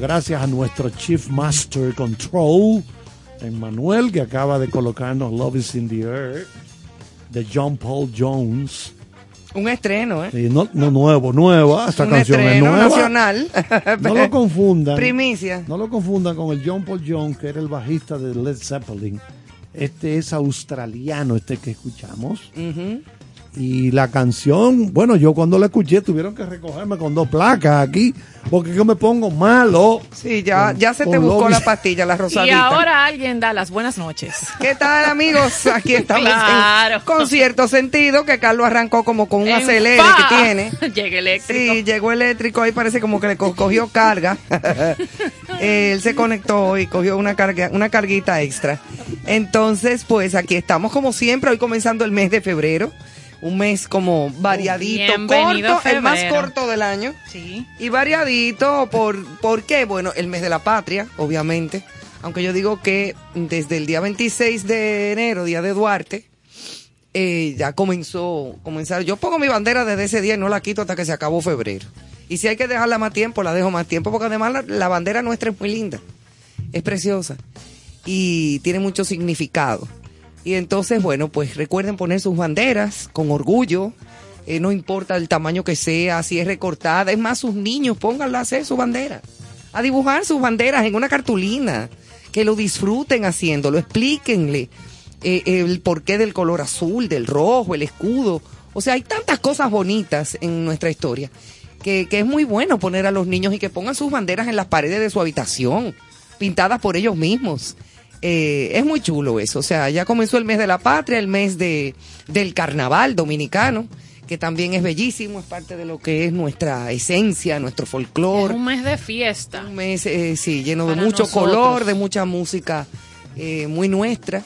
Gracias a nuestro Chief Master Control, Emmanuel, que acaba de colocarnos Love is in the Air de John Paul Jones. Un estreno, ¿eh? Sí, no, no nuevo, nueva. Esta Un canción es estreno nueva. nacional. No lo confundan. Primicia. No lo confundan con el John Paul Jones, que era el bajista de Led Zeppelin. Este es australiano, este que escuchamos. Y la canción, bueno, yo cuando la escuché tuvieron que recogerme con dos placas aquí, porque yo me pongo malo. Sí, ya, Con- ya se te buscó la pastilla, la Y rosadita. ahora alguien da las buenas noches. ¿Qué tal, amigos? Aquí estamos Claro. en con cierto sentido que Carlos arrancó como con un En acelere que tiene. Llega eléctrico. Sí, llegó eléctrico, ahí parece como que le co- cogió carga. Eh, Él se conectó y cogió una carga, una carguita extra. Entonces, pues aquí estamos como siempre, hoy comenzando el mes de febrero. Un mes como variadito, Bienvenido corto, el más corto del año. Sí. Y variadito, ¿por, ¿por qué? Bueno, el mes de la patria, obviamente. Aunque yo digo que desde el día 26 de enero, día de Duarte, eh, ya comenzó, comenzar. Yo pongo mi bandera desde ese día y no la quito hasta que se acabó febrero. Y si hay que dejarla más tiempo, la dejo más tiempo, porque además la, la bandera nuestra es muy linda, es preciosa y tiene mucho significado. Y entonces, bueno, pues recuerden poner sus banderas con orgullo, eh, no importa el tamaño que sea, si es recortada, es más, sus niños, pónganla a hacer su bandera, a dibujar sus banderas en una cartulina, que lo disfruten haciéndolo, explíquenle eh, el porqué del color azul, del rojo, el escudo. O sea, hay tantas cosas bonitas en nuestra historia que, que es muy bueno poner a los niños y que pongan sus banderas en las paredes de su habitación, pintadas por ellos mismos. Eh, es muy chulo eso. O sea, ya comenzó el mes de la patria, el mes de, del carnaval dominicano, que también es bellísimo, es parte de lo que es nuestra esencia, nuestro Es folclore. un mes de fiesta. Un mes, eh, sí, lleno de mucho nosotros. color, de mucha música eh, muy nuestra.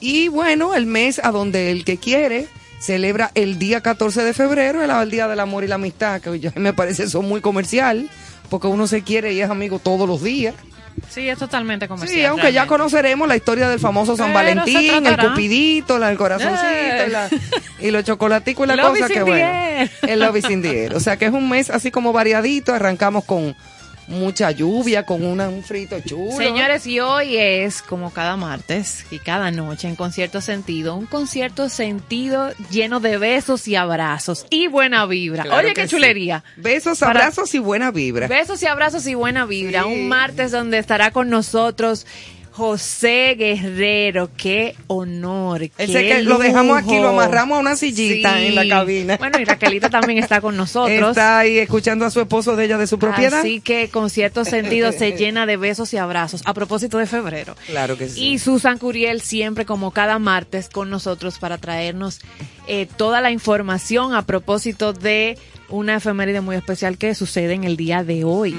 Y bueno, el mes a donde el que quiere celebra el día 14 de febrero, el, el Día del Amor y la Amistad, que ya me parece eso muy comercial, porque uno se quiere y es amigo todos los días. Sí, es totalmente comercial. Sí, aunque ya conoceremos la historia del famoso San Pero Valentín, el cupidito, la- el corazoncito, la- y los chocolaticos y la cosa que bueno. El love is in the air. O sea que es un mes así como variadito, arrancamos con mucha lluvia, con una, un frito chulo. Señores, y hoy es, como cada martes y cada noche en Concierto Sentido, un concierto sentido lleno de besos y abrazos y buena vibra. Claro Oye, qué sí. chulería. Besos, Para- abrazos y buena vibra. Besos y abrazos y buena vibra. Sí. Un martes donde estará con nosotros José Guerrero. Qué honor. Qué que lo dejamos aquí, lo amarramos a una sillita Sí. en la cabina. Bueno, y Raquelita también está con nosotros. Está ahí escuchando a su esposo de ella de su propiedad. Así que Concierto Sentido se llena de besos y abrazos a propósito de febrero. Claro que sí. Y Susan Curiel siempre como cada martes con nosotros para traernos eh, toda la información a propósito de una efeméride muy especial que sucede en el día de hoy.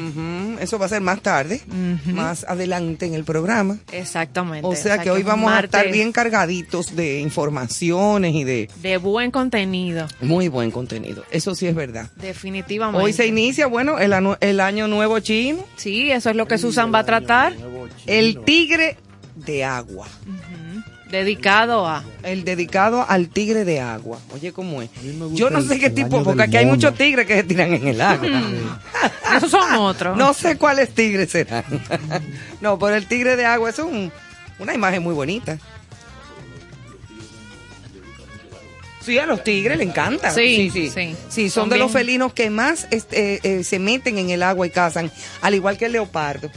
Eso va a ser más tarde, más adelante en el programa. Exactamente. O sea que hoy vamos a estar bien cargaditos de informaciones y de De buen contenido, muy buen contenido. Eso sí es verdad. definitivamente. Hoy se inicia, bueno, el, anu- el año nuevo chino, Sí, eso es lo que Susan va a tratar, el tigre de agua. Dedicado a... El dedicado al tigre de agua. Oye, ¿cómo es? Yo no el- sé qué el tipo, porque aquí hay muchos tigres que se tiran en el agua. Esos son otros. No sé cuáles tigres serán. no, pero el tigre de agua es un- una imagen muy bonita. Sí, a los tigres le encanta. Sí, sí, sí. sí. Sí, son de los felinos que más este, eh, eh, se meten en el agua y cazan, al igual que el leopardo.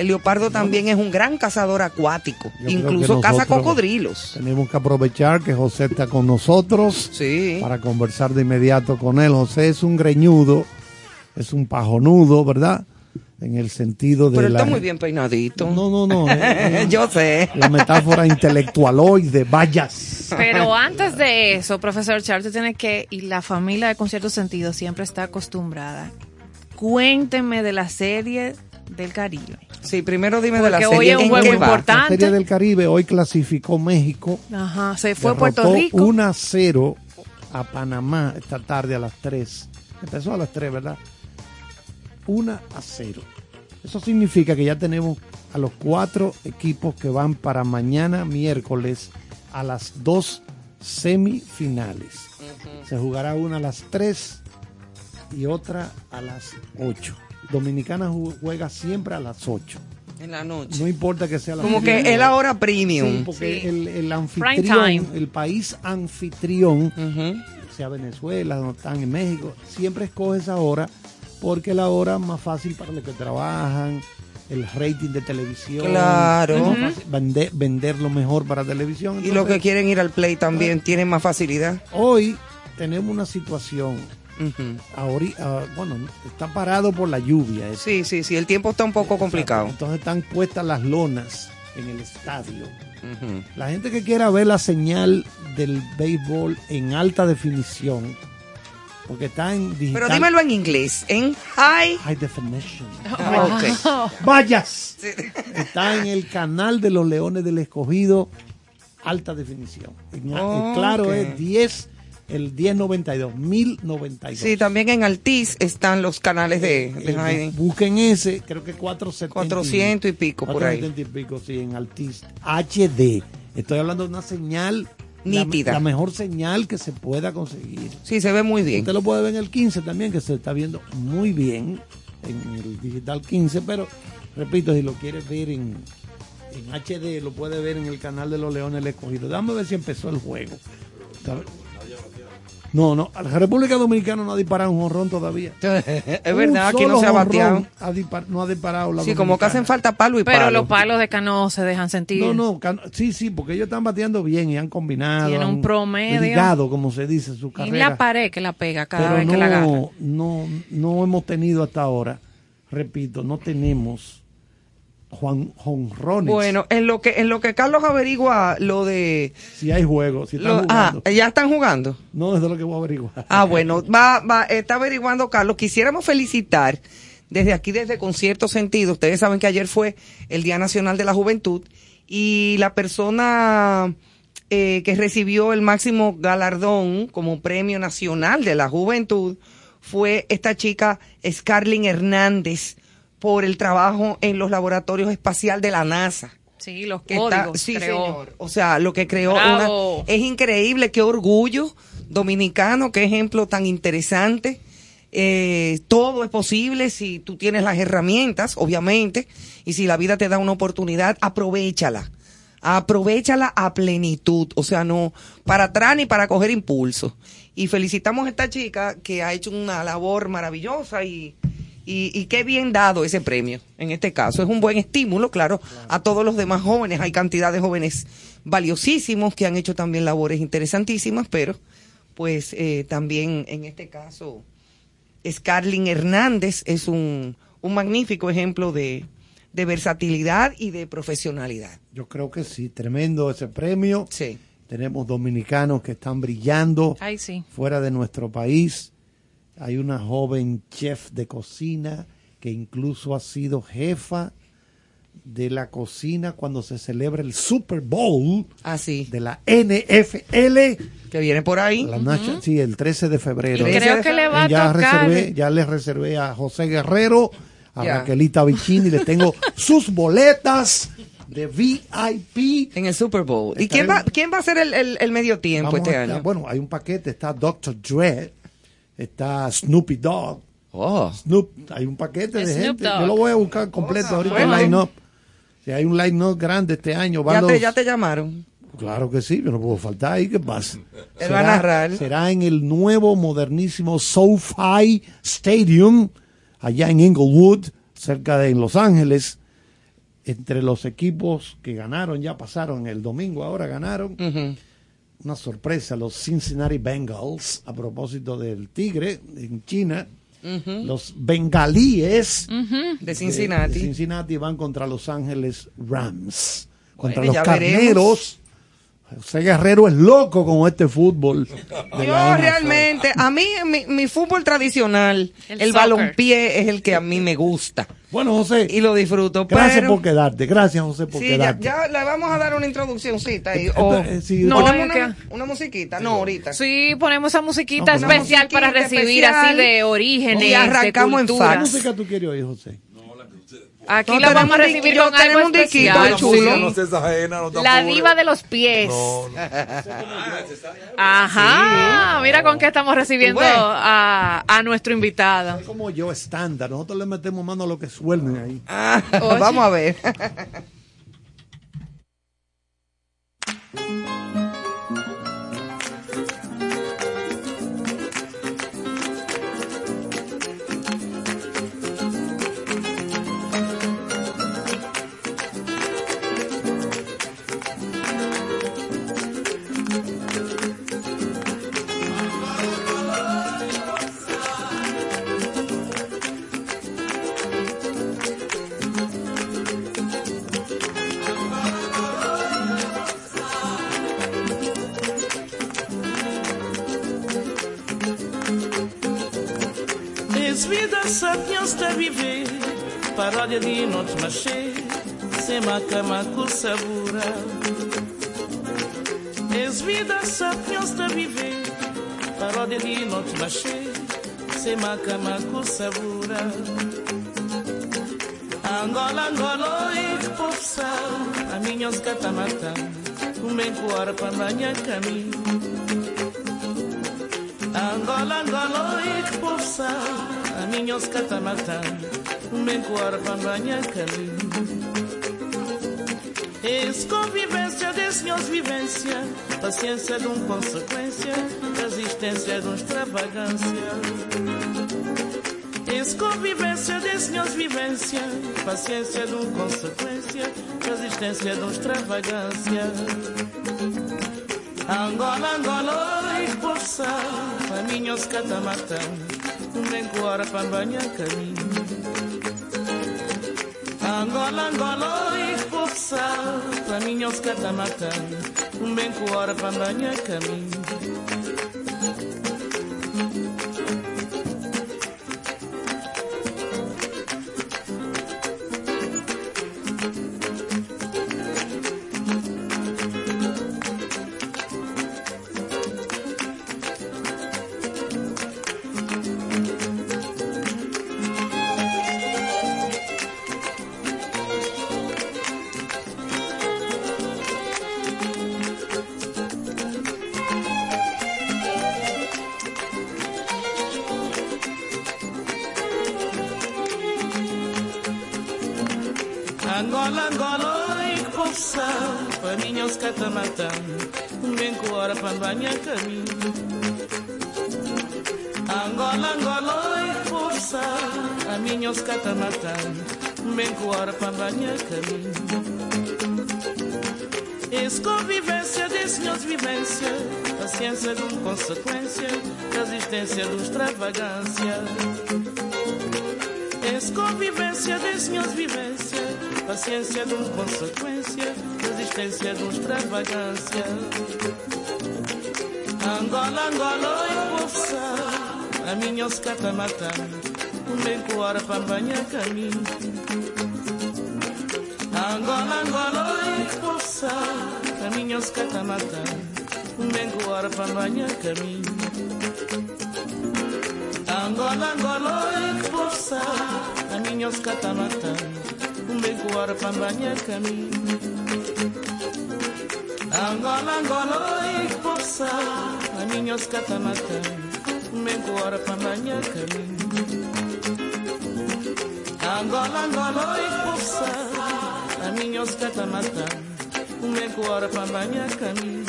El leopardo también es un gran cazador acuático. Yo Incluso caza cocodrilos. Tenemos que aprovechar que José está con nosotros Sí. para conversar de inmediato con él. José es un greñudo, es un pajonudo, ¿verdad? En el sentido de Pero él la... está muy bien peinadito. No, no, no. eh, Yo sé. la metáfora intelectualoide, vayas. Pero antes de eso, profesor Charles, usted tiene que, y la familia de Concierto Sentido siempre está acostumbrada. Cuénteme de la serie del Caribe. Sí, primero dime de la Porque hoy serie. es un ¿En juego importante. La Serie del Caribe hoy clasificó México. Ajá, se fue a Puerto Rico. 1 a 0 a Panamá esta tarde a las 3. Empezó a las 3, ¿verdad? 1 a 0. Eso significa que ya tenemos a los cuatro equipos que van para mañana miércoles a las dos semifinales. Se jugará una a las 3 y otra a las 8. Dominicana ju- juega siempre a las 8. En la noche. No importa que sea la Como que es la hora premium. Sí, porque Sí. el, el anfitrión, el país anfitrión, sea Venezuela, no están en México, siempre escoge esa hora porque es la hora más fácil para los que trabajan, el rating de televisión. Claro. vender, vender lo mejor para televisión. Y los que quieren ir al play también tienen más facilidad. Hoy tenemos una situación, Ujú. ahori- ah, bueno, está parado por la lluvia. eso. Sí, sí, sí, el tiempo está un poco complicado. Entonces están puestas las lonas en el estadio. La gente que quiera ver la señal del béisbol en alta definición, porque está en digital. Pero dímelo en inglés, en high. High definition. Ok. ¡Vayas! Está en el canal de los Leones del Escogido, alta definición. En- Ok. Claro, es 10, el 1092, 1092. Sí, también en Altiz están los canales de, de Eh. Busquen ese, creo que 470. 400 y pico por ahí. 470 y pico, sí, en Altis. HD. Estoy hablando de una señal Nítida. La, mejor señal que se pueda conseguir. Sí, se ve muy bien. Usted lo puede ver en el 15 también, que se está viendo muy bien en el digital 15, pero repito, si lo quieres ver en, en HD, lo puede ver en el canal de los Leones del Escogido. Dame ver si empezó el juego. No, no, la República Dominicana no ha disparado un honrón todavía. es verdad, Un aquí no se ha jonrón bateado. ha dispar- no ha disparado la Sí, como que hacen falta palo y Pero palo. los palos de Cano se dejan sentir. No, no, sí, sí, porque ellos están bateando bien y han combinado. Tiene un han promedio. ligado, como se dice, su Y carrera. la pared que la pega cada pero vez no, que la agarra. no, no hemos tenido hasta ahora, repito, no tenemos Juan Jonrones. Bueno, en lo que en lo que Carlos averigua lo de si hay juego, si están lo- ah, jugando. ya están jugando. No, eso es lo que voy a averiguar. Ah, bueno, va, va, está averiguando Carlos. Quisiéramos felicitar desde aquí, desde Concierto Sentido. Ustedes saben que ayer fue el Día Nacional de la Juventud y la persona eh, que recibió el máximo galardón como Premio Nacional de la Juventud fue esta chica Scarlin Hernández por el trabajo en los laboratorios espacial de la NASA Sí, los está- códigos. sí, creó. señor. O sea, lo que creó Bravo. una- es increíble, qué orgullo dominicano, qué ejemplo tan interesante. Eh, todo es posible si tú tienes las herramientas, obviamente, y si la vida te da una oportunidad, aprovechala. Aprovechala a plenitud, o sea, no para atrás ni para coger impulso. Y felicitamos a esta chica que ha hecho una labor maravillosa y, y, y qué bien dado ese premio en este caso. Es un buen estímulo, claro, a todos los demás jóvenes. Hay cantidad de jóvenes valiosísimos que han hecho también labores interesantísimas, pero pues eh, también en este caso Scarlin Hernández es un, un magnífico ejemplo de, de versatilidad y de profesionalidad. Yo creo que sí, tremendo ese premio. Sí. Tenemos dominicanos que están brillando Ay, sí. fuera de nuestro país. Hay una joven chef de cocina que incluso ha sido jefa de la cocina cuando se celebra el Super Bowl Así, de la NFL. que viene por ahí. La Nacho- Sí, el 13 de febrero. Y Creo que le va a ya, tocar. reservé, ya le reservé a José Guerrero, a Ya. Raquelita Vicini, le tengo sus boletas de VIP. En el Super Bowl. ¿Y quién va, quién va a ser el, el, el medio tiempo este a año? Bueno, hay un paquete, está Dr. Dre, está Snoopy Dogg, Oh. Snoop, hay un paquete de Snoop gente. Dogg. Yo lo voy a buscar completo ahorita bueno. el line-up. Si hay un line-up grande este año, van ¿Ya te, ya te llamaron. Claro que sí, yo no puedo faltar ahí, ¿qué pasa? Él va a narrar. Será en el nuevo, modernísimo SoFi Stadium, allá en Inglewood, cerca de Los Ángeles. Entre los equipos que ganaron, ya pasaron el domingo, ahora ganaron. Ujú. Una sorpresa, los Cincinnati Bengals, a propósito del Tigre en China. Los bengalíes De Cincinnati. de Cincinnati van contra Los Ángeles Rams. Contra Bueno, los carneros. José Guerrero es loco con este fútbol. Yo realmente, a mí mi, mi fútbol tradicional, El el, balompié es el que a mí me gusta Bueno, José, y lo disfruto. gracias pero, por quedarte. Gracias, José, por Sí, ya, quedarte. ya le vamos a dar una introduccióncita ahí. Eh, eh, sí, No, ponemos es una, una musiquita, no ahorita. Sí, ponemos esa musiquita No, especial musiquita para recibir especial. así de orígenes, Y arrancamos de en ¿Qué cultura. fax. música tú quieres oír, José? Aquí No, la vamos a recibir con algo un diquito especial. chulo. No seas ajena, no te La diva de los pies. No, no. Ajá. Mira con qué estamos recibiendo a, a nuestro invitado. Es como yo estándar. Nosotros le metemos mano a lo que suelten ahí. Ah, vamos a ver. viver, paródia de noite machê, sem cama com sabura. És vida sapiens de viver, paródia de noite machê, sem cama com sabura. Angola, Angola, e popsal, a minha os catamatã, um bem coar para banhar caminho. Angola, Angola, e popsa, a minha os catamatan, para banhar caminho. Es convivência de vivência, paciência de um consequência, resistência de um extravagância. Es convivência de vivência, paciência de um consequência, resistência de um extravagância. Angola, Angola, e força, caminhos catamatã, um bem coara para banhar caminho. Angola, Angola, e força, caminhos catamatã, um bem paninhos catamatã, um bem coara para banhar caminho. Angola, Angola, e que possa, a minha os catamatã, um bem coara para banhar caminho. Es convivência de senhores vivência, paciência de um consequência, resistência de extravagância. Es convivência de senhores vivência, paciência de um consequência, resistência de um extravagância. Angola, Angola e força, a minha os catamatã, um bem coara para banhar caminho. Angola, Angola e força, a minha os catamatã, um bem coara para banhar caminho. Angola, Angola e força, a minha os catamatã, um bem coara para banhar caminho. Angola, Angola e força, a minha bem coara para caminho. Angola, Angola e força, a minha bem coara para caminho.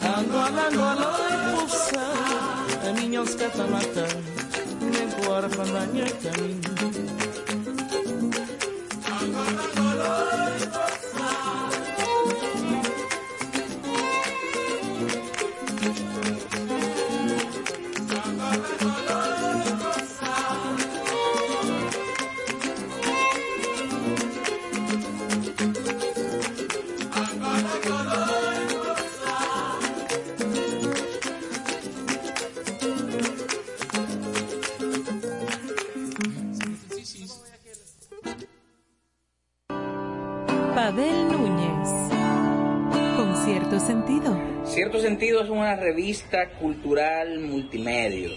Angola, Angola e força, a minha bem coara para banhar caminho. Revista cultural multimedia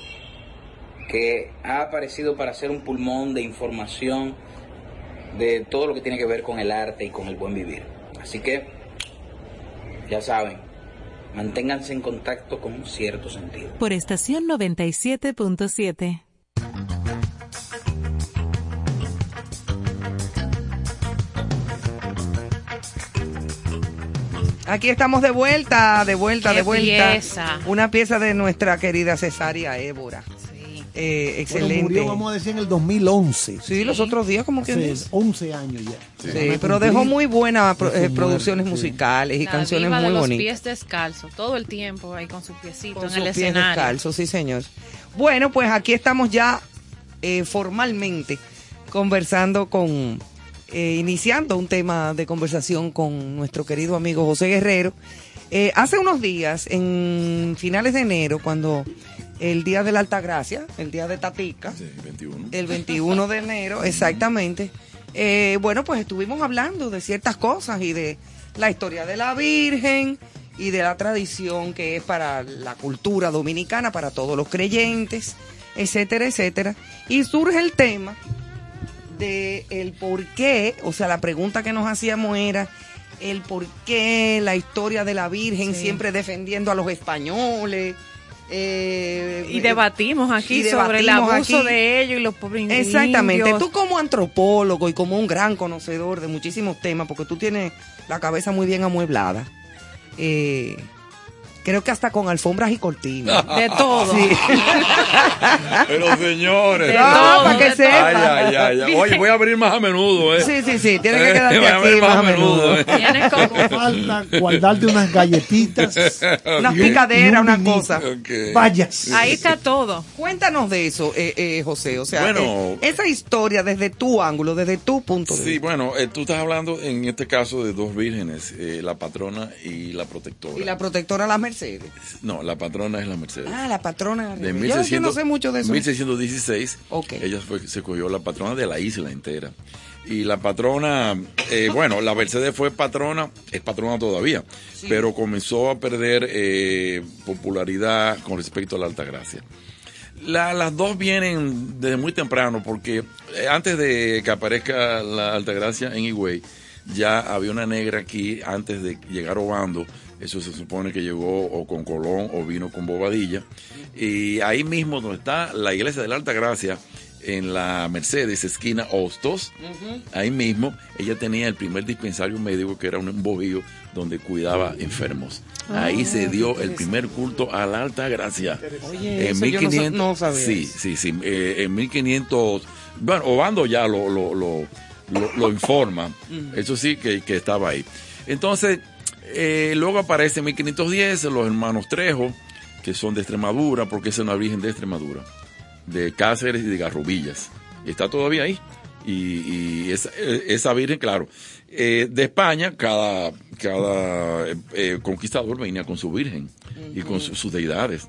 que ha aparecido para ser un pulmón de información de todo lo que tiene que ver con el arte y con el buen vivir. Así que, ya saben, manténganse en contacto con un cierto sentido. Por estación 97.7. Aquí estamos de vuelta, de vuelta, Qué de vuelta. pieza. Una pieza de nuestra querida cesárea Évora. Sí. Eh, Bueno, excelente. murió, vamos a decir, en el 2011. Sí, los otros días, como que Hace dice. 11 años ya. Sí, pero dejó muy buenas eh, producciones musicales y La canciones diva muy de los bonitas. pies descalzos, todo el tiempo ahí con sus piecitos Con en sus el pies escenario. descalzos, sí, señor. Bueno, pues aquí estamos ya eh, formalmente conversando con, eh, iniciando un tema de conversación con nuestro querido amigo José Guerrero. Eh, hace unos días, en finales de enero, cuando el día de la Altagracia, el día de Tatica, Sí, 21. el 21 de enero, exactamente. Eh, bueno, pues estuvimos hablando de ciertas cosas y de la historia de la Virgen y de la tradición que es para la cultura dominicana, para todos los creyentes, etcétera, etcétera. Y surge el tema de el por qué, o sea, la pregunta que nos hacíamos era el por qué la historia de la Virgen Sí. siempre defendiendo a los españoles. eh, Y debatimos aquí y sobre el abuso aquí. de ellos y los pobres Exactamente. indios. Tú como antropólogo y como un gran conocedor de muchísimos temas, porque tú tienes la cabeza muy bien amueblada, eh, creo que hasta con alfombras y cortinas. De todo. Sí. Pero señores. No, para que sepa. Ay, ay, ay. Oye, voy a abrir más a menudo, ¿eh? Sí, sí, sí. Tienes que Eh, quedarte voy a abrir aquí más a menudo. ¿eh? Tienes como- Falta guardarte unas galletitas. Una y un- picadera, y un una cosa. Ok. Vayas. Ahí está todo. Cuéntanos de eso, eh, eh, José. O sea, Bueno. eh, esa historia desde tu ángulo, desde tu punto de Sí, vista. bueno, eh, tú estás hablando en este caso de dos vírgenes, eh, la patrona y la protectora. Y la protectora Las Mercedes. No, la patrona es la Mercedes. Ah, la patrona. de yo, 1600, yo no sé mucho de eso. 1616, Ok. ella fue, se cogió la patrona de la isla entera. Y la patrona, eh, bueno, la Mercedes fue patrona, es patrona todavía, pero comenzó a perder eh, popularidad con respecto a la Altagracia. La- las dos vienen desde muy temprano, porque eh, antes de que aparezca la Altagracia en Higüey, ya había una negra aquí antes de llegar Obando. Eso se supone que llegó o con Colón o vino con Bobadilla. Y ahí mismo donde está la iglesia de la Altagracia, en la Mercedes, esquina Hostos, ahí mismo, ella tenía el primer dispensario médico que era un bojío donde cuidaba enfermos. Ahí se dio el primer culto a la Alta Gracia. Oye, eso yo no Sí, sí, sí. eh, en 1500. Bueno, Obando ya lo, lo, lo, lo- lo informa. Eso sí que, que estaba ahí. Entonces, eh, luego aparece en 1510 los hermanos Trejo, que son de Extremadura, porque es una virgen de Extremadura, de Cáceres y de Garrobillas. Está todavía ahí. Y, y esa, eh, esa virgen, claro, eh, de España, cada, cada eh, conquistador venía con su virgen y con su- sus deidades.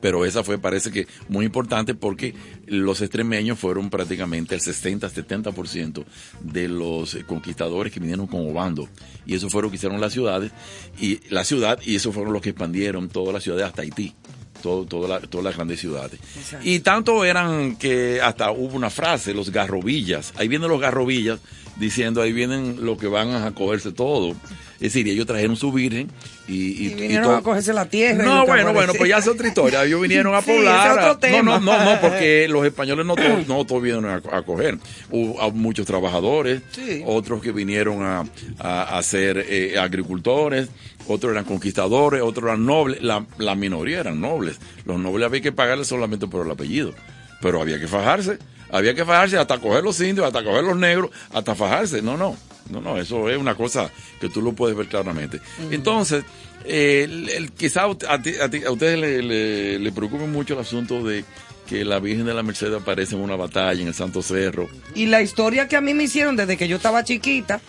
Pero esa fue, parece que, muy importante porque los extremeños fueron prácticamente el 60-70% de los eh, conquistadores que vinieron con Obando. Y eso fueron lo que hicieron las ciudades, y la ciudad, y eso fueron los que expandieron todas las ciudades hasta Haití. Todo, toda la- todas las grandes ciudades. Y tanto eran que hasta hubo una frase, los garrobillas. Ahí vienen los garrobillas diciendo, ahí vienen los que van a cogerse todo. Es decir, ellos trajeron su virgen y, y, vinieron todo- a cogerse la tierra. no, bueno, bueno, pues ya es otra historia. Ellos vinieron a poblar. No, no, no, no, porque los españoles no todos, no todos vinieron a, a coger. Hubo a muchos trabajadores, Sí. otros que vinieron a, a, a ser eh, agricultores, otros eran conquistadores, otros eran nobles. La, la minoría eran nobles. Los nobles había que pagarles solamente por el apellido, pero había que fajarse. Había que fajarse hasta coger los indios, hasta coger los negros, hasta fajarse. No, no. No, no, eso es una cosa que tú lo puedes ver claramente. Entonces, eh, el, el- quizá a, ti- a ti- a ustedes le, le, le preocupe mucho el asunto de que la Virgen de la Merced aparece en una batalla en el Santo Cerro. Y la historia que a mí me hicieron desde que yo estaba chiquita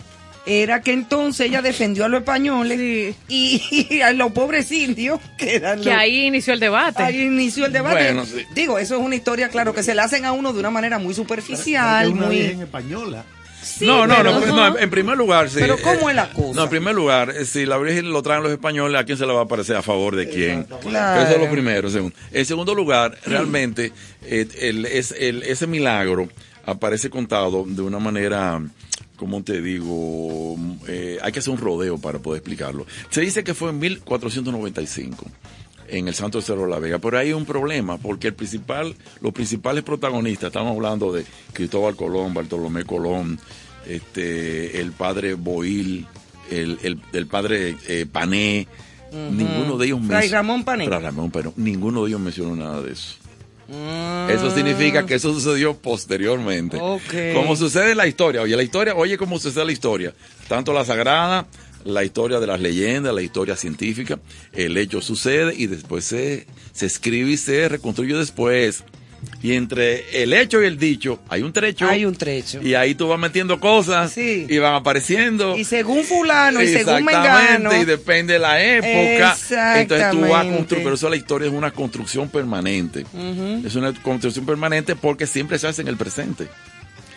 era que entonces ella defendió a los españoles y, y a los pobres indios, que eran Que los- ahí inició el debate. Ahí inició el debate. Bueno, sí. Digo, eso es una historia, claro, que se la hacen a uno de una manera muy superficial, es una muy... virgen española. No, no, no, no, en primer lugar, sí. Pero ¿cómo es la cosa? No, en primer lugar, eh, si la Virgen lo traen los españoles, ¿a quién se le va a parecer a favor de quién? Claro. Eso es lo primero. Segundo. En segundo lugar, realmente, eh, el- es- el- ese milagro aparece contado de una manera, ¿cómo te digo? Eh, hay que hacer un rodeo para poder explicarlo. Se dice que fue en 1495 en el Santo Cerro de la Vega. Pero hay un problema, porque el principal, los principales protagonistas, estamos hablando de Cristóbal Colón, Bartolomé Colón, este, el padre Boil, el, el, el padre eh, Pané, ninguno de ellos Fray mencionó- Ramón Pané. Fray Ramón Pané, ninguno de ellos mencionó nada de eso. Mm. Eso significa que eso sucedió posteriormente. Como sucede en la historia. Oye, la historia, oye cómo sucede la historia. Tanto la sagrada, la historia de las leyendas, la historia científica, el hecho sucede y después se, se escribe y se reconstruye después. Y entre el hecho y el dicho hay un trecho. Hay un trecho. Y ahí tú vas metiendo cosas Sí. y van apareciendo. Y según fulano y según mengano. y depende de la época. Entonces tú vas construir, pero eso la historia es una construcción permanente. Es una construcción permanente porque siempre se hace en el presente.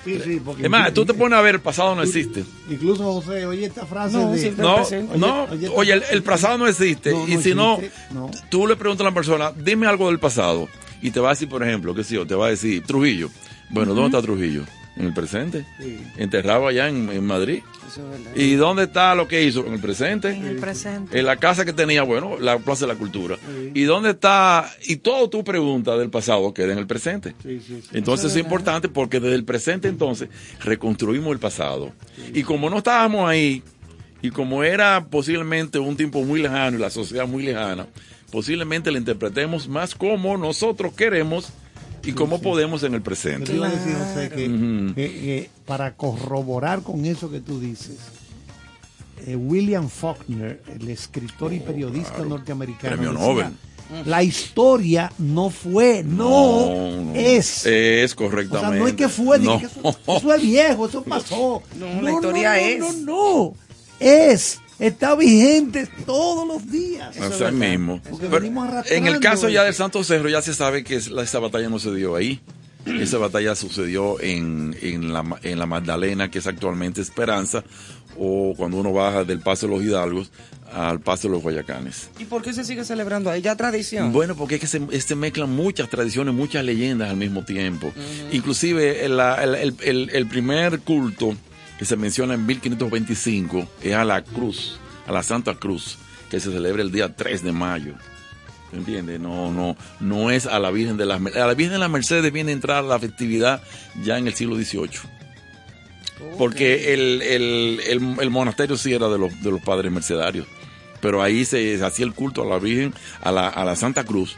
Sí, sí, porque Es más, tú te pones a ver, el pasado no existe. Incluso José, oye esta frase No, de... No, no, Oye, oye, el, el pasado no existe. No, y no si existe, no. tú le preguntas a la persona, dime algo del pasado. Y te va a decir, por ejemplo, qué sé yo, te va a decir, Trujillo. Bueno, ¿dónde está Trujillo? En el presente. Sí. Enterrado allá en, en Madrid. Eso es verdad. ¿Y dónde está lo que hizo? En el presente. En el presente. En la casa que tenía, bueno, la Plaza de la Cultura. ¿Y dónde está? Y todo tu pregunta del pasado queda en el presente. Sí, sí, sí. Entonces es importante porque desde el presente entonces reconstruimos el pasado. Y como no estábamos ahí, y como era posiblemente un tiempo muy lejano y la sociedad muy lejana, posiblemente la interpretemos más como nosotros queremos y como podemos en el presente. te iba a decir, José, que, Ujú. que- que para corroborar con eso que tú dices, eh, William Faulkner, el escritor y periodista norteamericano, Premio decía, Nobel. la historia no fue, no, no. es. Es o correctamente. sea, no es que fue, No. que eso, eso es viejo, eso pasó. No, la historia no, es. No, no, es. Está vigente todos los días. Así mismo. Pero en el caso ya eso. del Santo Cerro ya se sabe que esa batalla no se dio ahí. Esa batalla sucedió en, en, la, en la Magdalena, que es actualmente Esperanza, o cuando uno baja del Paso de los Hidalgos al Paso de los Guayacanes. ¿Y por qué se sigue celebrando ahí? Ya tradición. Bueno, porque es que se, se mezclan muchas tradiciones, muchas leyendas al mismo tiempo. Inclusive el, la- el- el- el- el primer culto que se menciona en 1525 es a la cruz, a la Santa Cruz, que se celebra el día 3 de mayo. ¿Entiendes? No, no, no es a la Virgen de las Mer- A la Virgen de las Mercedes viene a entrar la festividad ya en el siglo XVIII. Porque el, el, el, el monasterio sí era de los, de los padres mercedarios. Pero ahí se, se hacía el culto a la Virgen, a la, a la Santa Cruz.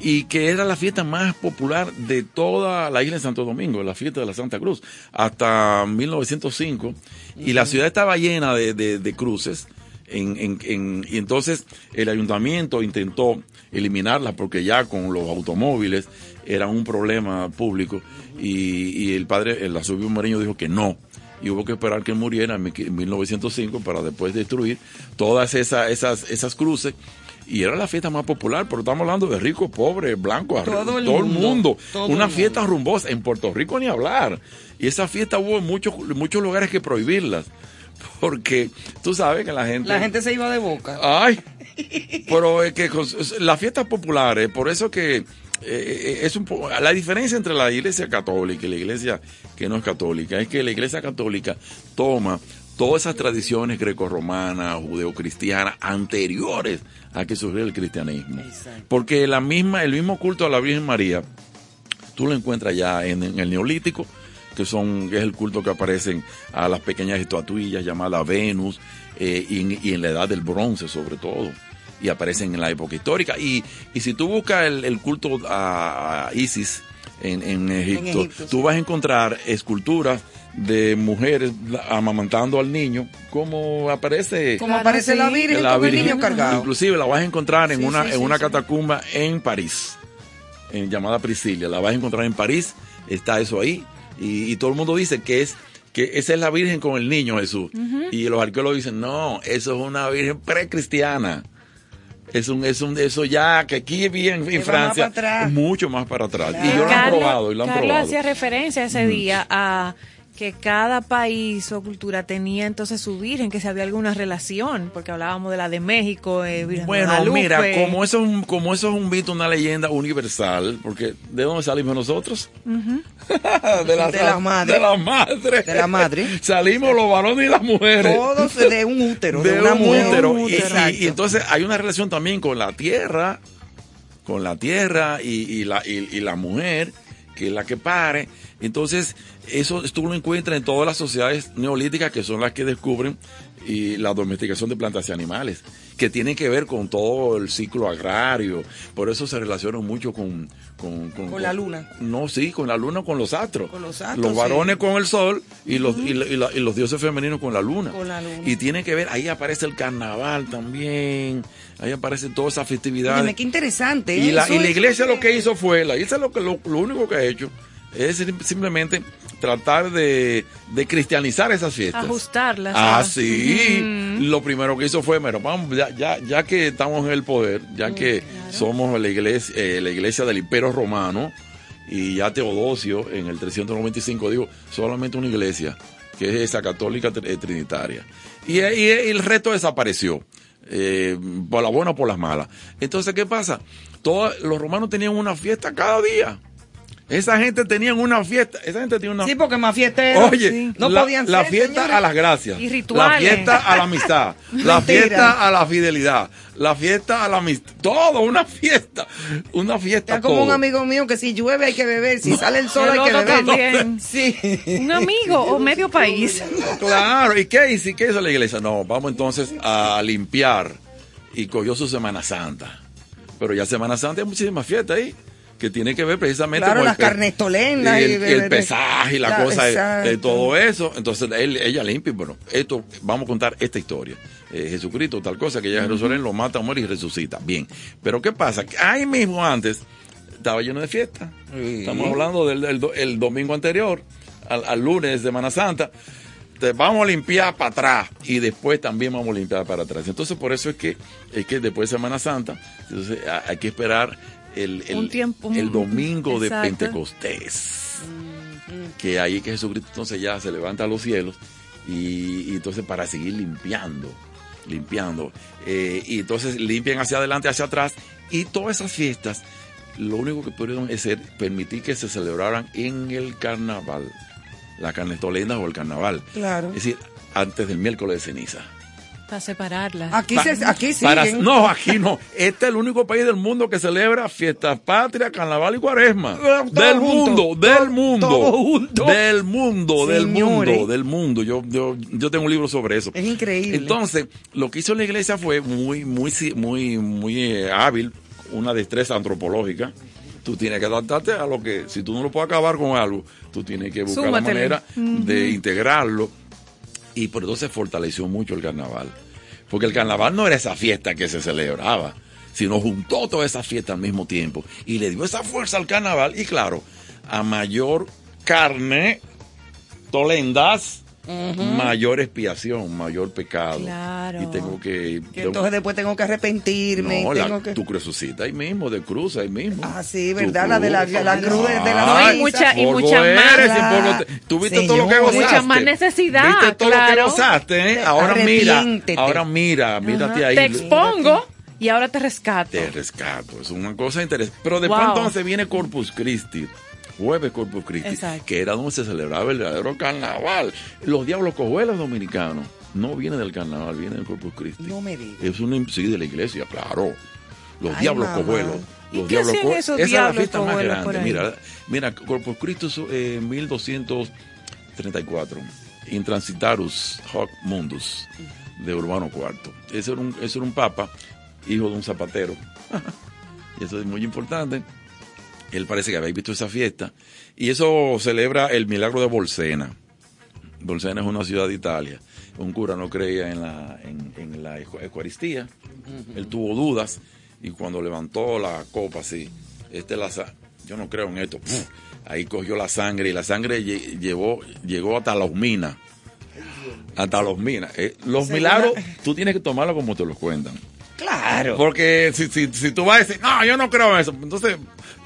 Y que era la fiesta más popular de toda la isla de Santo Domingo, la fiesta de la Santa Cruz, hasta 1905. Y la ciudad estaba llena de, de- de cruces. En, en- en- y entonces el ayuntamiento intentó eliminarlas porque ya con los automóviles era un problema público y, y el padre, el arzobispo Moreño dijo que no y hubo que esperar que muriera en 1905 para después destruir todas esas, esas, esas cruces y era la fiesta más popular, pero estamos hablando de rico, pobre, blanco, arre- Todo el todo el mundo, mundo. todo Una el fiesta mundo. rumbosa. En Puerto Rico ni hablar. Y esa fiesta hubo en muchos, muchos lugares que prohibirlas. Porque tú sabes que la gente... La gente se iba de boca. Ay, pero es que las fiestas populares, por eso que eh, es un po- la diferencia entre la iglesia católica y la iglesia que no es católica es que la iglesia católica toma todas esas tradiciones grecorromanas, judeocristianas anteriores a que surgiera el cristianismo. Exacto. Porque la misma, el mismo culto a la Virgen María, tú lo encuentras ya en, en el Neolítico, que son que es el culto que aparecen a las pequeñas estatuillas llamadas Venus, eh, y, en, y en la edad del bronce sobre todo, y aparecen en la época histórica. Y, y si tú buscas el, el culto a, a Isis en, en Egipto, Egipto, tú sí. vas a encontrar esculturas de mujeres amamantando al niño, como aparece Como aparece la Virgen la con el Virgen. niño cargado. Inclusive la vas a encontrar en Sí, una, sí, en sí, una sí. catacumba en París, en, llamada Priscilia. La vas a encontrar en París, está eso ahí. Y, y todo el mundo dice que es que esa es la Virgen con el niño Jesús. Y los arqueólogos dicen, no, eso es una Virgen precristiana. Es un, es un, eso ya, que aquí bien en, Francia, mucho más para atrás. Y yo lo han probado, y lo han Carlos probado. hacía referencia ese día a que cada país o cultura tenía entonces su virgen, que si había alguna relación, porque hablábamos de la de México, eh, Virgen de Bueno, Guadalupe. mira, como eso, es un- como eso es un mito, una leyenda universal, porque ¿de dónde salimos nosotros? de, la, De la madre. De la madre. De la madre. Salimos los varones y las mujeres. Todos de un útero, de, de una un mujer. útero. Y entonces hay una relación también con la tierra, con la tierra y, y la, y, y la mujer, que es la que pare. Entonces, eso tú lo encuentras en todas las sociedades neolíticas que son las que descubren y la domesticación de plantas y animales, que tienen que ver con todo el ciclo agrario. Por eso se relacionan mucho con... Con, Con la luna. No, sí, con la luna, con los astros. Con los astros, Los sí. varones con el sol y los, y, la- y la- y los dioses femeninos con la luna. Con la luna. Y tiene que ver, ahí aparece el carnaval también, ahí aparece toda esa festividad. Óyeme, qué interesante. Y ¿eh? la, y la es- iglesia lo que hizo fue, la iglesia lo, que- lo, lo único que ha hecho es sim- simplemente tratar de, de cristianizar esas fiestas. Ajustarlas. Ah, ah. sí. Ujú. Lo primero que hizo fue, mira, vamos, ya, ya, ya que estamos en el poder, ya que somos la iglesia, eh, la iglesia del Imperio Romano, y ya Teodosio en el 395 dijo, solamente una iglesia, que es esa católica eh, trinitaria. Y, y- y el resto desapareció. eh, por la buena o por las malas. Entonces, ¿qué pasa? Todos los romanos tenían una fiesta cada día. Esa gente tenía una fiesta. Esa gente tenía una Sí, porque más fiesteros. Oye, sí. no la, podían la ser, fiesta señores. a las gracias. Y rituales. La fiesta a la amistad. la fiesta a la fidelidad. La fiesta a la amistad. Todo, una fiesta. Una fiesta. Está como un amigo mío que si llueve hay que beber, si sale el sol El hay que beber. también. Sí. Un amigo o medio país. Claro, ¿y qué hizo? ¿Y qué hizo la iglesia? No, vamos entonces a limpiar. Y cogió su Semana Santa. Pero ya Semana Santa hay muchísimas fiestas ahí. Que tiene que ver precisamente Claro, con las pe- carnestolendas y el, y el pesaje y la cosa de, de todo eso. Entonces él, ella limpia. Bueno, esto, vamos a contar esta historia. Eh, Jesucristo, tal cosa, que ya Jerusalén lo mata, muere y resucita. Bien. Pero ¿qué pasa? Que ahí mismo antes estaba lleno de fiesta. Estamos hablando del, del do- el domingo anterior, al, al lunes de Semana Santa. Te vamos a limpiar para atrás y después también vamos a limpiar para atrás. Entonces, por eso es que, es que después de Semana Santa, entonces hay que esperar el, el, Un tiempo, el un- domingo de. Pentecostés. Que ahí que Jesucristo entonces ya se levanta a los cielos y, y entonces para seguir limpiando, limpiando. Eh, y entonces limpian hacia adelante, hacia atrás. Y todas esas fiestas, lo único que pudieron hacer, permitir que se celebraran en el carnaval. La carnestolenda o el carnaval. Claro. Es decir, antes del miércoles de ceniza. Para separarlas. Aquí, se, aquí Para- siguen. no, aquí no. Este es el único país del mundo que celebra fiestas patrias, carnaval y cuaresma. Del junto, mundo, todo- del mundo. todo junto. Del mundo, del mundo, del mundo. Yo, yo, yo tengo un libro sobre eso. Es increíble. Entonces, lo que hizo la iglesia fue muy, muy, si- muy, muy eh, hábil, una destreza antropológica. Tú tienes que adaptarte a lo que, si tú no lo puedes acabar con algo, tú tienes que buscar Súmatele. la manera de integrarlo. Y por eso se fortaleció mucho el carnaval. Porque el carnaval no era esa fiesta que se celebraba, sino juntó toda esa fiesta al mismo tiempo y le dio esa fuerza al carnaval. Y claro, a mayor carne, tolendas, mayor expiación, mayor pecado. Claro. Y tengo que. Que entonces después tengo que arrepentirme. no, tengo la, que... tu crucecita ahí mismo, de cruz ahí mismo. Ah, sí, ¿verdad? La de la- cruz, la cruz de- de la No, y mucha- y polvo mucha eres, más. y polvo te- Tú viste todo lo que gozaste. Mucha más necesidad, Viste todo lo que claro. gozaste, ¿eh? Ahora mira, ahora mira, mírate Ajá. ahí. Te expongo y ahora te rescato. Te rescato, es una cosa interesante. Pero después Wow. entonces viene Corpus Christi, jueves Corpus Christi, Exacto. que era donde se celebraba el verdadero carnaval. Los diablos cojuelos dominicanos no vienen del carnaval, vienen del Corpus Christi. No me digas. Es un sí de la iglesia, claro. Los Ay, diablos mamá. cojuelos. ¿Y Los qué diablos esos Esa es la fiesta más grande. Mira, mira, Corpus Christi es eh, 1234. Intransitatus hoc mundus de Urbano IV. Ese era un, ese era un papa, hijo de un zapatero. y eso es muy importante. Él parece que habéis visto esa fiesta. Y eso celebra el milagro de Bolsena. Bolsena es una ciudad de Italia. Un cura no creía en la, en, en la Eucaristía. Él tuvo dudas y cuando levantó la copa así, este la yo no creo en esto. ¡puf! Ahí cogió la sangre y la sangre lle- llevó, llegó hasta las minas. Hasta los minas. Eh, los milagros, la- tú tienes que tomarlo como te los cuentan. Claro. Porque si, si, si tú vas a decir, no, yo no creo en eso, entonces,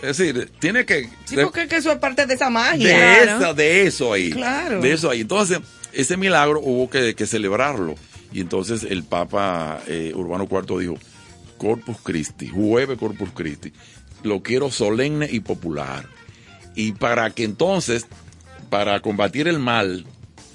es decir, tiene que... Sí, porque es que eso es parte de esa magia. de, Claro. esa, de eso ahí. Claro. De eso ahí. Entonces, ese milagro hubo que, que celebrarlo. Y entonces el Papa eh, Urbano IV dijo, Corpus Christi, jueves Corpus Christi, lo quiero solemne y popular. Y para que entonces, para combatir el mal,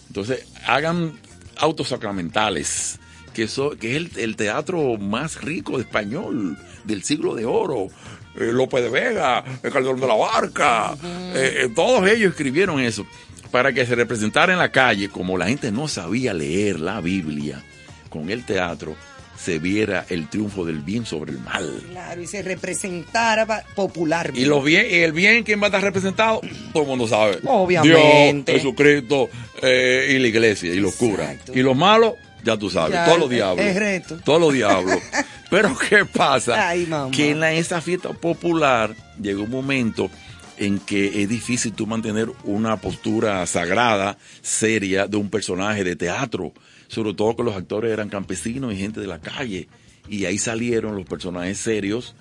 entonces hagan autos sacramentales, que, es el, el teatro más rico de español del siglo de oro. Eh, López de Vega, el Calderón de la Barca, eh, eh, todos ellos escribieron eso para que se representara en la calle, como la gente no sabía leer la Biblia, con el teatro se viera el triunfo del bien sobre el mal. Claro, y se representara popularmente. Y los bien, y el bien, ¿quién va a estar representado? Todo el mundo sabe. Obviamente. Dios, Jesucristo eh, y la iglesia y los curas. Y los malos, ya tú sabes, Ya, todos los diablos. es reto. Todos los diablos. Pero ¿qué pasa? Ay, que en la- esa fiesta popular llegó un momento en que es difícil tú mantener una postura sagrada, seria, de un personaje de teatro. Sobre todo que los actores eran campesinos y gente de la calle. Y ahí salieron los personajes serios,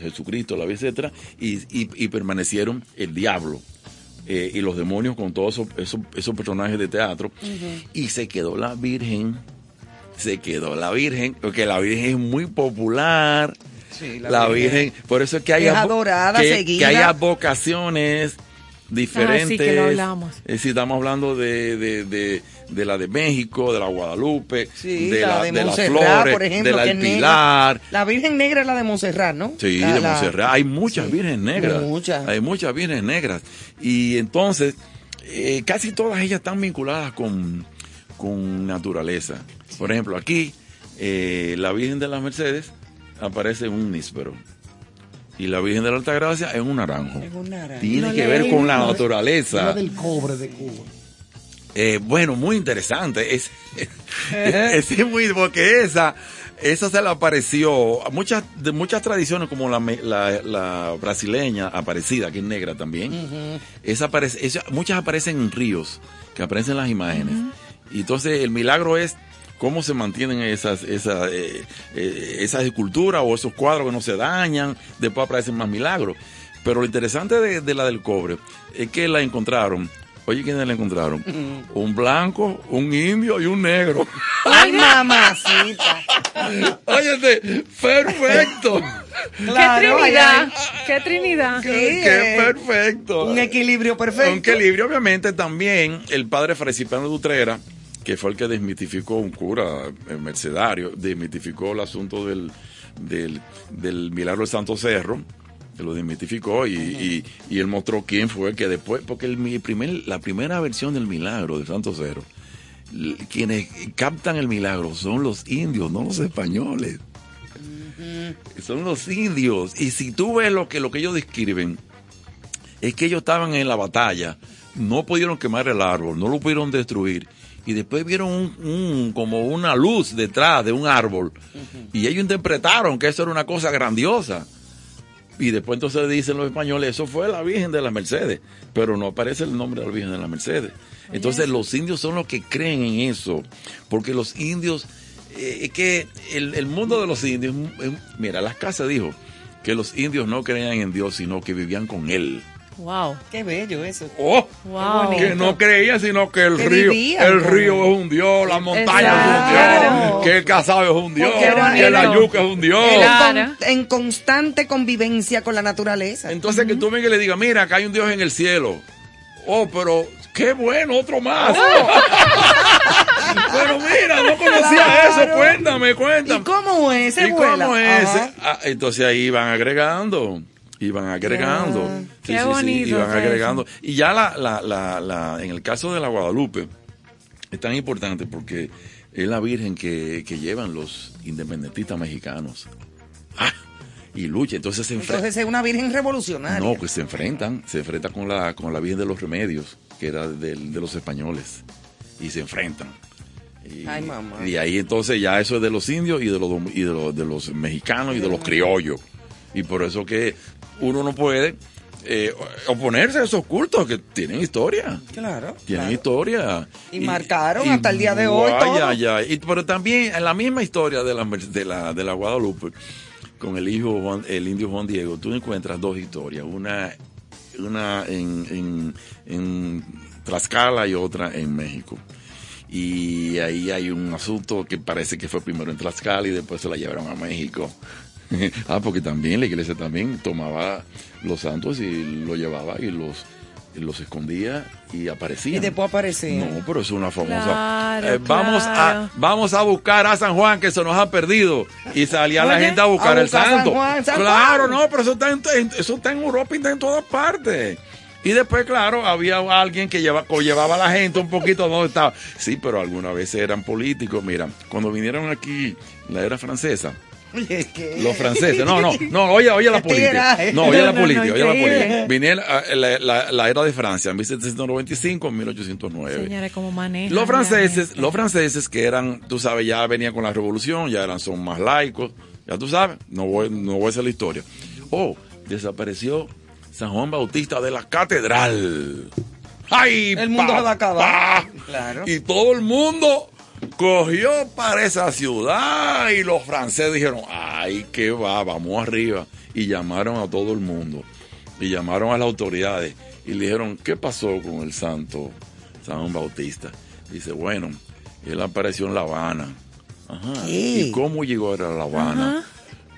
Jesucristo, la vida, etcétera, y, y- y permanecieron el diablo. Eh, y los demonios con todos esos, esos- esos personajes de teatro. Y se quedó la Virgen, se quedó la Virgen, porque la Virgen es muy popular. Sí, la, Virgen, por eso es que hay, adorada, que, seguida. que hay vocaciones diferentes. Ah, sí, que lo hablamos. Es decir, estamos hablando de, de, de, de la de México, de la Guadalupe, Sí, de la, la, de Montserrat, Flores, por ejemplo, de la del es negra. Pilar. La Virgen Negra es la de Montserrat, ¿no? Sí, La- de la- Montserrat. Hay muchas vírgenes negras. Muchas. Hay muchas vírgenes negras. Y entonces, eh, casi todas ellas están vinculadas con, con naturaleza. Por ejemplo, aquí, eh, la Virgen de las Mercedes aparece en un níspero. Y la Virgen de la Altagracia en un naranjo. Es un naranjo. Tiene No que ver con la naturaleza. La del cobre de Cuba. Eh, bueno, muy interesante. Es, es, es muy, porque esa, esa se le apareció a muchas, de muchas tradiciones como la, la, la brasileña aparecida, que es negra también. esa aparece, esa- muchas aparecen en ríos, que aparecen en las imágenes. Y entonces el milagro es cómo se mantienen esas, esas, eh, eh, esas esculturas o esos cuadros que no se dañan, después aparecen más milagros. Pero lo interesante de, de la del cobre es que la encontraron. Oye, ¿quiénes la encontraron? Un blanco, un indio y un negro. Ay, mamacita. Óyete, perfecto. Claro, ¡Qué trinidad! ¡Qué trinidad! Sí, Qué eh, perfecto. Un equilibrio perfecto. Un equilibrio, obviamente, también el padre Fracipano de Utrera, que fue el que desmitificó un cura eh, mercedario, desmitificó el asunto del, del, del milagro del Santo Cerro, que lo desmitificó y, y, y él mostró quién fue que después, porque el, mi primer, la primera versión del milagro del Santo Cerro, l- quienes captan el milagro son los indios, no los españoles. Son los indios. Y si tú ves lo que, lo que ellos describen, es que ellos estaban en la batalla, no pudieron quemar el árbol, no lo pudieron destruir. Y después vieron un, un- como una luz detrás de un árbol. Y ellos interpretaron que eso era una cosa grandiosa. Y después entonces dicen los españoles, eso fue la Virgen de las Mercedes. Pero no aparece el nombre de la Virgen de las Mercedes. Entonces los indios son los que creen en eso. Porque los indios, eh, es que el, el mundo de los indios, eh, mira, las casas dijo que los indios no creían en Dios, sino que vivían con Él. ¡Wow! Qué bello eso. Oh, ¡Wow! que no creían, sino que el Que río, el con río es un dios, la montaña Exacto. es un dios, que el casabe es un dios, que la yuca es un dios. Con- en constante convivencia con la naturaleza. Entonces que tú vengas y le digas, mira, acá hay un dios en el cielo. Oh, pero qué bueno, otro más. pero mira, no conocía Claro. eso, cuéntame, cuéntame. ¿Y cómo es? ¿Se ¿Y cómo es? Ah, entonces ahí van agregando, iban agregando. Ya. Sí, Qué sí, sí, bonito iban fue agregando. Y ya la, la, la, la, en el caso de la Guadalupe, es tan importante porque es la Virgen que, que llevan los independentistas mexicanos. Ah, y lucha, entonces se enfrentan. Entonces es una virgen revolucionaria. No, pues se enfrentan, se enfrentan con la, con la Virgen de los Remedios, que era del- de los españoles, y se enfrentan. Y, Ay, mamá. y ahí entonces ya eso es de los indios y de los, y de los, de los mexicanos y de los criollos. Y por eso que uno no puede eh, oponerse a esos cultos que tienen historia. Claro. Tienen claro. historia. Y marcaron hasta el día de hoy ay, ay. Y, pero también en la misma historia de la, de la, de la Guadalupe, con el hijo Juan- el indio Juan Diego, tú encuentras dos historias. Una, una en, en, en Tlaxcala y otra en México. Y ahí hay un asunto que parece que fue primero en Tlaxcala y después se la llevaron a México. ah, porque también la iglesia también tomaba los santos y lo llevaba y los, los escondía y aparecían. Y después aparece. No, pero es una famosa. Claro, Eh, vamos a vamos a buscar a San Juan que se nos ha perdido y salía la gente a buscar a el a San santo. Juan, San claro, Juan. no, pero eso está en, eso está en Europa y está en todas partes. Y después, claro, había alguien que lleva, co- llevaba a la gente un poquito donde estaba. Sí, pero algunas veces eran políticos. Mira, cuando vinieron aquí en la era francesa, ¿qué? los franceses, no, no, no, oye, oye la política. No, oye la política, oye la política. Ah, la, la- la era de Francia, en 1795, 1809. Señores, ¿cómo manejan? Los franceses, los franceses que eran, tú sabes, ya venían con la revolución, ya eran, son más laicos, ya tú sabes, no voy, no voy a hacer la historia. Oh, desapareció San Juan Bautista de la catedral. ¡Ay, El mundo se va a acabar. papá! Claro. Y todo el mundo cogió para esa ciudad y los franceses dijeron, ay, qué va, vamos arriba. Y llamaron a todo el mundo y llamaron a las autoridades y le dijeron, ¿qué pasó con el santo San Bautista? Dice, bueno, él apareció en La Habana. Ajá. ¿Qué? ¿Y cómo llegó a La Habana?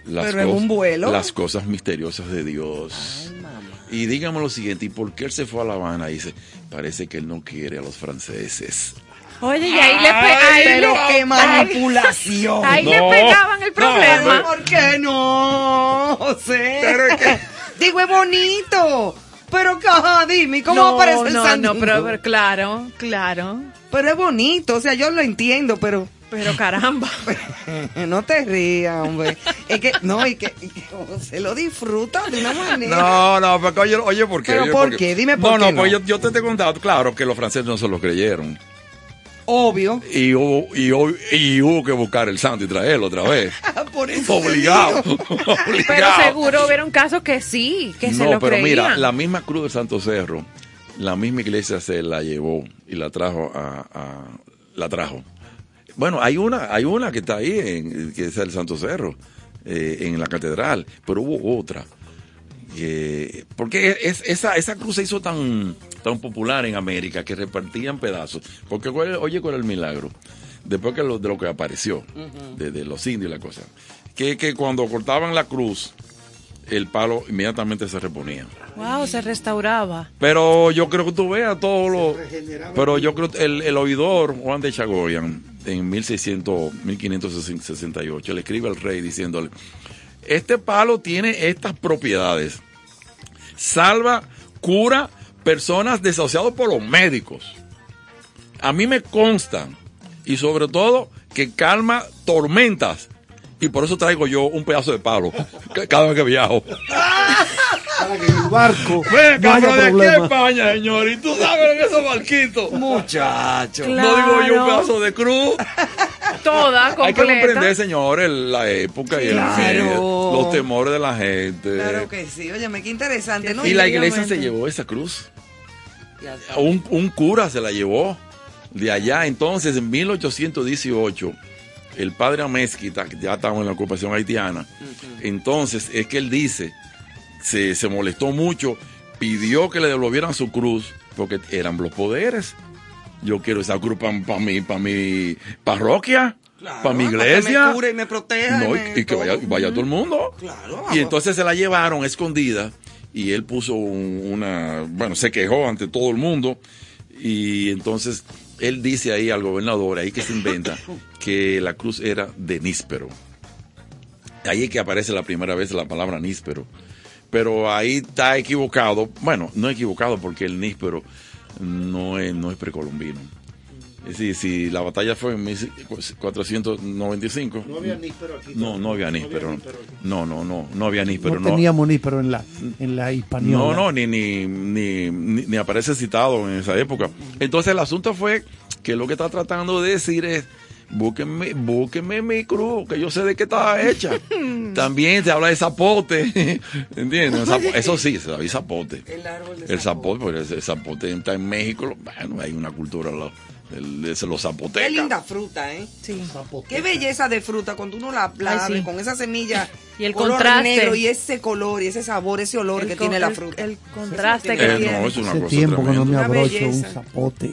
Las Pero en un vuelo. Las cosas misteriosas de Dios. Y dígame lo siguiente, ¿y por qué él se fue a La Habana? Dice, parece que él no quiere a los franceses. Oye, y ahí le, Ay, ahí Pero le- qué manipulación. ahí le No. pegaban el No, problema. ¿Por qué no, José? Pero es que- Digo, es bonito. Pero, ajá, dime, ¿cómo no, aparece el no, santo? no, pero, pero claro, claro. Pero es bonito, o sea, yo lo entiendo, pero Pero caramba. no te rías, hombre. Es que, no, y que, y que se lo disfruta de una manera. No, no, porque oye, oye, ¿por qué? ¿Pero Oye, por porque- qué? Dime por no, qué No, pues no. yo, yo te he contado, claro, que los franceses no se lo creyeron. Obvio. Y hubo, y, hubo, y hubo que buscar el santo y traerlo otra vez. Por eso Obligado. Pero seguro hubieron casos que sí, que se no, lo pero creían. mira, la misma cruz del Santo Cerro, la misma iglesia se la llevó y la trajo a, a- la trajo. Bueno, hay una, hay una que está ahí, en, que es el Santo Cerro, eh, en la catedral, pero hubo otra. Que- porque es, esa, esa cruz se hizo tan, tan popular en América que repartían pedazos. Porque cuál- oye, ¿cuál es el milagro? Después que lo, de lo que apareció, de, de los indios y la cosa, que, que cuando cortaban la cruz, el palo inmediatamente se reponía. Wow, se restauraba. Pero yo creo que tú veas todo lo. Pero yo creo que el, el oidor Juan de Chagoyan, en 1600, 1568, le escribe al rey diciéndole: Este palo tiene estas propiedades. Salva, cura personas desahuciadas por los médicos. A mí me consta, y sobre todo, que calma tormentas. Y por eso traigo yo un pedazo de palo ca- cada vez que viajo. Para que en el barco Ven, no de aquí a. España, señor. Y tú sabes lo que es esos barquitos. Muchacho. No digo yo un Claro. pedazo de cruz. Toda Hay que completa. comprender, señor, el- la época y el Claro. medio, los temores de la gente. Claro que sí. Óyeme, qué interesante, ¿no? y la iglesia se llevó esa cruz. Un, un cura se la llevó de allá. Entonces, en 1818, el padre Amezquita, que ya estaba en la ocupación haitiana, entonces es que él dice, se, se molestó mucho, pidió que le devolvieran su cruz, porque eran los poderes. Yo quiero esa cruz para mi, pa mi parroquia, Claro, para mi que iglesia. me cure y me proteja. No, y, me que vaya, todo. vaya todo el mundo. Claro, Y entonces se la llevaron escondida y él puso un- una, bueno, se quejó ante todo el mundo y entonces él dice ahí al gobernador, ahí que se inventa, que la cruz era de níspero. Ahí es que aparece la primera vez la palabra níspero. Pero ahí está equivocado, bueno, no equivocado porque el níspero no es, no es precolombino. Es decir, si la batalla fue en 1495. No había níspero aquí. No, no había níspero. No, no, no, no había níspero. no teníamos níspero en la, en la hispaniola. No, no, ni, ni, ni, ni, ni aparece citado en esa época. Entonces el asunto fue que lo que está tratando de decir es, Búsquenme, búsquenme mi cruz, que yo sé de qué está hecha. También se habla de zapote, ¿entiendes? Eso sí, se habla de zapote. El árbol de El zapote, porque ese zapote está en México. Bueno, hay una cultura de los Qué zapotecas. linda fruta, ¿eh? Sí. Qué belleza de fruta cuando uno la, la Ay, abre sí. con esa semilla Y el color contraste. negro y ese color y ese sabor, ese olor El que con- tiene la el- fruta. El contraste que Eh, tiene. no, es una Hace cosa tiempo que no me abrocho un belleza. zapote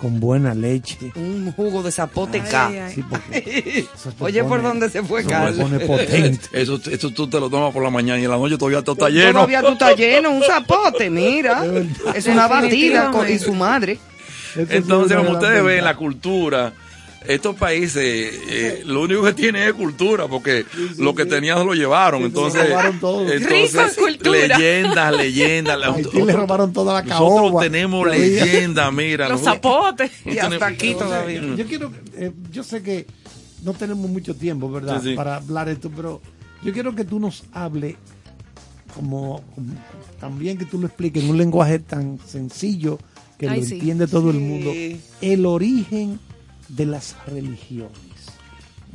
con buena leche. Un jugo de zapote Ay. Sí, porque Oye, ¿por dónde se fue, Carlos? pone potente. Eso, eso tú te lo tomas por la mañana y en la noche todavía todo está lleno. Todavía tú estás lleno, un zapote, mira. Es una batida con, y su madre. Entonces, como ustedes ven, la cultura, estos países, eh, lo único que tienen es cultura, porque lo que tenían lo llevaron. Sí, entonces, todo. entonces leyendas, leyendas. Haití le robaron toda la Nosotros caoba. tenemos Todavía. leyendas, mira. Los nosotros- zapotes. Y hasta aquí todavía. Yo quiero, eh, yo sé que no tenemos mucho tiempo, ¿verdad? Sí, sí. Para hablar de esto, pero yo quiero que tú nos hables como, como- también que tú lo expliques en un lenguaje tan sencillo que Ay, lo sí. entiende todo el mundo, el origen de las religiones.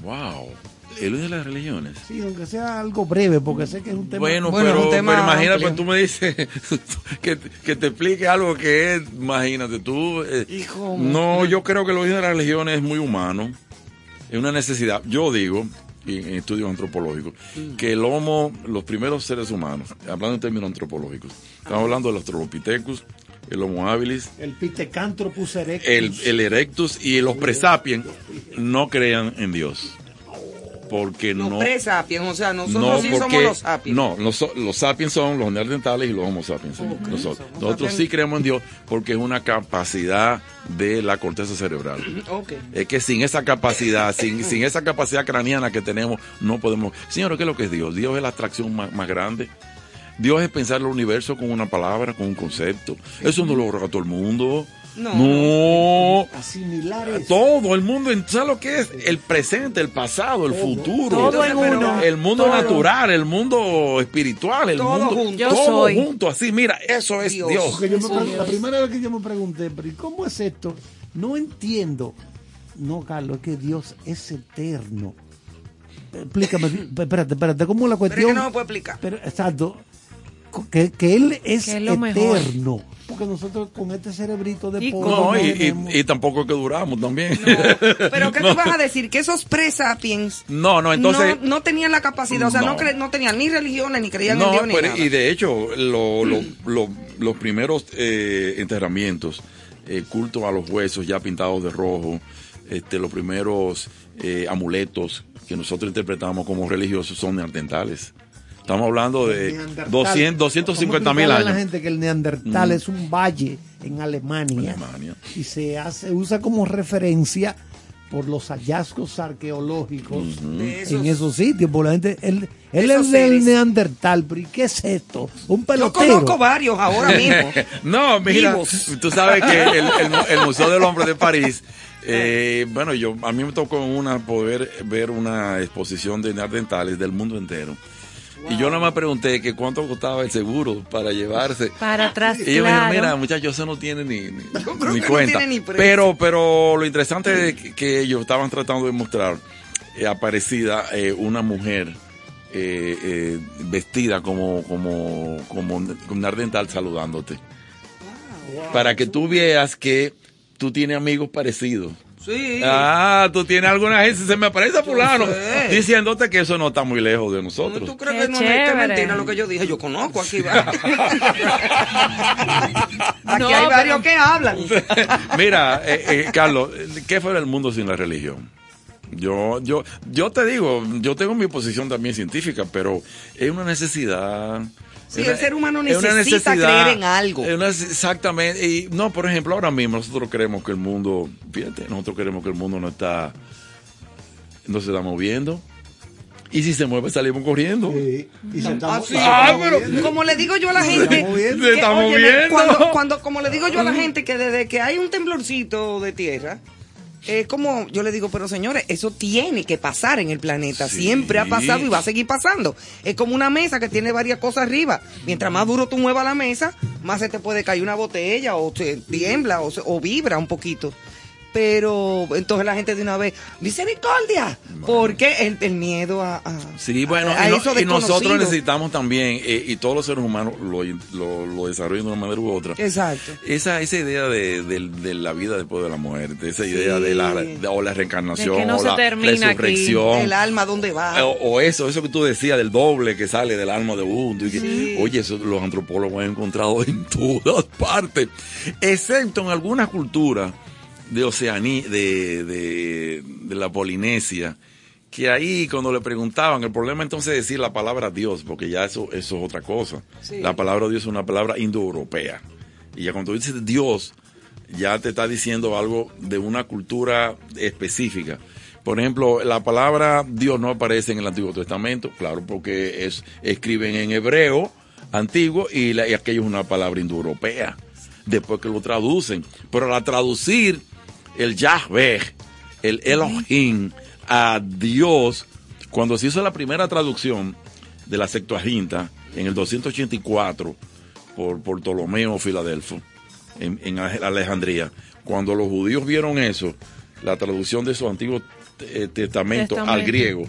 Wow. El de las religiones. Sí, aunque sea algo breve, porque sé que es un tema. Bueno, Bueno, es pero, un tema pero imagínate, pues tú me dices que, que te explique algo que es, imagínate tú. eh, Hijo, no, yo creo que el origen de la religión es muy humano, es una necesidad. Yo digo, en estudios antropológicos, Mm. que el homo, los primeros seres humanos, hablando en términos antropológicos, estamos hablando del Australopithecus, el Homo habilis, El Pithecanthropus erectus. el, el Erectus y los Presapiens, no crean en Dios. Porque Los no. pre-sapiens, o sea, nosotros sí somos los sapiens. No, los, los sapiens son los neandertales y los homo sapiens. son nosotros nosotros sí creemos en Dios porque es una capacidad de la corteza cerebral. Ok. Es que sin esa capacidad, sin, sin esa capacidad craneana que tenemos, no podemos. Señor, ¿qué es lo que es Dios? Dios es la atracción más, más grande. Dios es pensar el universo con una palabra, con un concepto. Eso no lo logra todo el mundo. No. no. Asimilar eso. Todo el mundo, ¿sabes lo que es? El presente, el pasado, el futuro. Todo en Pero- uno. El mundo Todo. natural, el mundo espiritual, el Todo mundo. junto. Yo todo soy. junto, así, mira, eso es Dios. Dios. Porque yo me pregunto- la primera vez que yo me pregunté, pero ¿y cómo es esto? No entiendo. No, Carlos, es que Dios es eterno. Explícame, espérate, espérate, ¿cómo es la Pero es cuestión? que no me puede explicar. Pero, exacto, que, que Él es, Que lo mejor. eterno. Porque nosotros con este cerebrito de polvo No, y, y- tampoco es que duramos también. Pero ¿qué No. tú vas a decir? Que esos pre-sapiens No, no, entonces. no, no tenían la capacidad, o sea, no, No. cre- no tenían ni religiones, ni creían No, en Dios, ni pero- nada. y de hecho, lo- lo- lo- los primeros eh, enterramientos, eh, culto a los huesos ya pintados de rojo, este, los primeros eh, amuletos que nosotros interpretamos como religiosos son neandertales. Estamos hablando de Neandertal. 200, 250 mil Vamos a explicarle a la años. gente que el Neandertal Mm. es un valle en Alemania, Alemania. y se hace usa como referencia por los hallazgos arqueológicos esos- en esos sitios. Por la gente, él, él es del seres. Neandertal, pero ¿y qué es esto? Un Yo pelotero. conozco varios ahora mismo. No, mira, Vivos. tú sabes que el, el- el Museo del Hombre de París, eh, bueno, yo a mí me tocó una poder ver una exposición de neandertales del mundo entero. Y yo nada más pregunté que cuánto costaba el seguro para llevarse. Para atrás, Y ellos me dijeron, claro. mira, muchachos, eso no tiene ni, ni, no cuenta. tiene ni precio. pero, pero lo interesante es que, ellos estaban tratando de mostrar eh, aparecida eh, una mujer eh, eh, vestida como, como, como un ardental saludándote. Para que tú veas que tú tienes amigos parecidos. Sí. Ah, tú tienes alguna gente, se me aparece fulano, diciéndote que eso no está muy lejos de nosotros. ¿Tú crees Qué que no es mentira lo que yo dije? Yo conozco aquí. aquí No, hay pero- varios que hablan. Mira, eh, eh, Carlos, ¿qué fuera el mundo sin la religión? Yo, yo, yo te digo, yo tengo mi posición también científica, pero es una necesidad. Sí, una- el ser humano una necesita necesidad, creer en algo. es una- exactamente. Y no, por ejemplo, ahora mismo nosotros creemos que el mundo, fíjate, nosotros creemos que el mundo no está, no se está moviendo. Y si se mueve, salimos corriendo. Sí, y se está- Ah, sí. está Ah, pero-. Como le digo yo a la Se gente, está moviendo. Se está óyeme, moviendo. Cuando, cuando, como le digo yo a la gente que desde que hay un temblorcito de tierra, es como yo le digo, pero señores, eso tiene que pasar en el planeta. Sí. Siempre ha pasado y va a seguir pasando. Es como una mesa que tiene varias cosas arriba. Mientras más duro tú muevas la mesa, más se te puede caer una botella o se tiembla o, se- o vibra un poquito. Pero entonces la gente de una vez, misericordia, porque el, el miedo a, a- Sí, bueno, a y, no- eso y nosotros necesitamos también, eh, y todos los seres humanos lo, lo, lo desarrollan de una manera u otra, Exacto. esa, esa idea de, de- de la vida después de la muerte, esa idea de la, de- o la reencarnación, De que no o se la termina aquí. resurrección. El alma, ¿dónde va? Eh, O, o eso, eso que tú decías del doble que sale del alma de uno. y que- Sí. Oye, eso los antropólogos han encontrado en todas partes, excepto en algunas culturas de Oceanía, de, de, de la Polinesia, que ahí cuando le preguntaban, el problema entonces es decir la palabra Dios, porque ya eso, eso es otra cosa. Sí. La palabra Dios es una palabra indoeuropea. Y ya cuando dices Dios, ya te está diciendo algo de una cultura específica. Por ejemplo, la palabra Dios no aparece en el Antiguo Testamento, claro, porque es escriben en hebreo antiguo y, la- y aquello es una palabra indoeuropea. Después que lo traducen, pero al traducir el Yahweh, el Elohim a Dios, cuando se hizo la primera traducción de la Septuaginta en el 284 por, por Ptolomeo Filadelfo en, en Alejandría, cuando los judíos vieron eso, la traducción de su antiguo eh, testamento, al griego,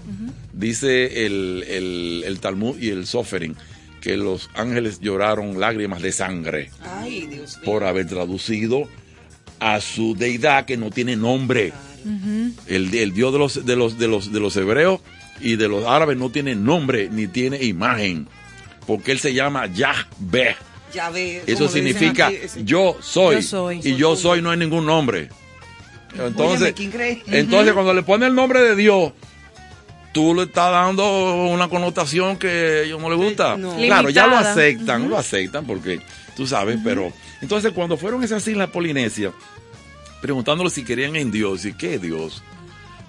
dice el, el, el Talmud y el Soferin que los ángeles lloraron lágrimas de sangre Ay, Dios mío. por haber traducido a su deidad que no tiene nombre. el, el Dios de los, de, los, de, los, de los hebreos y de los árabes no tiene nombre ni tiene imagen, porque él se llama Yahweh. Ya ve, Eso significa aquí, yo soy. Yo soy. Y yo soy no hay ningún nombre. Entonces, Óyeme, ¿quién cree? entonces cuando le pone el nombre de Dios, tú le estás dando una connotación que a ellos no le gusta. No. Claro, ya lo aceptan, lo aceptan porque tú sabes, pero entonces cuando fueron esas islas Polinesia, preguntándole si querían en Dios y qué es Dios.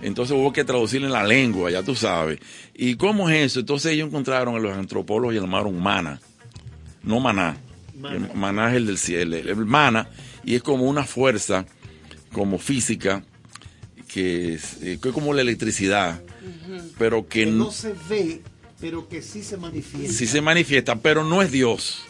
Entonces hubo que traducir en la lengua, ya tú sabes. ¿Y cómo es eso? Entonces ellos encontraron a los antropólogos y llamaron mana, no maná. El maná es el del cielo, el, el mana, y es como una fuerza, como física, que es, eh, que es como la electricidad, pero que Que no, no se ve, pero que sí se manifiesta. sí se manifiesta, pero no es Dios.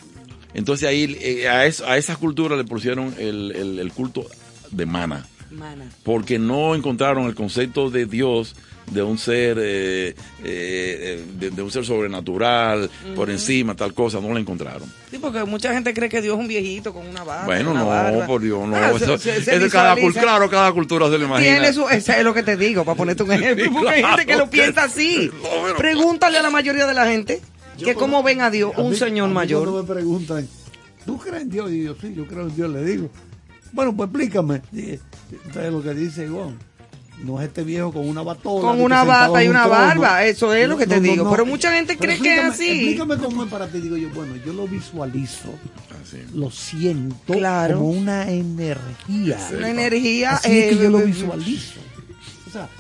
Entonces ahí eh, a, eso- a esas culturas le pusieron el, el- el culto de mana Mana. porque no encontraron el concepto de Dios de un ser eh, eh, de, de un ser sobrenatural por encima tal cosa no lo encontraron Sí, porque mucha gente cree que Dios es un viejito con una barba. bueno una no barba. por Dios no Ah, eso, se- se es de cada claro cada cultura se lo imagina Tiene su, eso es lo que te digo, para ponerte un ejemplo. Sí, porque hay gente que lo piensa así. sí. No, pero- Pregúntale a la mayoría de la gente que cómo ven a Dios, A un mí- señor a mí mayor. Cuando me preguntan, ¿tú crees en Dios? Y yo, sí, yo creo en Dios, le digo. Bueno, pues explícame. Entonces lo que dice Ivonne, no es este viejo con una batola. Con una bata y una trono. barba, eso es lo que te digo. Pero mucha gente Pero cree que es así. Explícame cómo es para ti. Digo yo, bueno, yo lo visualizo, Así. lo siento Claro. como una energía. Una energía. Así es que eh, yo lo eh, visualizo.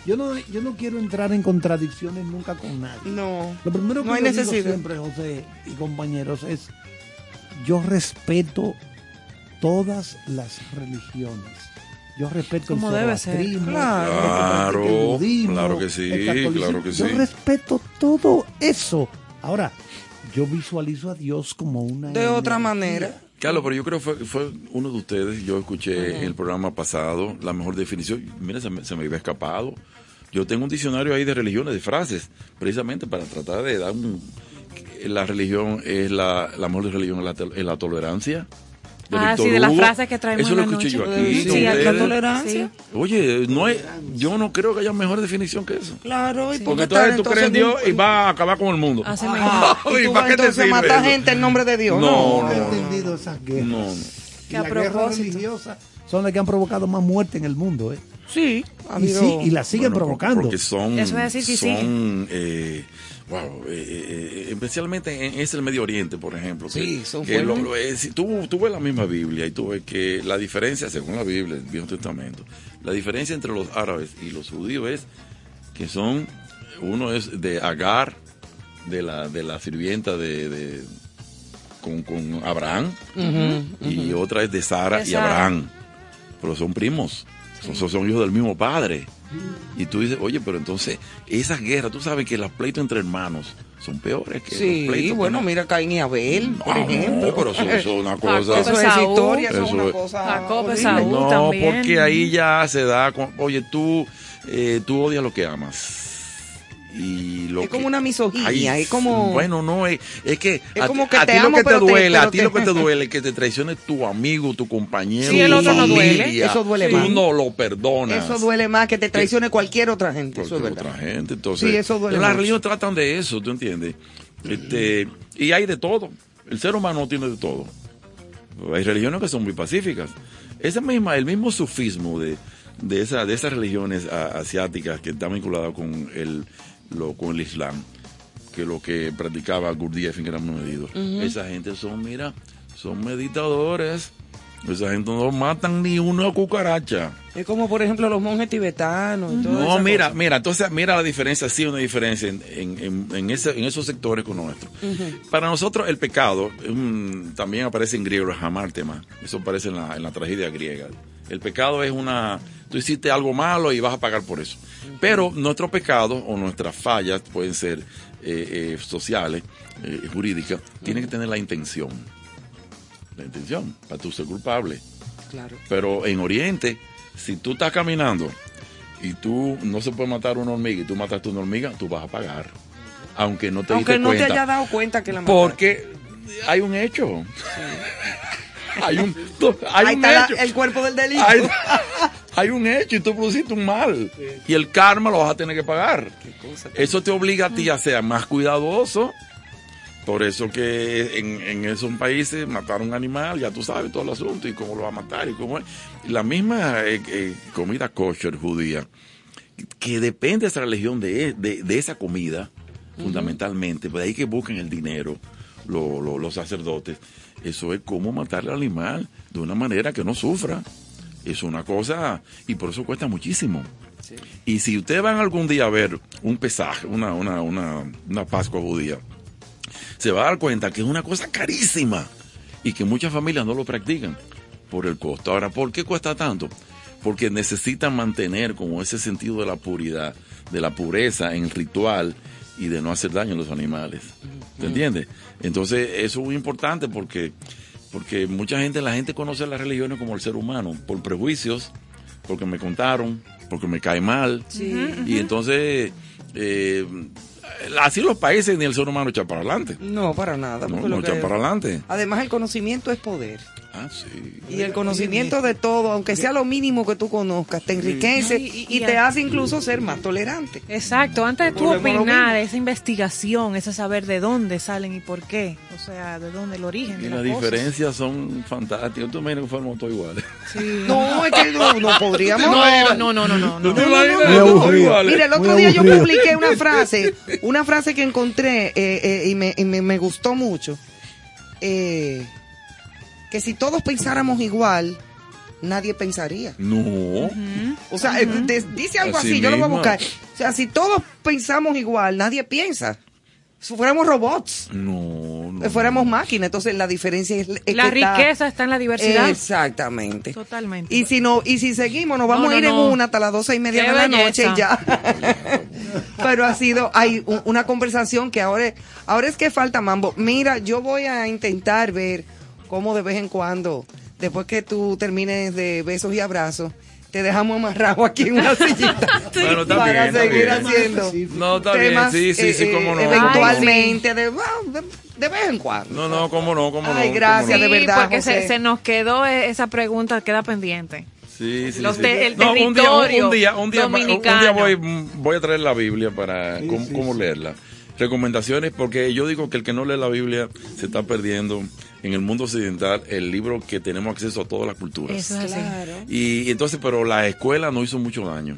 Yo no, yo no quiero entrar en contradicciones nunca con nadie. No. Lo primero que No hay yo digo siempre, José y compañeros, es yo respeto todas las religiones. Yo respeto Como el debe ser. zoroastrismo, Claro. el Claro, budismo, claro que sí, el claro que Yo sí. respeto todo eso. Ahora, yo visualizo a Dios como una De otra manera. Carlos, pero yo creo que fue, fue uno de ustedes, yo escuché en el programa pasado la mejor definición, mira, se me, se me había escapado. Yo tengo un diccionario ahí de religiones, de frases, precisamente para tratar de dar un... La religión es la, la mejor religión es la, la tolerancia. De Ah, Víctor sí, de las Hugo. frases que traemos Eso lo la escuché yo noche. aquí. Sí, con la tolerancia. Oye, no es, yo no creo que haya mejor definición que eso. Claro, y Porque entonces tú crees en Dios y va vas a acabar con el mundo. Ah, y ¿Y tú para vas qué te entonces a sirve matar eso? gente en nombre de Dios. No, No, no, entendido esas guerras. No, no. Y Que a las guerras propósito. religiosas son las que han provocado más muerte en el mundo. ¿eh? Sí, ha Y, sí, y la siguen Bueno, provocando. Porque son. Eso es decir que son, eh, wow, eh, eh, especialmente en, es el Medio Oriente, por ejemplo. que- Sí, son que lo- fuertes. lo- eh, si tú, tú ves la misma Biblia y tú ves que la diferencia, según la Biblia, el Viejo Testamento, la diferencia entre los árabes y los judíos es que son. Uno es de Agar, de la, de la sirvienta de. de- con, con Abraham, y otra es de Sara y. Abraham. Pero son primos, son, son hijos del mismo padre. Y tú dices, oye, pero entonces, esas guerras, tú sabes que los pleitos entre hermanos son peores que los Sí, pleitos bueno, que no- mira Caín y Abel, por Ah, ejemplo. no, pero eso, eso es una Jacob cosa. Eso es Saúl. historia, eso, es una cosa. Jacob horrible. Saúl. No, también. porque ahí ya se da, con- oye, tú, eh, tú odias lo que amas. Y lo Es como que- una misoginia, Ay, es como- Bueno, no, es, es que Es a, como ti- que a te ti amo, lo que te duele, a ti lo que te duele es que te traicione tu amigo, tu compañero, Sí, el tu otro no duele. familia. Eso duele Tú más. no lo perdonas. Eso duele más que te traicione cualquier otra gente, eso es verdad. otra gente. Entonces, Sí, eso duele las religiones tratan de eso, ¿tú entiendes? Este, y hay de todo. El ser humano tiene de todo. Hay religiones que son muy pacíficas. Esa misma, el mismo sufismo de, de, esa, de esas religiones a- asiáticas que están vinculadas con el, lo, con el Islam, que lo que practicaba Gurdjieff en gran medida. Esa gente son, mira, son meditadores. Esa gente no matan ni una cucaracha. Es como, por ejemplo, los monjes tibetanos y todo No, mira, mira, entonces mira la diferencia, sí, una diferencia en, en, en- en ese- en esos sectores con nuestros. Para nosotros el pecado mm, también aparece en griego, el hamártema, eso aparece en la, en la tragedia griega. El pecado es una, tú hiciste algo malo y vas a pagar por eso. Pero nuestros pecados o nuestras fallas pueden ser eh, eh, sociales, eh, jurídicas, tienen que tener la intención. La intención, para tú ser culpable. Claro. Pero en Oriente, si tú estás caminando y tú no se puede matar una hormiga y tú mataste una hormiga, tú vas a pagar. Aunque no te Aunque no cuenta. te haya dado cuenta que la mataron. Porque hay un hecho. hay un, hay Ahí un está hecho. el cuerpo del delito. Hay, hay un hecho y tú produciste un mal. Y el karma lo vas a tener que pagar. cosa Eso te obliga a ti a ser más cuidadoso. Por eso que en, en esos países matar un animal, ya tú sabes todo el asunto y cómo lo va a matar y cómo es. La misma eh, eh, comida kosher judía, que depende de esa religión de, de, de esa comida, fundamentalmente, pues ahí que buscan el dinero lo- lo- los sacerdotes. Eso es cómo matar al animal de una manera que no sufra. Es una cosa, y por eso cuesta muchísimo. Y si ustedes van algún día a ver un pesaje, una, una, una, una Pascua judía, se va a dar cuenta que es una cosa carísima y que muchas familias no lo practican por el costo. Ahora, ¿por qué cuesta tanto? Porque necesitan mantener como ese sentido de la puridad, de la pureza en el ritual y de no hacer daño a los animales. ¿Te entiendes? Entonces, eso es muy importante porque, porque mucha gente, la gente conoce las religiones como el ser humano, por prejuicios, porque me contaron, porque me cae mal. Y entonces, eh, así los países ni el ser humano echa para adelante. No, para nada. No, no echa que- para adelante. Además, el conocimiento es poder. Ah, sí. Y el conocimiento de todo, aunque sea lo mínimo que tú conozcas, te enriquece y- y, y- te hace incluso ser más tolerante. Exacto, antes de tú opinar, esa investigación, ese saber de dónde salen y por qué, o sea, de dónde el origen Y de las diferencias son fantásticas. Tú me imaginas que fuéramos todos iguales. Sí. No, es que no, no podríamos. no, no, no, no, no, ¿Tú no. No? Mira, el otro día yo publiqué una frase, una frase que encontré eh, eh, y, me, y me- me gustó mucho. Eh, que si todos pensáramos igual, nadie pensaría. No. O sea, de- dice algo Así así, yo lo voy a buscar. O sea, si todos pensamos igual, nadie piensa. Si fuéramos robots, No, no. eh, fuéramos máquinas, entonces la diferencia es, es La que riqueza está en la diversidad. Exactamente. Totalmente. Y si no, y si seguimos, nos vamos No, a no, ir en una hasta las doce y media Qué de la belleza. noche y ya. Pero ha sido, hay una conversación que ahora, ahora es que falta mambo. Mira, yo voy a intentar ver cómo de vez en cuando, después que tú termines de besos y abrazos, te dejamos amarrado aquí en una sillita Bueno, está para bien, está seguir bien. haciendo No, está temas, bien. Sí, sí, sí, eh, cómo no. eh, cómo no. Eventualmente, de, de, de vez en cuando. No, no, cómo no, cómo no. Ay, cómo gracias, no. de verdad, porque se, José. se nos quedó e- esa pregunta, queda pendiente. Sí, sí, Los sí. te- el No, un día, un, día, un día, un día voy, voy a traer la Biblia para cómo, sí, cómo leerla. Recomendaciones, porque yo digo que el que no lee la Biblia se está perdiendo en el mundo occidental el libro que tenemos acceso a todas las culturas. Eso es así. Y, y entonces, pero la escuela no hizo mucho daño.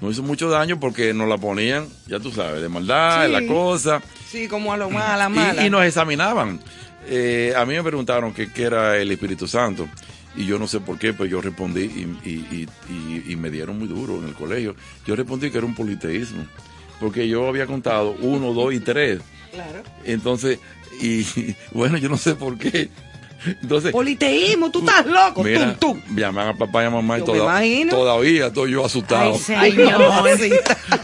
No hizo mucho daño porque nos la ponían, ya tú sabes, de maldad, Sí. la cosa. Sí, como a lo malo, a la mala. Y, nos examinaban. Eh, a mí me preguntaron qué qué era el Espíritu Santo. Y yo no sé por qué, pero yo respondí y, y- y- y- y me dieron muy duro en el colegio. Yo respondí que era un politeísmo. Porque yo había contado uno, dos y tres. Claro. Entonces, y bueno, yo no sé por qué. Entonces, Politeísmo, tú estás loco. mira, tum, tum. llaman a papá y a mamá y Yo toda- todavía estoy yo asustado. Ay.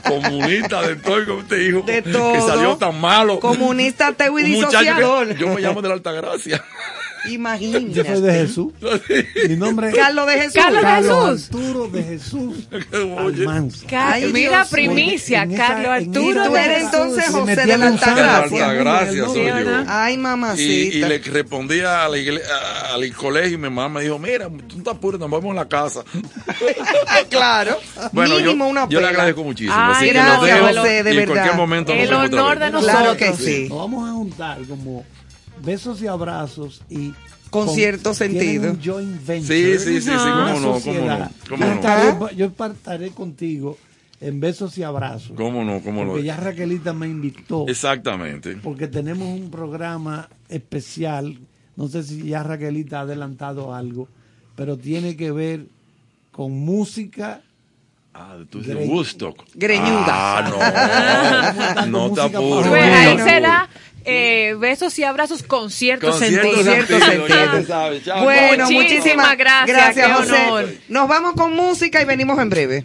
Comunista de todo como te dijo De que todo. salió tan malo. Comunista, ateo y Un muchacho que- disociador. yo me llamo de la Altagracia. Imagínate. Yo soy de Jesús. Mi nombre es Carlos de Jesús. Carlos de Jesús. Arturo de Jesús Oye, Almanza. Ay, Mira, Dios. primicia, En esa- Carlos en Arturo. esa- Tú eres entonces José de la en. Altagracia. Altagracia soy Sí, yo. Ay, Y, mamacita. y le respondía a la igle- a- al colegio y mi mamá me dijo, mira, tú no te apures, nos vamos a la casa. claro. Bueno, Mínimo yo, una yo le agradezco muchísimo. Ay, así que gracias, nos dejo José, de y en verdad. cualquier momento nos El otra honor de nosotros. Claro que sí. Nos vamos a juntar como besos y abrazos y Con cierto tienen sentido. un joint venture. Sí, sí, sí, sí, una cómo no, cómo sociedad. no, cómo yo, no. estaré, yo estaré contigo en besos y abrazos. ¿Cómo no? ¿Cómo no? Porque ya Raquelita me invitó. Exactamente. Porque tenemos un programa especial. No sé si ya Raquelita ha adelantado algo, pero tiene que ver con música. Ah, tú dices Gre- Woodstock. Greñuda. Ah, no. no para- Pues ahí será eh, besos y abrazos con cierto Con sentido. cierto sentido, ya sentido. te sabes. Chao, Bueno, Muchísimas muchísimas gracias, gracias, qué José. honor. Nos vamos con música y venimos en breve.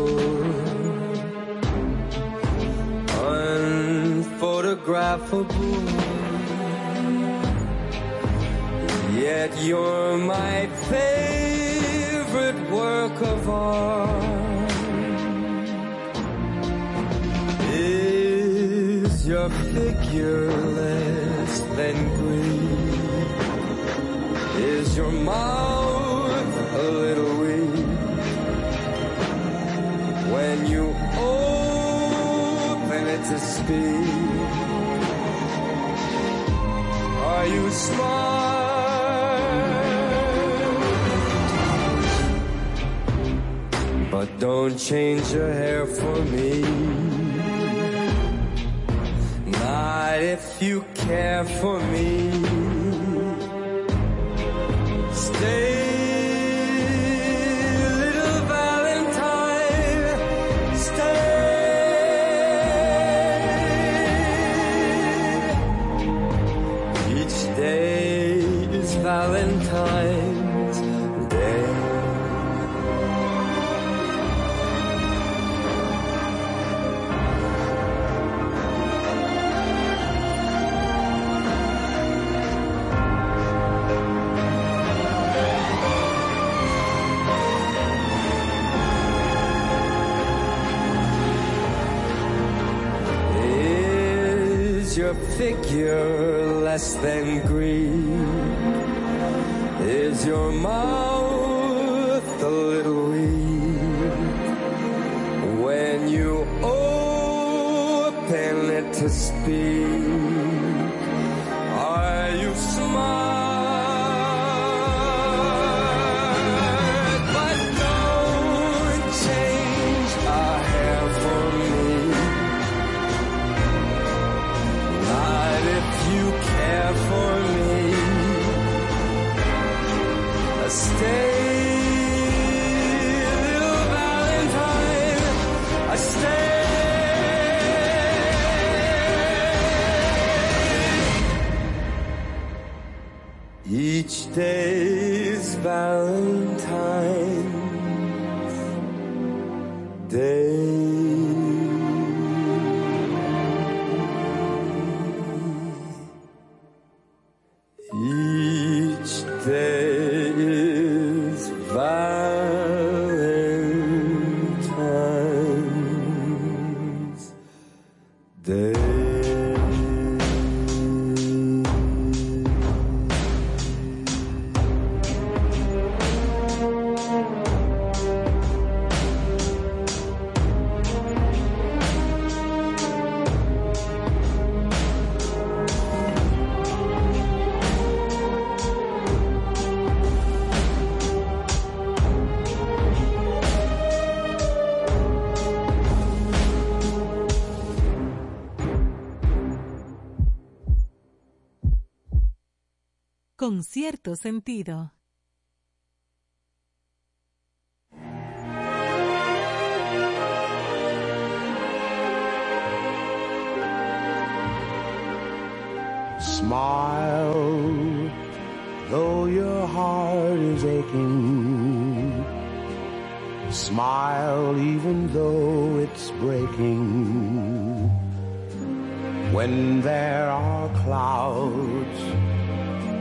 unphotographable. Yet you're my favorite work of art. Is your figure less than Greek? Is your mouth a little weak? When you open it to speak, are you smile. But don't change your hair for me. Not if you care for me. Stay, figure less than Greek? Is your mouth a little weak? When you open it to speak, con cierto sentido. Smile, though your heart is aching. Smile, even though it's breaking. When there are clouds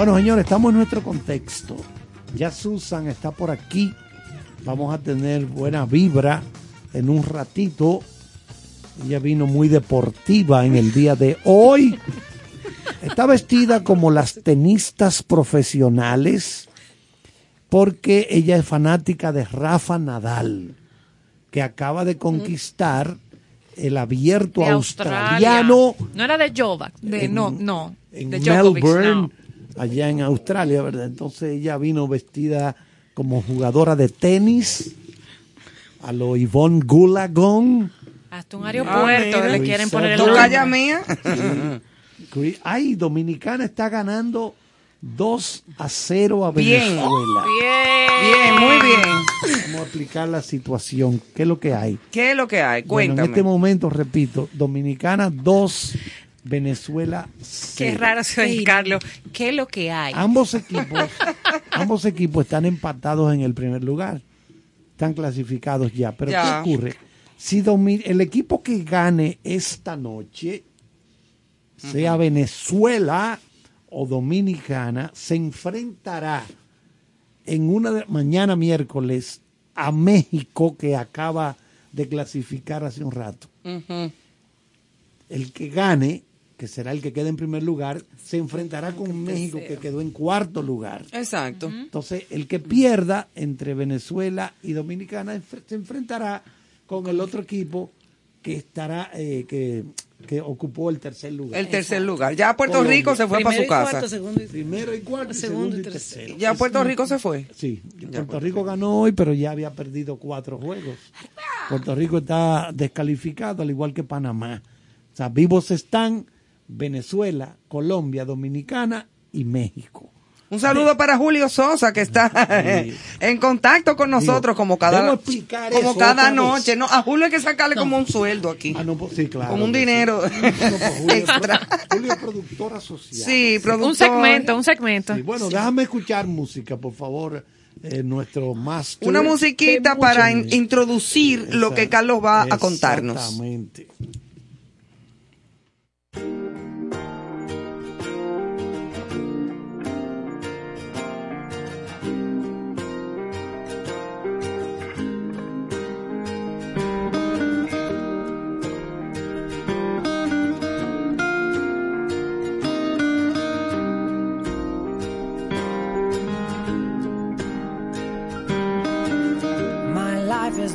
Bueno, señores, estamos en nuestro contexto. Ya Susan está por aquí. Vamos a tener buena vibra en un ratito. Ella vino muy deportiva en el día de hoy. Está vestida como las tenistas profesionales porque ella es fanática de Rafa Nadal, que acaba de conquistar el abierto australiano Australia. No era de Jovac. De, En- no, no. en de Djokovic, Melbourne, no. Allá en Australia, ¿verdad? Entonces ella vino vestida como jugadora de tenis a lo Yvonne Gulagon. Hasta un aeropuerto mira. le quieren poner el ¿Tú Tú nombre. calla mía? Ay, Dominicana está ganando 2 a 0 a Bien. Venezuela. Bien, muy bien. Vamos a explicar la situación. ¿Qué es lo que hay? ¿Qué es lo que hay? Bueno, Cuéntame. en este momento, repito, Dominicana 2, Venezuela 0. Qué raro se oye, Carlos. ¿Qué es lo que hay? Ambos equipos, ambos equipos están empatados en el primer lugar. Están clasificados ya. Pero Ya. ¿qué ocurre? Si el equipo que gane esta noche, sea Venezuela o Dominicana, se enfrentará en una de, mañana miércoles a México que acaba de clasificar hace un rato. El que gane, que será el que quede en primer lugar, se enfrentará con México que quedó en cuarto lugar. Exacto. Entonces, el que pierda entre Venezuela y Dominicana se enfrentará con el otro equipo que estará eh, que, que ocupó el tercer lugar. El tercer lugar. Ya Puerto Colombia. Rico se fue para su casa. Primero y cuarto, segundo y tercero. Ya Puerto Rico se fue. Sí, Puerto Rico ganó hoy, pero ya había perdido cuatro juegos. Puerto Rico está descalificado, al igual que Panamá. O sea, vivos están Venezuela, Colombia, Dominicana y México. Un saludo para Julio Sosa que está en contacto con nosotros como cada como cada vez. noche. No, a Julio hay que sacarle como un sueldo aquí. Ah, no, pues sí, claro. como un dinero No, pues Julio, extra. Julio es productor asociado. Sí, productor. Un segmento, un segmento. Sí, bueno, déjame escuchar música, por favor. eh, nuestro master. Una musiquita para in- introducir lo que Carlos va a contarnos. Exactamente.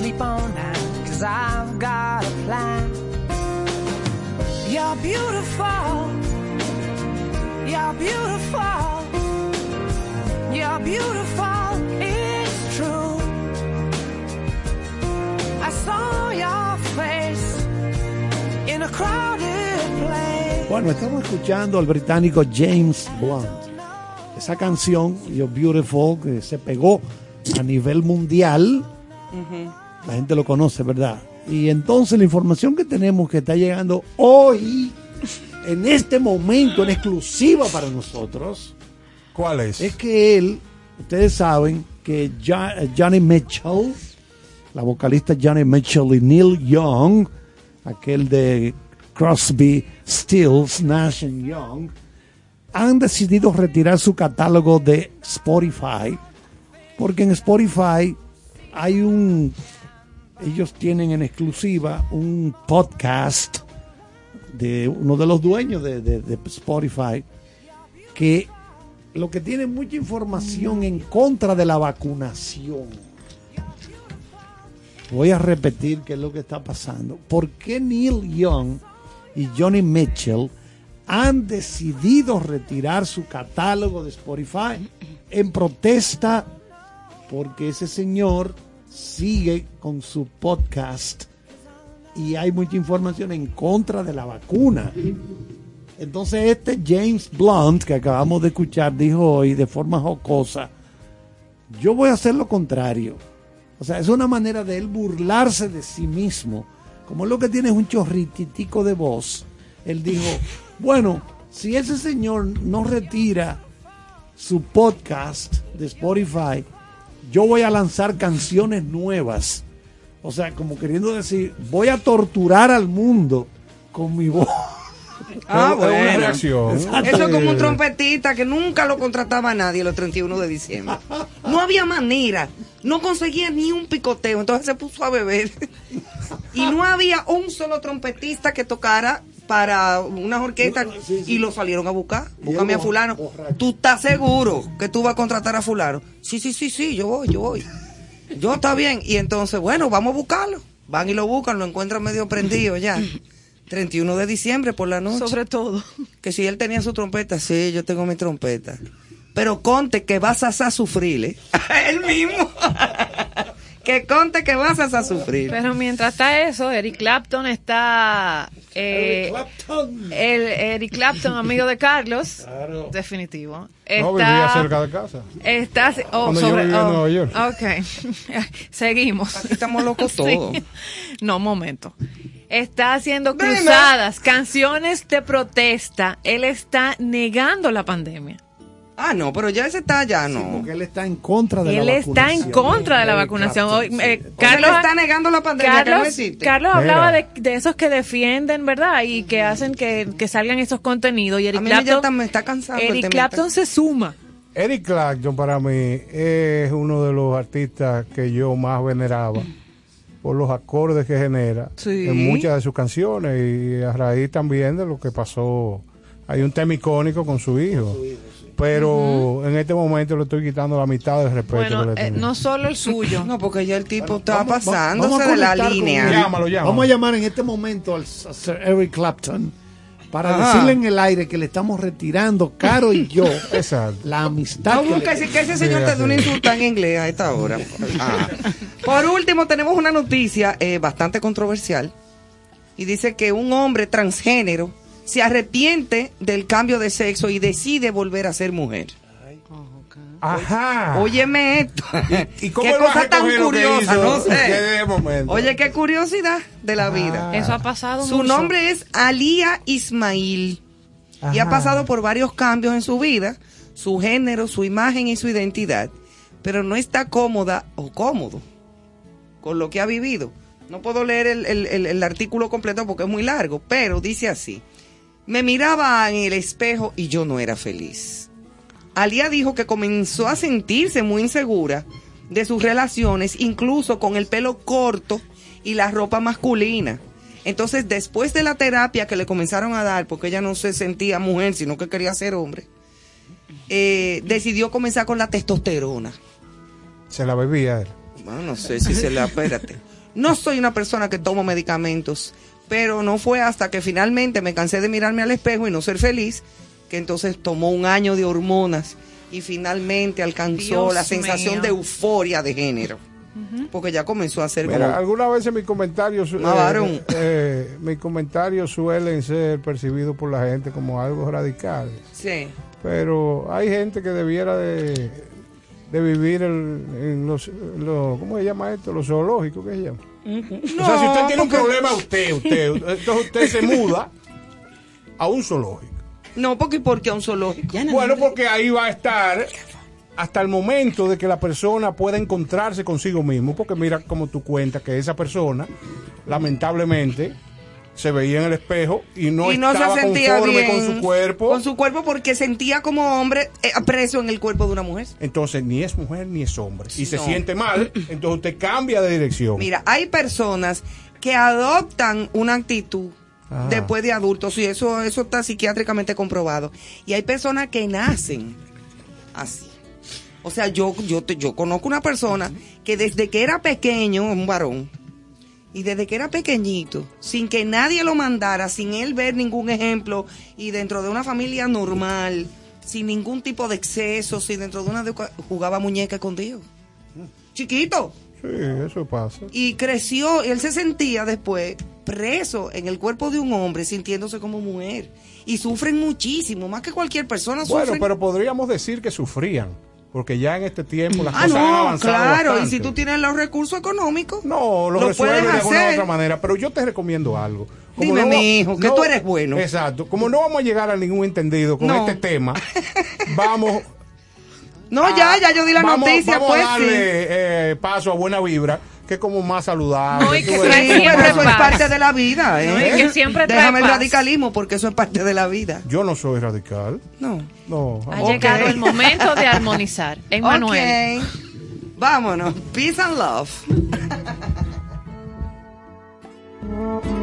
sleep on that, cause I've got a plan. You're beautiful. You're beautiful. You're beautiful. It's true. I saw your face in a crowded place. Bueno, estamos escuchando al británico James Blunt. Esa canción, You're Beautiful, que se pegó a nivel mundial. La gente lo conoce, ¿verdad? Y entonces la información que tenemos que está llegando hoy, en este momento, en exclusiva para nosotros, ¿Cuál es? es que él, ustedes saben que Johnny Mitchell, la vocalista Johnny Mitchell y Neil Young, aquel de Crosby, Stills, Nash and Young, han decidido retirar su catálogo de Spotify, porque en Spotify hay un, ellos tienen en exclusiva un podcast de uno de los dueños de, Spotify, que lo que tiene mucha información en contra de la vacunación. Voy a repetir qué es lo que está pasando. ¿Por qué Neil Young y Johnny Mitchell han decidido retirar su catálogo de Spotify en protesta porque ese señor sigue con su podcast y hay mucha información en contra de la vacuna. Entonces este James Blunt que acabamos de escuchar dijo hoy de forma jocosa, yo voy a hacer lo contrario. O sea, es una manera de él burlarse de sí mismo. Como lo que tiene es un chorrititico de voz, él dijo, bueno, si ese señor no retira su podcast de Spotify, yo voy a lanzar canciones nuevas. O sea, como queriendo decir, voy a torturar al mundo con mi voz. Ah, una bueno. reacción. Eso es como un trompetista que nunca lo contrataba nadie los 31 de diciembre. No había manera. No conseguía ni un picoteo. Entonces se puso a beber. Y no había un solo trompetista que tocara para unas orquestas y lo salieron a buscar. Búscame a fulano. ¿Tú estás seguro que tú vas a contratar a fulano? Sí, sí, sí, sí, yo voy, yo voy. Yo está bien. Y entonces, bueno, vamos a buscarlo. Van y lo buscan, lo encuentran medio prendido ya. 31 de diciembre por la noche. Sobre todo. Que si él tenía su trompeta, sí, yo tengo mi trompeta. Pero conte que vas a, a sufrir, ¿eh? él mismo. Que conte que vas a sufrir. Pero mientras está eso, Eric Clapton está. eh, El Eric Clapton, amigo de Carlos. Definitivo. Está, No, vivía cerca de casa. Está. oh, Cuando yo sobre- vivía en oh, Nueva York. Ok. Seguimos. Aquí estamos locos Sí. todos. No, momento. Está haciendo cruzadas, canciones de protesta. Él está negando la pandemia. Ah, no, pero ya ese está ya, no. Porque él está en contra de Él la está vacunación. en contra de la vacunación. Hoy, eh, Carlos, él está negando la pandemia que no Carlos, existe. Carlos hablaba de, de esos que defienden, ¿verdad? Y que hacen que, que salgan esos contenidos. Y Eric A mí ya Clapton, está- me está cansando Eric. Clapton se suma. Eric Clapton para mí es uno de los artistas que yo más veneraba por los acordes que genera Sí. en muchas de sus canciones y a raíz también de lo que pasó. Hay un tema icónico con su hijo. Pero en este momento le estoy quitando la mitad del respeto que le eh, no solo el suyo. No, porque ya el tipo está Vamos- pasándose de la con línea. Eric. Llámalo, llámalo. Vamos a llamar en este momento al a Sir Eric Clapton para Ajá. decirle en el aire que le estamos retirando, Caro y yo, Exacto. la amistad No que le- que ese señor te dé una insulta en inglés a esta hora. Ah. Por último, tenemos una noticia eh, bastante controversial. Y dice que un hombre transgénero se arrepiente del cambio de sexo y decide volver a ser mujer. Ajá. Óyeme esto. ¿Y cómo qué cosa tan curiosa, no sé. Oye, qué curiosidad de la vida. Eso ha pasado Su mucho. nombre es Alía Ismail y ha pasado por varios cambios en su vida, su género, su imagen y su identidad, pero no está cómoda o cómodo con lo que ha vivido. No puedo leer el, el- el- el artículo completo porque es muy largo, pero dice así. Me miraba en el espejo y yo no era feliz. Alía dijo que comenzó a sentirse muy insegura de sus relaciones, incluso con el pelo corto y la ropa masculina. Entonces, después de la terapia que le comenzaron a dar, porque ella no se sentía mujer, sino que quería ser hombre, eh, decidió comenzar con la testosterona. Se la bebía él. Bueno, no sé si se la... Espérate. No soy una persona que tomo medicamentos, pero no fue hasta que finalmente me cansé de mirarme al espejo y no ser feliz, que entonces tomó un año de hormonas y finalmente alcanzó Dios la sensación mío. de euforia de género. Porque ya comenzó a ser Mira, como... algunas veces mis comentarios, varón. eh, eh, mis comentarios suelen ser percibidos por la gente como algo radicales. Sí. Pero hay gente que debiera de, de vivir en, en los, lo- ¿cómo se llama esto? Los zoológicos, ¿qué se llama? O sea, si usted tiene un problema, usted, usted, entonces usted se muda a un zoológico. No, porque porque a un zoológico. Bueno, porque ahí va a estar hasta el momento de que la persona pueda encontrarse consigo mismo, porque mira como tú cuentas que esa persona, lamentablemente, se veía en el espejo y no y no estaba se sentía conforme bien con su cuerpo. Con su cuerpo porque sentía como hombre eh, preso en el cuerpo de una mujer. Entonces ni es mujer ni es hombre. Y se siente mal, entonces usted cambia de dirección. Mira, hay personas que adoptan una actitud Ah. después de adultos y eso eso está psiquiátricamente comprobado. Y hay personas que nacen así. O sea, yo yo te- yo conozco una persona que desde que era pequeño, un varón, y desde que era pequeñito, sin que nadie lo mandara, sin él ver ningún ejemplo, y dentro de una familia normal, sin ningún tipo de exceso, sin dentro de una jugaba muñeca escondido. Chiquito. Sí, eso pasa. Y creció, y él se sentía después preso en el cuerpo de un hombre, sintiéndose como mujer. Y sufren muchísimo, más que cualquier persona Bueno, sufren. pero podríamos decir que sufrían, porque ya en este tiempo las Ah, cosas han no, avanzado claro, y si tú tienes los recursos económicos, No, lo, lo puedes de alguna u otra manera, pero yo te recomiendo algo. Dime, va- mijo, que tú eres bueno. Exacto. Como no vamos a llegar a ningún entendido con No. este tema, vamos. No, ya, ya yo di la vamos, noticia, vamos pues a darle sí. eh, paso a buena vibra, que es como más saludable. No, y que Sí, pero eso es parte de la vida, ¿eh? No, y que siempre trae Déjame el paz. radicalismo porque eso es parte de la vida. Yo no soy radical. No. No. Ha llegado el momento de armonizar. Emmanuel. Ok. Vámonos. Peace and love.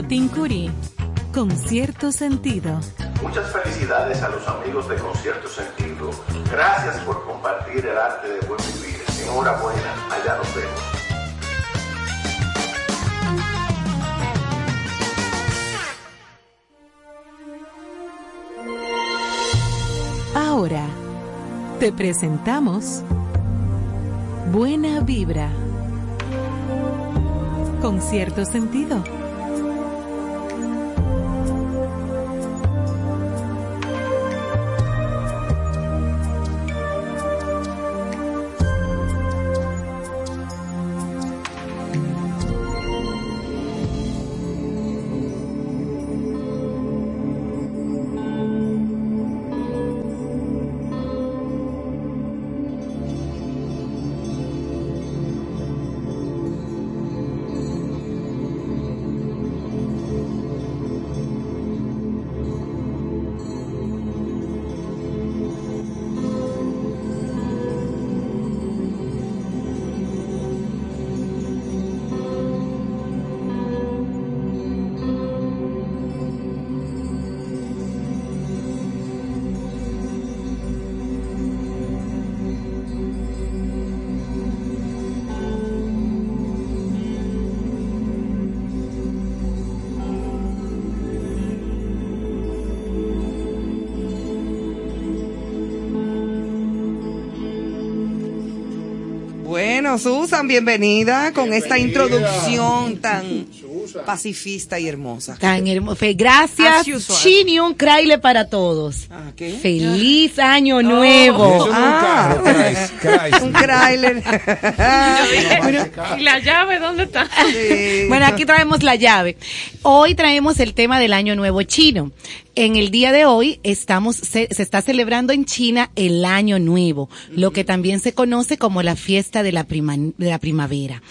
Jotin Curie, con cierto sentido. Muchas felicidades a los amigos de Concierto Sentido. Gracias por compartir el arte de buen vivir. Enhorabuena, allá nos vemos. Ahora te presentamos Buena Vibra, con cierto sentido. Bueno, Susan, bienvenida con esta introducción tan pacifista y hermosa. Tan hermoso. Gracias, As usual. Chini, un craile para todos. ¿Qué? Feliz año nuevo. Eso es un Ah. carro. Un Chrysler. ¿Y la llave dónde está? Sí. Bueno, aquí traemos la llave. Hoy traemos el tema del Año Nuevo Chino. En el día de hoy estamos se, se está celebrando en China el Año Nuevo, lo que también se conoce como la fiesta de la, prima- de la primavera.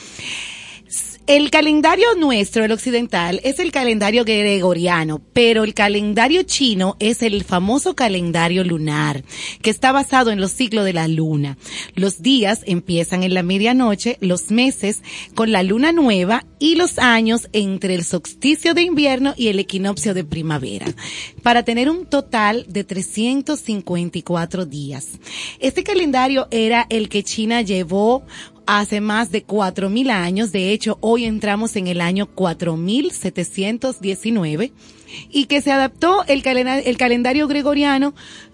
El calendario nuestro, el occidental, es el calendario gregoriano, pero el calendario chino es el famoso calendario lunar, que está basado en los ciclos de la luna. Los días empiezan en la medianoche, los meses con la luna nueva y los años entre el solsticio de invierno y el equinoccio de primavera, para tener un total de 354 días. Este calendario era el que China llevó hace más de 4.000 años. De hecho, hoy entramos en el año 4.719 y que se adaptó el, calena- el calendario gregoriano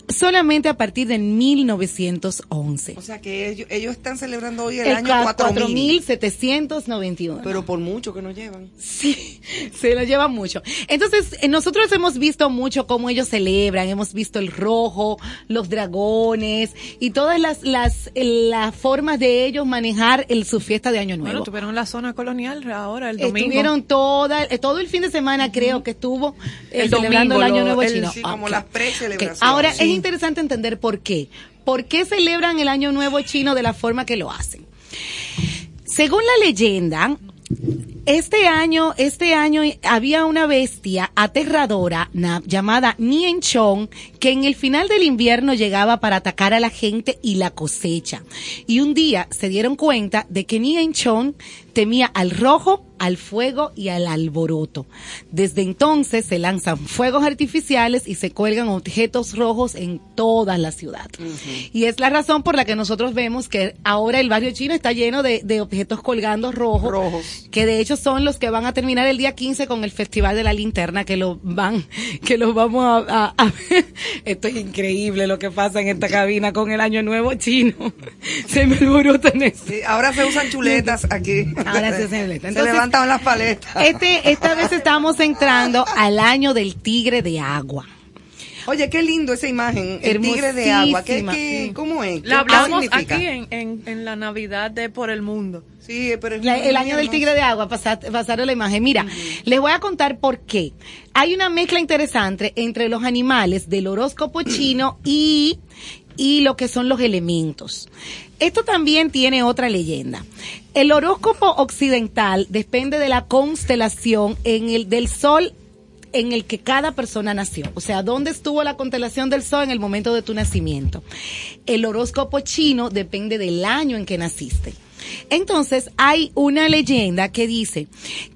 solamente a partir de 1911. O sea que ellos, ellos están celebrando hoy el, El año ca- 4000. 4.791. Pero por mucho que nos llevan. Sí, se lo lleva mucho. Entonces, eh, nosotros hemos visto mucho cómo ellos celebran, hemos visto el rojo, los dragones y todas las, las, eh, las formas de ellos manejar el, su fiesta de Año Nuevo. Bueno, tuvieron la zona colonial ahora, el domingo. Estuvieron toda, eh, todo el fin de semana, creo que estuvo eh, El celebrando domingo, el Año Nuevo el- Chino. Sí, como las precelebraciones. Ok. Ahora, Sí. es interesante entender por qué. ¿Por qué celebran el Año Nuevo Chino de la forma que lo hacen? Según la leyenda, este año, este año había una bestia aterradora llamada Nien Chong que en el final del invierno llegaba para atacar a la gente y la cosecha. Y un día se dieron cuenta de que Nien Chong temía al rojo, al fuego y al alboroto. Desde entonces se lanzan fuegos artificiales y se cuelgan objetos rojos en toda la ciudad. Y es la razón por la que nosotros vemos que ahora el barrio chino está lleno de, de objetos colgando rojos, Rojos. que de hecho son los que van a terminar el día 15 con el Festival de la Linterna, que lo van, que los vamos a, a- a ver. Esto es increíble lo que pasa en esta cabina con el Año Nuevo chino. Se me alborotan eso. Sí, ahora se usan chuletas aquí. Ahora se hacen letras. Se levantan las paletas. Este, esta vez estamos entrando al año del tigre de agua. Oye, qué lindo esa imagen. El tigre de agua. ¿Qué, qué, ¿Cómo es? La ¿Qué hablamos aquí en, en, en la Navidad de Por el Mundo. Sí, pero es La- el año del tigre de agua, pasar, pasaron la imagen. Mira, les voy a contar por qué. Hay una mezcla interesante entre los animales del horóscopo chino y y lo que son los elementos. Esto también tiene otra leyenda. El horóscopo occidental depende de la constelación en el del sol en el que cada persona nació. O sea, ¿dónde estuvo la constelación del sol en el momento de tu nacimiento? El horóscopo chino depende del año en que naciste. Entonces hay una leyenda que dice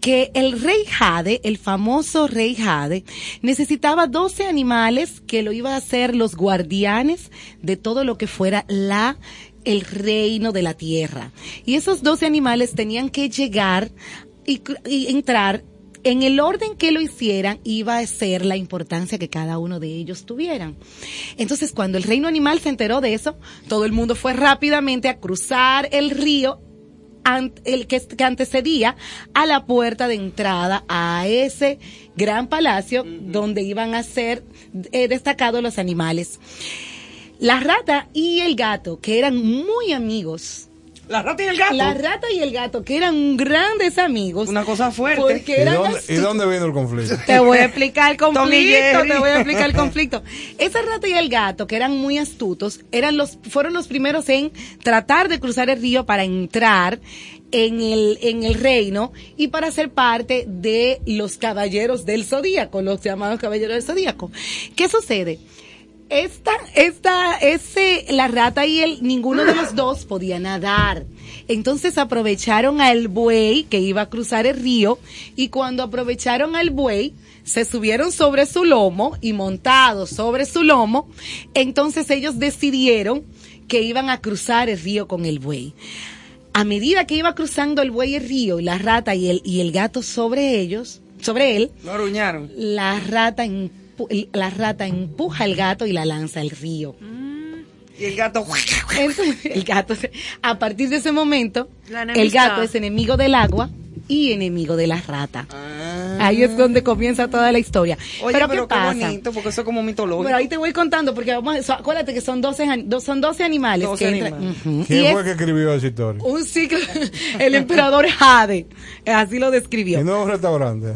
que el rey Jade, el famoso rey Jade, necesitaba 12 animales que lo iba a hacer los guardianes de todo lo que fuera la el reino de la tierra. Y esos 12 animales tenían que llegar y, y entrar en el orden que lo hicieran iba a ser la importancia que cada uno de ellos tuvieran. Entonces, cuando el reino animal se enteró de eso, todo el mundo fue rápidamente a cruzar el río el que, que antecedía a la puerta de entrada a ese gran palacio donde iban a ser eh, destacados los animales. La rata y el gato, que eran muy amigos. La rata y el gato. La rata y el gato, que eran grandes amigos. Una cosa fuerte. Porque ¿Y eran dónde, ¿Y dónde vino el conflicto? Te voy a explicar el y conflicto, te voy a explicar el conflicto. Esa rata y el gato, que eran muy astutos, eran los, fueron los primeros en tratar de cruzar el río para entrar en el, en el reino y para ser parte de los caballeros del zodíaco, los llamados caballeros del zodíaco. ¿Qué sucede? Esta, esta, ese, la rata y el, ninguno de los dos podía nadar. Entonces aprovecharon al buey que iba a cruzar el río y cuando aprovecharon al buey, se subieron sobre su lomo y montados sobre su lomo, entonces ellos decidieron que iban a cruzar el río con el buey. A medida que iba cruzando el buey el río y la rata y el, y el gato sobre ellos, sobre él, Lo aruñaron. la rata, empu- la rata empuja al gato y la lanza al río. Y el gato. Entonces, el gato, a partir de ese momento, el gato es enemigo del agua y enemigo de la rata. Ahí es donde comienza toda la historia. Ah. Oye, pero, pero, ¿qué qué pasa? bonito, porque eso es como mitológico. Pero ahí te voy contando, porque vamos, acuérdate que son 12, an- do- son 12 animales 12 que entran. animales. ¿Quién fue que escribió esa historia? un ciclo, el emperador Jade, así lo Y describió. no es un restaurante.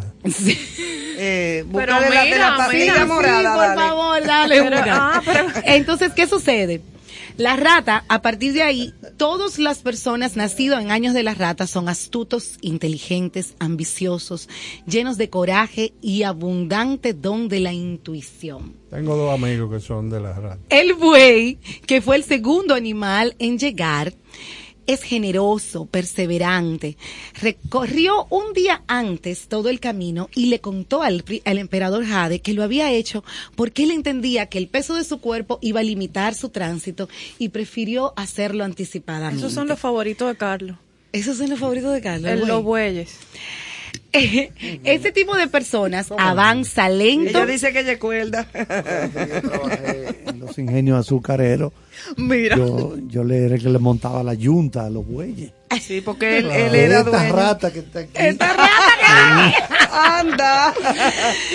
Eh, busca Pero de la, de la mira, pastilla mira, morada, Sí, por dale. favor, dale Pero, una. ah, pero- Entonces, ¿qué sucede? La rata, a partir de ahí, todas las personas nacidas en años de la rata son astutos, inteligentes, ambiciosos, llenos de coraje y abundante don de la intuición. Tengo dos amigos que son de la rata. El buey, que fue el segundo animal en llegar, es generoso, perseverante. Recorrió un día antes todo el camino y le contó al, al emperador Jade que lo había hecho porque él entendía que el peso de su cuerpo iba a limitar su tránsito y prefirió hacerlo anticipadamente. Esos son los favoritos de Carlos. Esos son los favoritos de Carlos. El- los buey. bueyes. Este tipo de personas avanza lento. Ella dice que ella cuerda. En los ingenios azucareros, Mira. yo, yo le, era que le montaba la yunta a los bueyes. Sí, porque él, él era esta dueño. rata que está aquí. Esta rata Anda.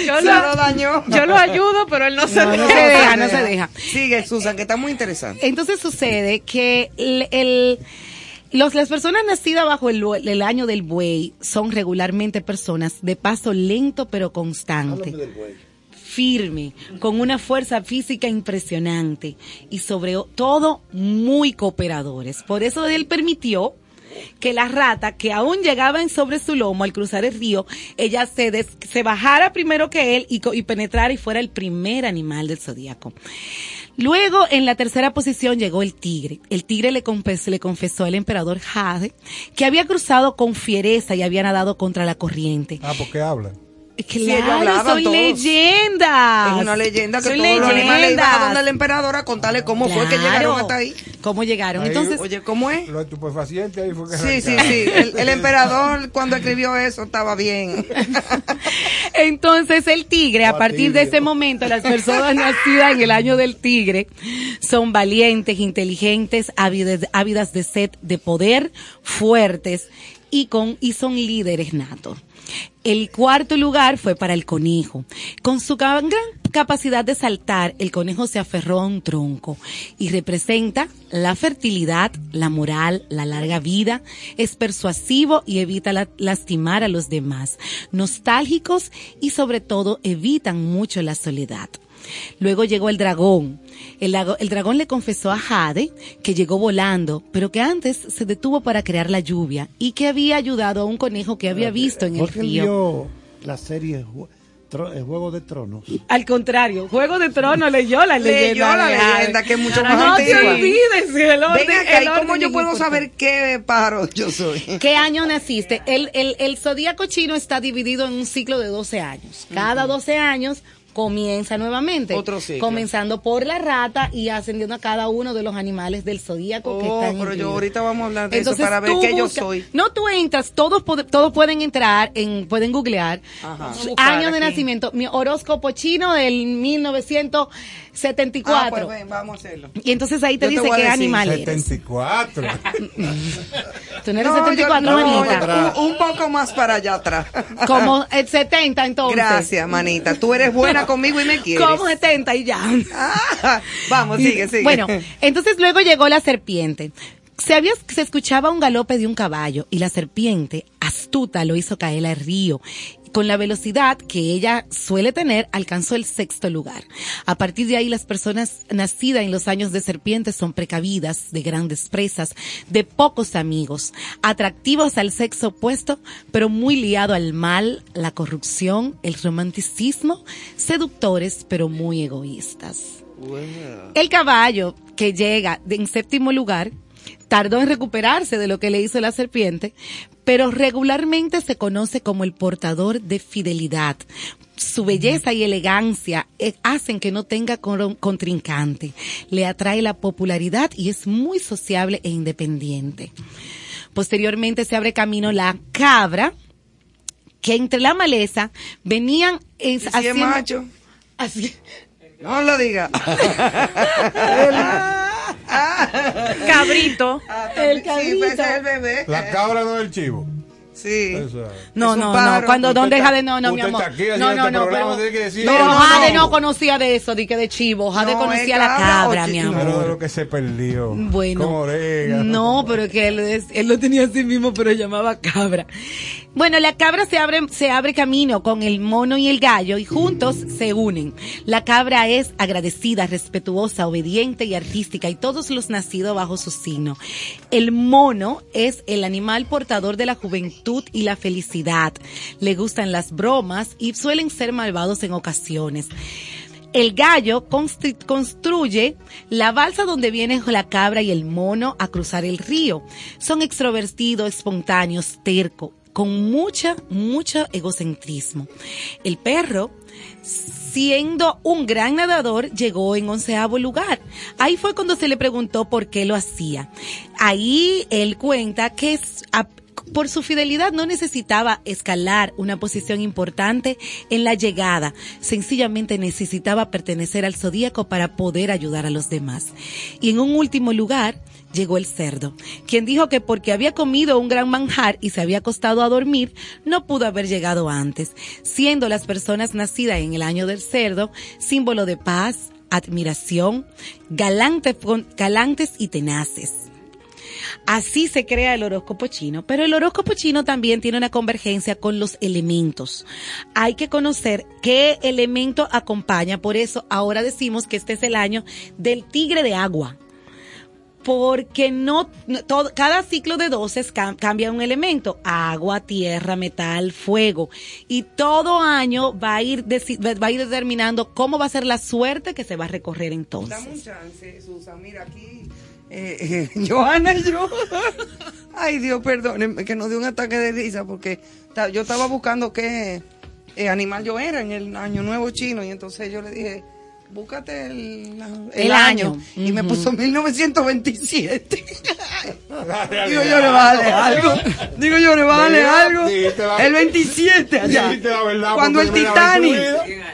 Yo Se lo- lo dañó. Yo lo ayudo, pero él no se No, no deja. se deja, no se deja. Sigue, Susan, que está muy interesante. Entonces sucede que el, el- los, las personas nacidas bajo el, año del buey son regularmente personas de paso lento pero constante. Firme, con una fuerza física impresionante y sobre todo muy cooperadores. Por eso él permitió que la rata, que aún llegaba en sobre su lomo al cruzar el río, ella se, des- se bajara primero que él y, y penetrara y fuera el primer animal del zodíaco. Luego, en la tercera posición llegó el tigre. El tigre le, confes- le confesó al emperador Jade que había cruzado con fiereza y había nadado contra la corriente. Ah, ¿por qué hablan? ellos Claro, son todos. leyendas. Es una leyenda que Son todos los animales iban a leyendas. donde el emperador a contarle cómo fue que llegaron hasta ahí. ¿Cómo llegaron? Ahí- Entonces, Oye, ¿cómo es? Lo estupefaciente ahí fue que Sí, sí, arrancaron. sí. El, el emperador cuando escribió eso estaba bien. Entonces el tigre, a partir de ese momento, las personas nacidas en el año del tigre son valientes, inteligentes, ávidas, ávidas de sed de poder, fuertes y con y son líderes natos. El cuarto lugar fue para el conejo. Con su gran capacidad de saltar, el conejo se aferró a un tronco y representa la fertilidad, la moral, la larga vida, es persuasivo y evita la- lastimar a los demás, nostálgicos y sobre todo evitan mucho la soledad. Luego llegó el dragón. El, lago- el dragón le confesó a Jade que llegó volando, pero que antes se detuvo para crear la lluvia y que había ayudado a un conejo que había visto en el río. vio la serie eh, Juego de Tronos. Al contrario, Juego de Tronos leyó la Leyó leyenda. la de Jade. leyenda, que mucho no más te antigua. olvides el orden. Ven acá, el ¿y cómo orden yo puedo saber qué pájaro yo soy? ¿Qué año naciste? El, el, el zodíaco chino está dividido en un ciclo de 12 años. Cada 12 años comienza nuevamente. Otro ciclo. Comenzando por la rata y ascendiendo a cada uno de los animales del zodíaco que Oh, están pero yo ahorita vamos a hablar de Entonces, eso para ver tú qué yo soy. No, tú entras, todos, todos pueden entrar, en, pueden googlear Ajá. Año de nacimiento, mi horóscopo chino del 1974. Ah, pues ven, vamos a hacerlo. y entonces ahí te Yo te dice a qué decir. animal eres. 74. Tú no eres No, yo- 74, no, manita. yo- un, un poco más para allá atrás. Como el 70 entonces. Gracias, manita. Tú eres buena conmigo y me quieres. Como 70 y ya. Vamos, sigue, sigue. Bueno, entonces luego llegó la serpiente. Se, había, se escuchaba un galope de un caballo y la serpiente, astuta, lo hizo caer al río. Con la velocidad que ella suele tener, alcanzó el sexto lugar. A partir de ahí, las personas nacidas en los años de serpiente son precavidas, de grandes presas, de pocos amigos, atractivos al sexo opuesto, pero muy liado al mal, la corrupción, el romanticismo, seductores, pero muy egoístas. El caballo que llega en séptimo lugar tardó en recuperarse de lo que le hizo la serpiente, pero regularmente se conoce como el portador de fidelidad. Su belleza y elegancia eh, hacen que no tenga con- contrincante. Le atrae la popularidad y es muy sociable e independiente. Posteriormente se abre camino la cabra, que entre la maleza venían es, ¿Y si es macho? Así, No lo diga. Cabrito. El cabrito. ese es el bebé. La cabra no es el chivo. Sí. Eso. No, no, no. Cuando Usted don deja de no, no, mi amor. aquí No, no, este no. programa, Pero, tiene que decir, pero no, no, Jade no. no conocía de eso, de que de chivo. Jade No, conocía la cabra mi chi- Pero de amor. lo que se perdió. Bueno, Con orégano. no, pero es que él, es- él lo tenía así mismo, pero llamaba cabra. Bueno, la cabra se abre, se abre camino con el mono y el gallo y juntos se unen. La cabra es agradecida, respetuosa, obediente y artística y todos los nacidos bajo su signo. El mono es el animal portador de la juventud y la felicidad. Le gustan las bromas y suelen ser malvados en ocasiones. El gallo construye la balsa donde vienen la cabra y el mono a cruzar el río. Son extrovertidos, espontáneos, terco, con mucha, mucho egocentrismo. El perro, siendo un gran nadador, llegó en onceavo lugar. Ahí fue cuando se le preguntó por qué lo hacía. Ahí él cuenta que por su fidelidad no necesitaba escalar una posición importante en la llegada, sencillamente necesitaba pertenecer al zodíaco para poder ayudar a los demás. Y en un último lugar llegó el cerdo, quien dijo que porque había comido un gran manjar y se había acostado a dormir, no pudo haber llegado antes, siendo las personas nacidas en el año del cerdo símbolo de paz, admiración, galante- galantes y tenaces. Así se crea el horóscopo chino, pero el horóscopo chino también tiene una convergencia con los elementos. Hay que conocer qué elemento acompaña, por eso ahora decimos que este es el año del tigre de agua. Porque no, todo, cada ciclo de 12 cam- cambia un elemento, agua, tierra, metal, fuego, y todo año va a ir va a ir determinando cómo va a ser la suerte que se va a recorrer entonces. Dame un chance, Susan. Mira aquí. Eh, eh, Johanna y yo. Ay, Dios, perdónenme que nos dio un ataque de risa porque yo estaba buscando qué eh, animal yo era en el año nuevo chino y entonces yo le dije, búscate el, el El año. año. Y me Ujú. puso 1927. Digo yo, le vale algo. Digo yo, le vale algo. El 27 allá. Cuando el Titanic.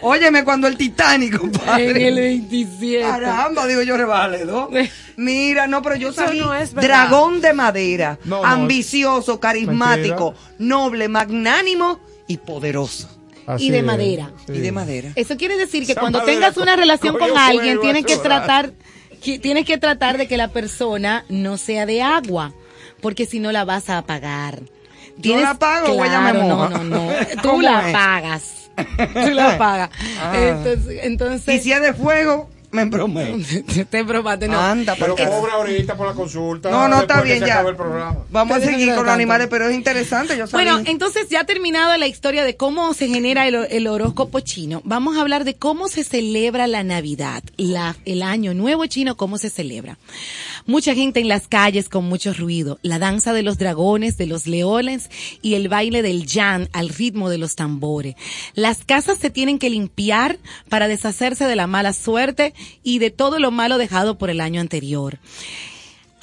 Óyeme, cuando el Titanic, compadre. En el 27. Caramba, digo yo, le vale, ¿no? Mira, no, pero yo no verdad. dragón de madera, No, no, ambicioso, carismático, mentira. noble, magnánimo y poderoso. Así y de es, madera. sí. Y de madera. Eso quiere decir que Esa cuando tengas una relación con alguien, tienes que tratar, que- tienes que tratar de que la persona no sea de agua, porque si no la vas a apagar. ¿Yo la apago o ella me Claro, moja? No, no, no. Tú ¿Cómo la es? apagas. tú lo apagas. Ah. Entonces, entonces Y si es de fuego, me embromé. te bromaste, no. Anda, Pero porque- cobra ahorita por la consulta. No, no, está bien ya. Vamos a seguir con los animales, pero es interesante. Yo sabía. Bueno, entonces ya terminado la historia de cómo se genera el, el horóscopo chino, vamos a hablar de cómo se celebra la Navidad, la, el año nuevo chino, cómo se celebra. Mucha gente en las calles con mucho ruido, la danza de los dragones, de los leones y el baile del yan al ritmo de los tambores. Las casas se tienen que limpiar para deshacerse de la mala suerte y de todo lo malo dejado por el año anterior.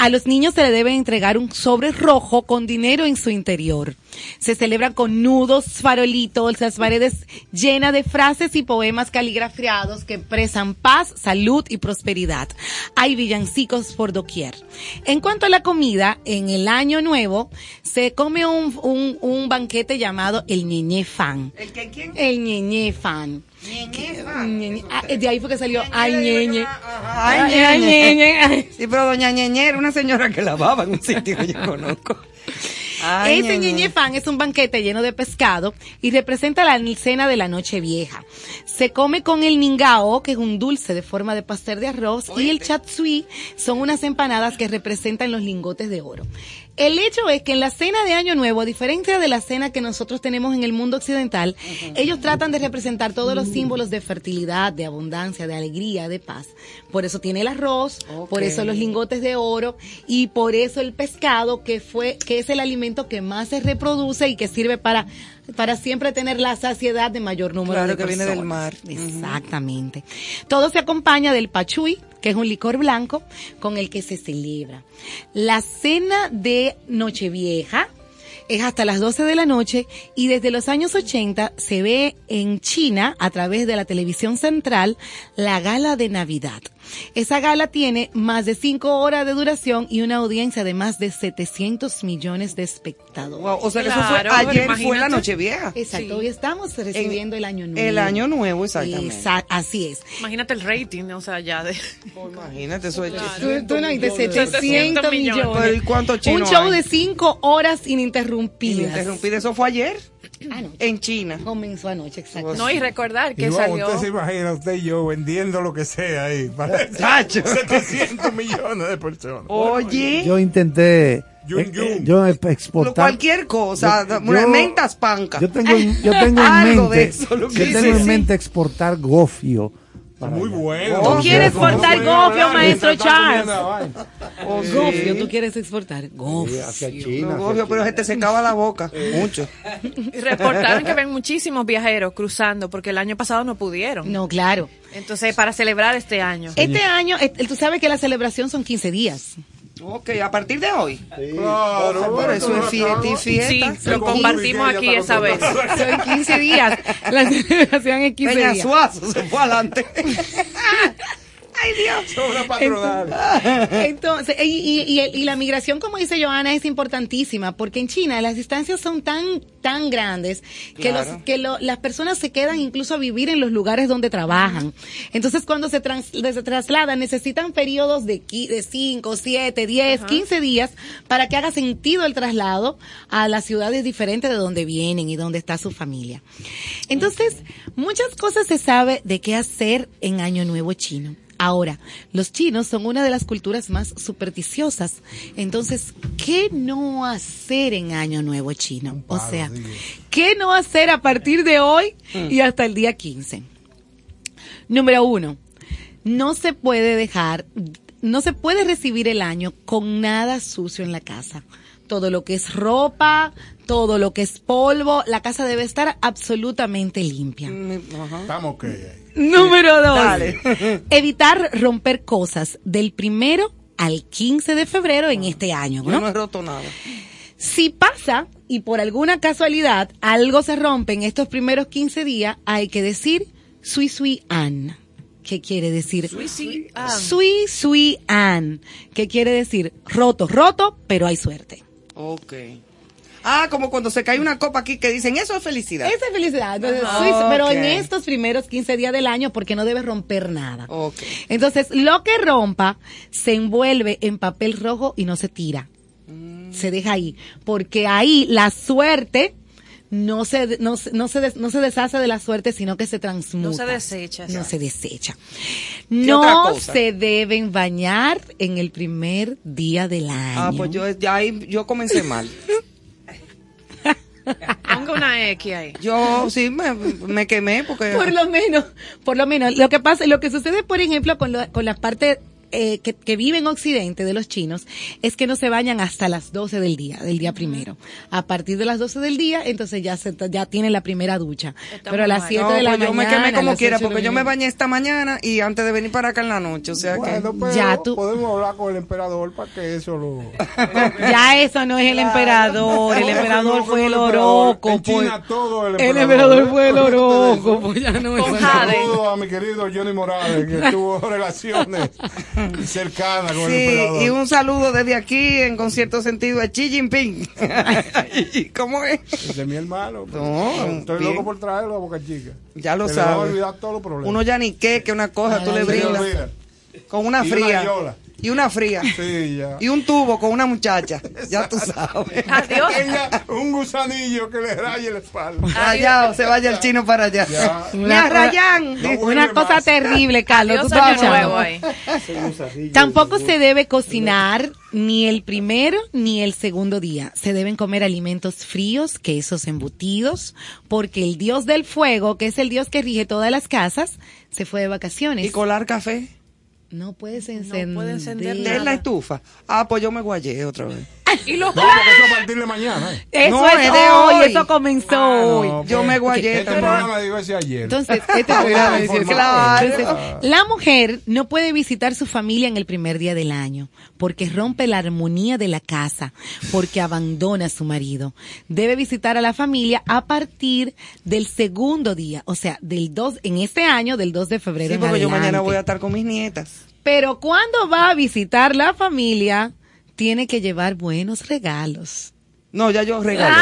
A los niños se le debe entregar un sobre rojo con dinero en su interior. Se celebran con nudos, farolitos, las paredes llenas de frases y poemas caligrafiados que expresan paz, salud y prosperidad. Hay villancicos por doquier. En cuanto a la comida, en el año nuevo se come un, un, un banquete llamado el ñeñe fan. ¿El que quién? El ñeñe fan. Ñeñe. Ah, de ahí fue que salió ay ñeñe. Ay, ñeñe. Sí, pero doña Ñeñe era una señora que lavaba en un sitio que yo conozco. Ay, Ese ñeñe. es un banquete lleno de pescado y representa la cena de la noche vieja. Se come con el ningao, que es un dulce de forma de pastel de arroz, y el chatsui son unas empanadas que representan los lingotes de oro. El hecho es que en la cena de Año Nuevo, a diferencia de la cena que nosotros tenemos en el mundo occidental, ellos tratan de representar todos los símbolos de fertilidad, de abundancia, de alegría, de paz. Por eso tiene el arroz, por eso los lingotes de oro y por eso el pescado que fue que es el alimento que más se reproduce y que sirve para para siempre tener la saciedad de mayor número Claro, de que viene del mar. Exactamente. Todo se acompaña del pachuy, que es un licor blanco con el que se celebra. La cena de Nochevieja es hasta las 12 de la noche y desde los años 80 se ve en China a través de la televisión central la gala de Navidad. Esa gala tiene más de 5 horas de duración y una audiencia de más de 700 millones de espectadores. Wow, o sea Claro, eso fue ayer, imagínate. fue la noche vieja. Exacto, hoy estamos recibiendo el año nuevo. El año nuevo, exactamente. Esa- así es. Imagínate el rating, o sea, ya de... Imagínate, eso es Tú, tú no de 700 700 millones. ¿y cuántos Un show hay? de 5 horas ininterrumpidas. Ininterrumpida. Eso fue ayer Anoche. en China. Comenzó anoche, exacto. No, y recordar que Iván, salió... usted se imagina, usted y yo vendiendo lo que sea ahí. Para Chacho. 700 millones de personas. Oye, Yo intenté. Yun, eh, yun. eh, yo lo- exportar. cualquier cosa, Yo- una yo- mentas panca. Yo tengo, en- yo tengo en mente. eso, yo tengo en mente exportar gofio. Para Muy bueno. ¿Tú quieres exportar gofio, maestro Charles? Oh, sí. Gofio, ¿tú quieres exportar? Gofio. Sí, hacia No, China. gofio, pero se te secaba la boca. Mucho. Reportaron que ven muchísimos viajeros cruzando porque el año pasado no pudieron. No, claro. Entonces, para celebrar este año. Este año, eh, tú sabes que la celebración son 15 días. Ok, a partir de hoy. Claro, Por eso es fiesta y Sí, fiesta. lo compartimos aquí esa vez. Son 15 días. La celebración es 15 Peña días. Suazo se fue adelante. Ay, Dios. Sobra patronal. Entonces, y, y- y el- y la migración, como dice Joana, es importantísima, porque en China las distancias son tan, tan grandes que, Claro. los, que lo- las personas se quedan incluso a vivir en los lugares donde trabajan. Entonces, cuando se, trans- se trasladan, necesitan periodos de, qui- de 5, 7, 10, 15 días para que haga sentido el traslado a las ciudades diferentes de donde vienen y donde está su familia. Entonces, muchas cosas se sabe de qué hacer en Año Nuevo chino. Ahora, los chinos son una de las culturas más supersticiosas. Entonces, ¿qué no hacer en Año Nuevo chino? O sea, ¿qué no hacer a partir de hoy y hasta el día 15? Número uno, no se puede dejar, no se puede recibir el año con nada sucio en la casa. Todo lo que es ropa, todo lo que es polvo, la casa debe estar absolutamente limpia. Estamos ok ahí. Número dos. Dale. Evitar romper cosas del primero al 15 de febrero en este año, Yo ¿no? no he roto nada. Si pasa y por alguna casualidad algo se rompe en estos primeros 15 días, hay que decir sui sui an. ¿Qué quiere decir? Sí, ah, Sui sui an. ¿Qué quiere decir? Roto, roto, pero hay suerte. Ok. Ah, como cuando se cae una copa aquí que dicen, eso es felicidad. Esa es felicidad. Entonces, Ajá. sui- Pero en estos primeros 15 días del año, porque no debe romper nada. Ok. Entonces, lo que rompa se envuelve en papel rojo y no se tira. Se deja ahí. Porque ahí la suerte no se, no, se- no, se, des- no se deshace de la suerte, sino que se transmuta. No se desecha. No se desecha. ¿Qué otra No se deben bañar en el primer día del año. Ah, pues yo, ya ahí, yo comencé mal. Ponga una X ahí. Yo sí me, me quemé porque... Por lo menos, por lo menos, lo que pasa, lo que sucede, por ejemplo, con, lo- con la parte eh, que, que vive en Occidente de los chinos, es que no se bañan hasta las 12 del día, del día primero. A partir de las 12 del día, entonces ya se, ya tienen la primera ducha. Pero a las 7 No, de la pues yo me mañana. quemé como quiera, 8 de la porque yo me mañana. bañé esta mañana y antes de venir para acá en la noche, o sea Bueno, que... pero Ya tú- podemos hablar con el emperador para que eso lo... Ya eso no es el emperador, el emperador fue el oroco. En. China todo el El emperador. fue el oroco. pues ya no es Un saludo a mi querido Johnny Morales, que tuvo relaciones cercanas con el Sí, emperador. y un saludo desde aquí en concierto sentido a Xi Jinping. ¿Cómo es? Ese es mi hermano. No, Estoy bien. loco por traerlo a Boca Chica. Ya lo sabes. olvidar todos los problemas. Uno ya ni qué, que una cosa tú le brindas. Con una Y una fría. Y una fría. Sí, ya. Y un tubo con una muchacha. Ya tú sabes. Adiós. Tenga un gusanillo que le raye la espalda. Rayado, se vaya el chino para allá. Ya. No Una cosa más. terrible, Carlos. Adiós, ¿tú estás año escuchando? nuevo ahí. Tampoco se debe cocinar ni el primero ni el segundo día. Se deben comer alimentos fríos, quesos embutidos, porque el dios del fuego, que es el dios que rige todas las casas, se fue de vacaciones. ¿Y colar café? No puedes encender. puede encender De la estufa. Ah, pues yo me guayé otra vez. Y los No, porque eso a partir de mañana. ¿eh? Eso No, es, es de hoy, hoy. eso comenzó Ah, hoy. no, Yo pues, me guayé. Este pero- programa digo ese ayer. Entonces, este programa es decir, Claro. Entonces, la mujer no puede visitar su familia en el primer día del año, porque rompe la armonía de la casa, porque abandona a su marido. Debe visitar a la familia a partir del segundo día, o sea, del 2, en este año, del 2 de febrero. Sí, en porque yo mañana voy a estar con mis nietas. Pero cuando va a visitar la familia, tiene que llevar buenos regalos. No, ya yo regalé.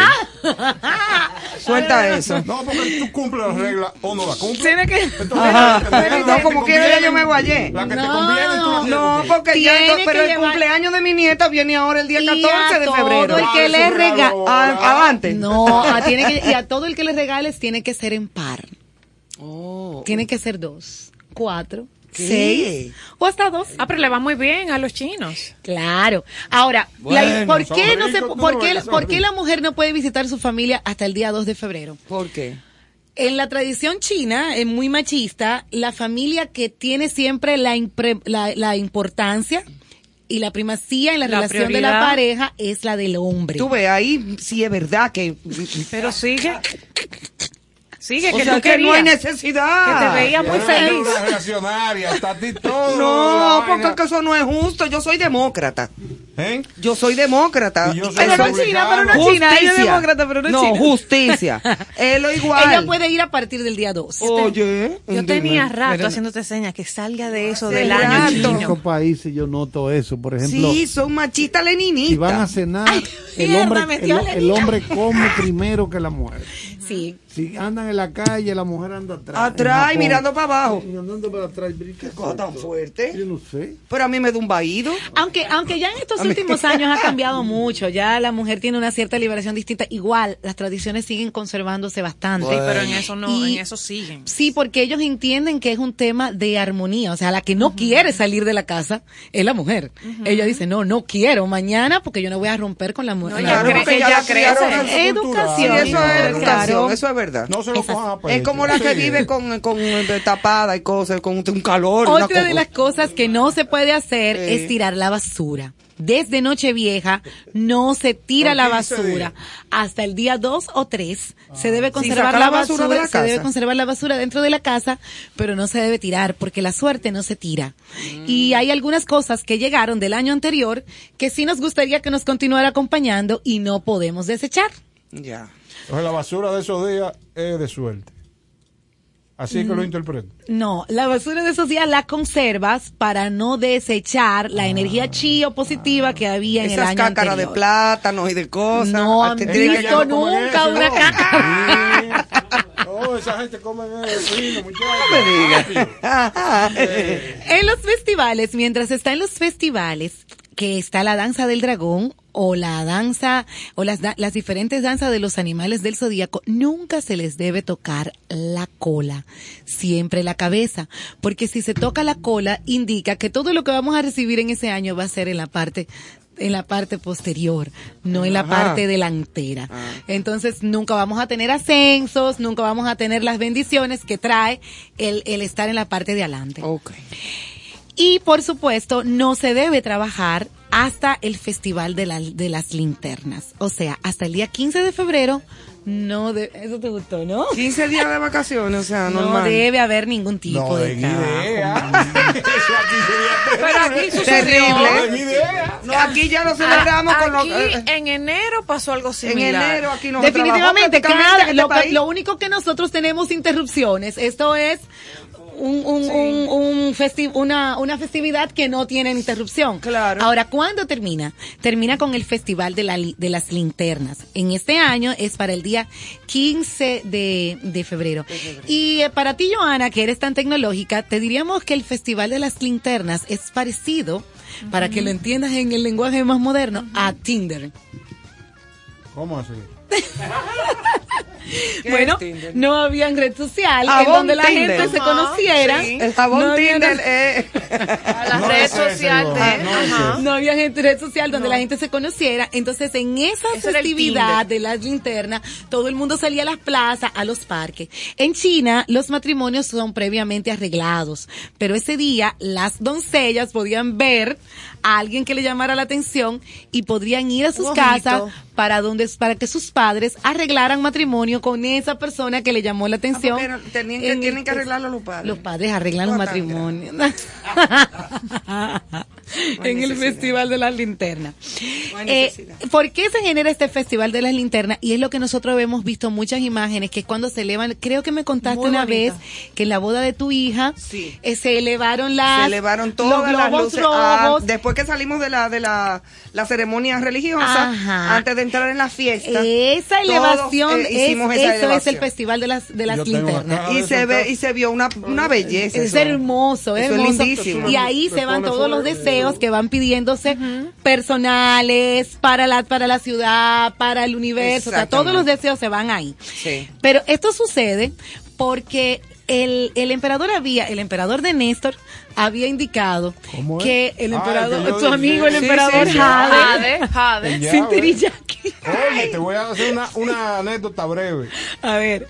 Ah. Suelta eso. No, porque tú cumples las reglas o no las cumples. Tiene que... Entonces, Ajá. las que te- No, como te quiera, ya yo me guayé. La que te No, conviene, tú las No, porque ya, entonces- pero el cumpleaños de mi nieta viene ahora el día Y 14 a de todo febrero. el que Dale le su rega- regalo Ah, avante. No, a, tiene que, y a todo el que le regales tiene que ser en par. Oh. Tiene que ser dos, cuatro, ¿Qué? seis o hasta dos. Ah, pero le va muy bien a los chinos. Claro. Ahora, Bueno, la- ¿por qué no se, por qué, por la mujer no puede visitar su familia hasta el día 2 de febrero? ¿Por qué? En la tradición china, es muy machista, la familia que tiene siempre la, impre- la, la importancia y la primacía en la, La relación de la pareja es la del hombre. Tú ves, ahí sí es verdad que... Pero sigue. Sigue, O que sea, tú que no hay necesidad. Que te veía muy feliz. una reaccionaria, hasta a ti todo. No, porque es que eso no es justo. Yo soy demócrata. ¿Eh? Yo soy demócrata. Y yo soy Pero no china, pero no Justicia. china, ella es demócrata, pero no No, china. justicia. es lo igual. Ella puede ir a partir del día 2. Oye. Yo tenía dime. rato Pero- haciéndote señas que salga de eso del año En chino. otros países yo noto eso. Por ejemplo, Sí, son machistas leninistas. si van a cenar, el, mierda, hombre, el, el hombre come primero que la mujer. Sí. Si andan en la calle, la mujer anda atrás. Atrás En y Japón. mirando para abajo. Y andando para atrás. ¿Qué cosa tan fuerte? Yo no sé. Pero a mí me da un vaído. Aunque, aunque ya en estos últimos años ha cambiado mucho, ya la mujer tiene una cierta liberación distinta. Igual, las tradiciones siguen conservándose bastante. Sí, pero en eso no, Y- en eso siguen. Sí, porque ellos entienden que es un tema de armonía. O sea, la que no quiere salir de la casa es la mujer. Ella dice, no, no quiero mañana porque yo no voy a romper con la mujer. No, ella ella crece. Educación. Sí, eso es Claro. educación, eso es verdad. No se lo Esas- cojan a Es como la que Sí. vive con, con eh, tapada y cosas, con un calor. una Otra de las cosas que no se puede hacer Sí. es tirar la basura. Desde Nochevieja no se tira la 15 basura. Hasta el día 2 o 3 se Ah. debe conservar la basura basura, de la se debe conservar la basura dentro de la casa, pero no se debe tirar porque la suerte no se tira. Mm. Y hay algunas cosas que llegaron del año anterior que sí nos gustaría que nos continuara acompañando y no podemos desechar. Ya. Entonces la basura de esos días es de suerte. Así que lo interpreto. No, la basura de esos días la conservas para no desechar la energía chi o positiva que había en el Esas año cácaras de anterior. plátano y de cosas. No Ah, han visto nunca una caca. Oh, esa gente come el fino, me digas. En los festivales, mientras está en los festivales, que está la danza del dragón o la danza o las, las diferentes danzas de los animales del zodíaco, nunca se les debe tocar la cola, siempre la cabeza, porque si se toca la cola indica que todo lo que vamos a recibir en ese año va a ser en la parte en la parte posterior, no en la Ajá. parte delantera. Entonces nunca vamos a tener ascensos, nunca vamos a tener las bendiciones que trae el, el estar en la parte de adelante. Y por supuesto, no se debe trabajar hasta el Festival de, la- de las Linternas. O sea, hasta el día 15 de febrero, no de, eso te gustó, ¿no? 15 días de vacaciones, o sea, No normal. debe haber ningún tipo No, de en trabajo. Pero aquí sucedió. Terrible. No, aquí ya lo celebramos A- con los... aquí en enero pasó algo En similar. enero aquí no Definitivamente, trabajó cada- en lo, este que- país. lo único que nosotros tenemos interrupciones, esto es un, un, un, un festi- una, una festividad que no tiene interrupción. Claro. Ahora, ¿cuándo termina? Termina con el Festival de, la li- de las Linternas. En este año es para el día 15 de, de febrero. Y eh, para ti, Joana, que eres tan tecnológica, te diríamos que el Festival de las Linternas es parecido, para que lo entiendas en el lenguaje más moderno, a Tinder. ¿Cómo así? Bueno, no había red social en donde la Tinder. gente se conociera. sí. El jabón No Tinder na- es... la No red es social de... Ah, no ajá. había gente, red social donde la gente se conociera. Entonces, en esa el festividad de las linternas, todo el mundo salía a las plazas, a los parques. En China, los matrimonios son previamente arreglados, pero ese día las doncellas podían ver a alguien que le llamara la atención y podrían ir a sus Ojito. casas para donde para que sus padres arreglaran matrimonio con esa persona que le llamó la atención. tenían que- En el- tienen que arreglarlo los padres. Los padres arreglan los matrimonios. en el Festival de las Linternas. Eh. ¿Por qué se genera este Festival de las Linternas? Y es lo que nosotros hemos visto muchas imágenes, que es cuando se elevan, creo que me contaste Muy una bonita. vez que en la boda de tu hija Sí. eh, se elevaron las se elevaron todas los las luces ah, después que salimos de la de la, la ceremonia religiosa Ajá. antes de entrar en la fiesta esa todos, elevación eh, es, hicimos eso esa es el elevación. Festival de las de las Linternas. y se ve y se vio una, una belleza Es eso. hermoso, es hermoso. lindísimo. Y ahí se van todos los deseos que van pidiéndose personales para la para la ciudad, para el universo, o sea, todos los deseos se van ahí. Sí. Pero esto sucede porque el, el emperador había, el emperador de Néstor había indicado que el emperador, que dije. amigo el Sí, emperador sí, sí. Jade, Jade, Jade. Oye, te voy a hacer una, una anécdota breve. A ver.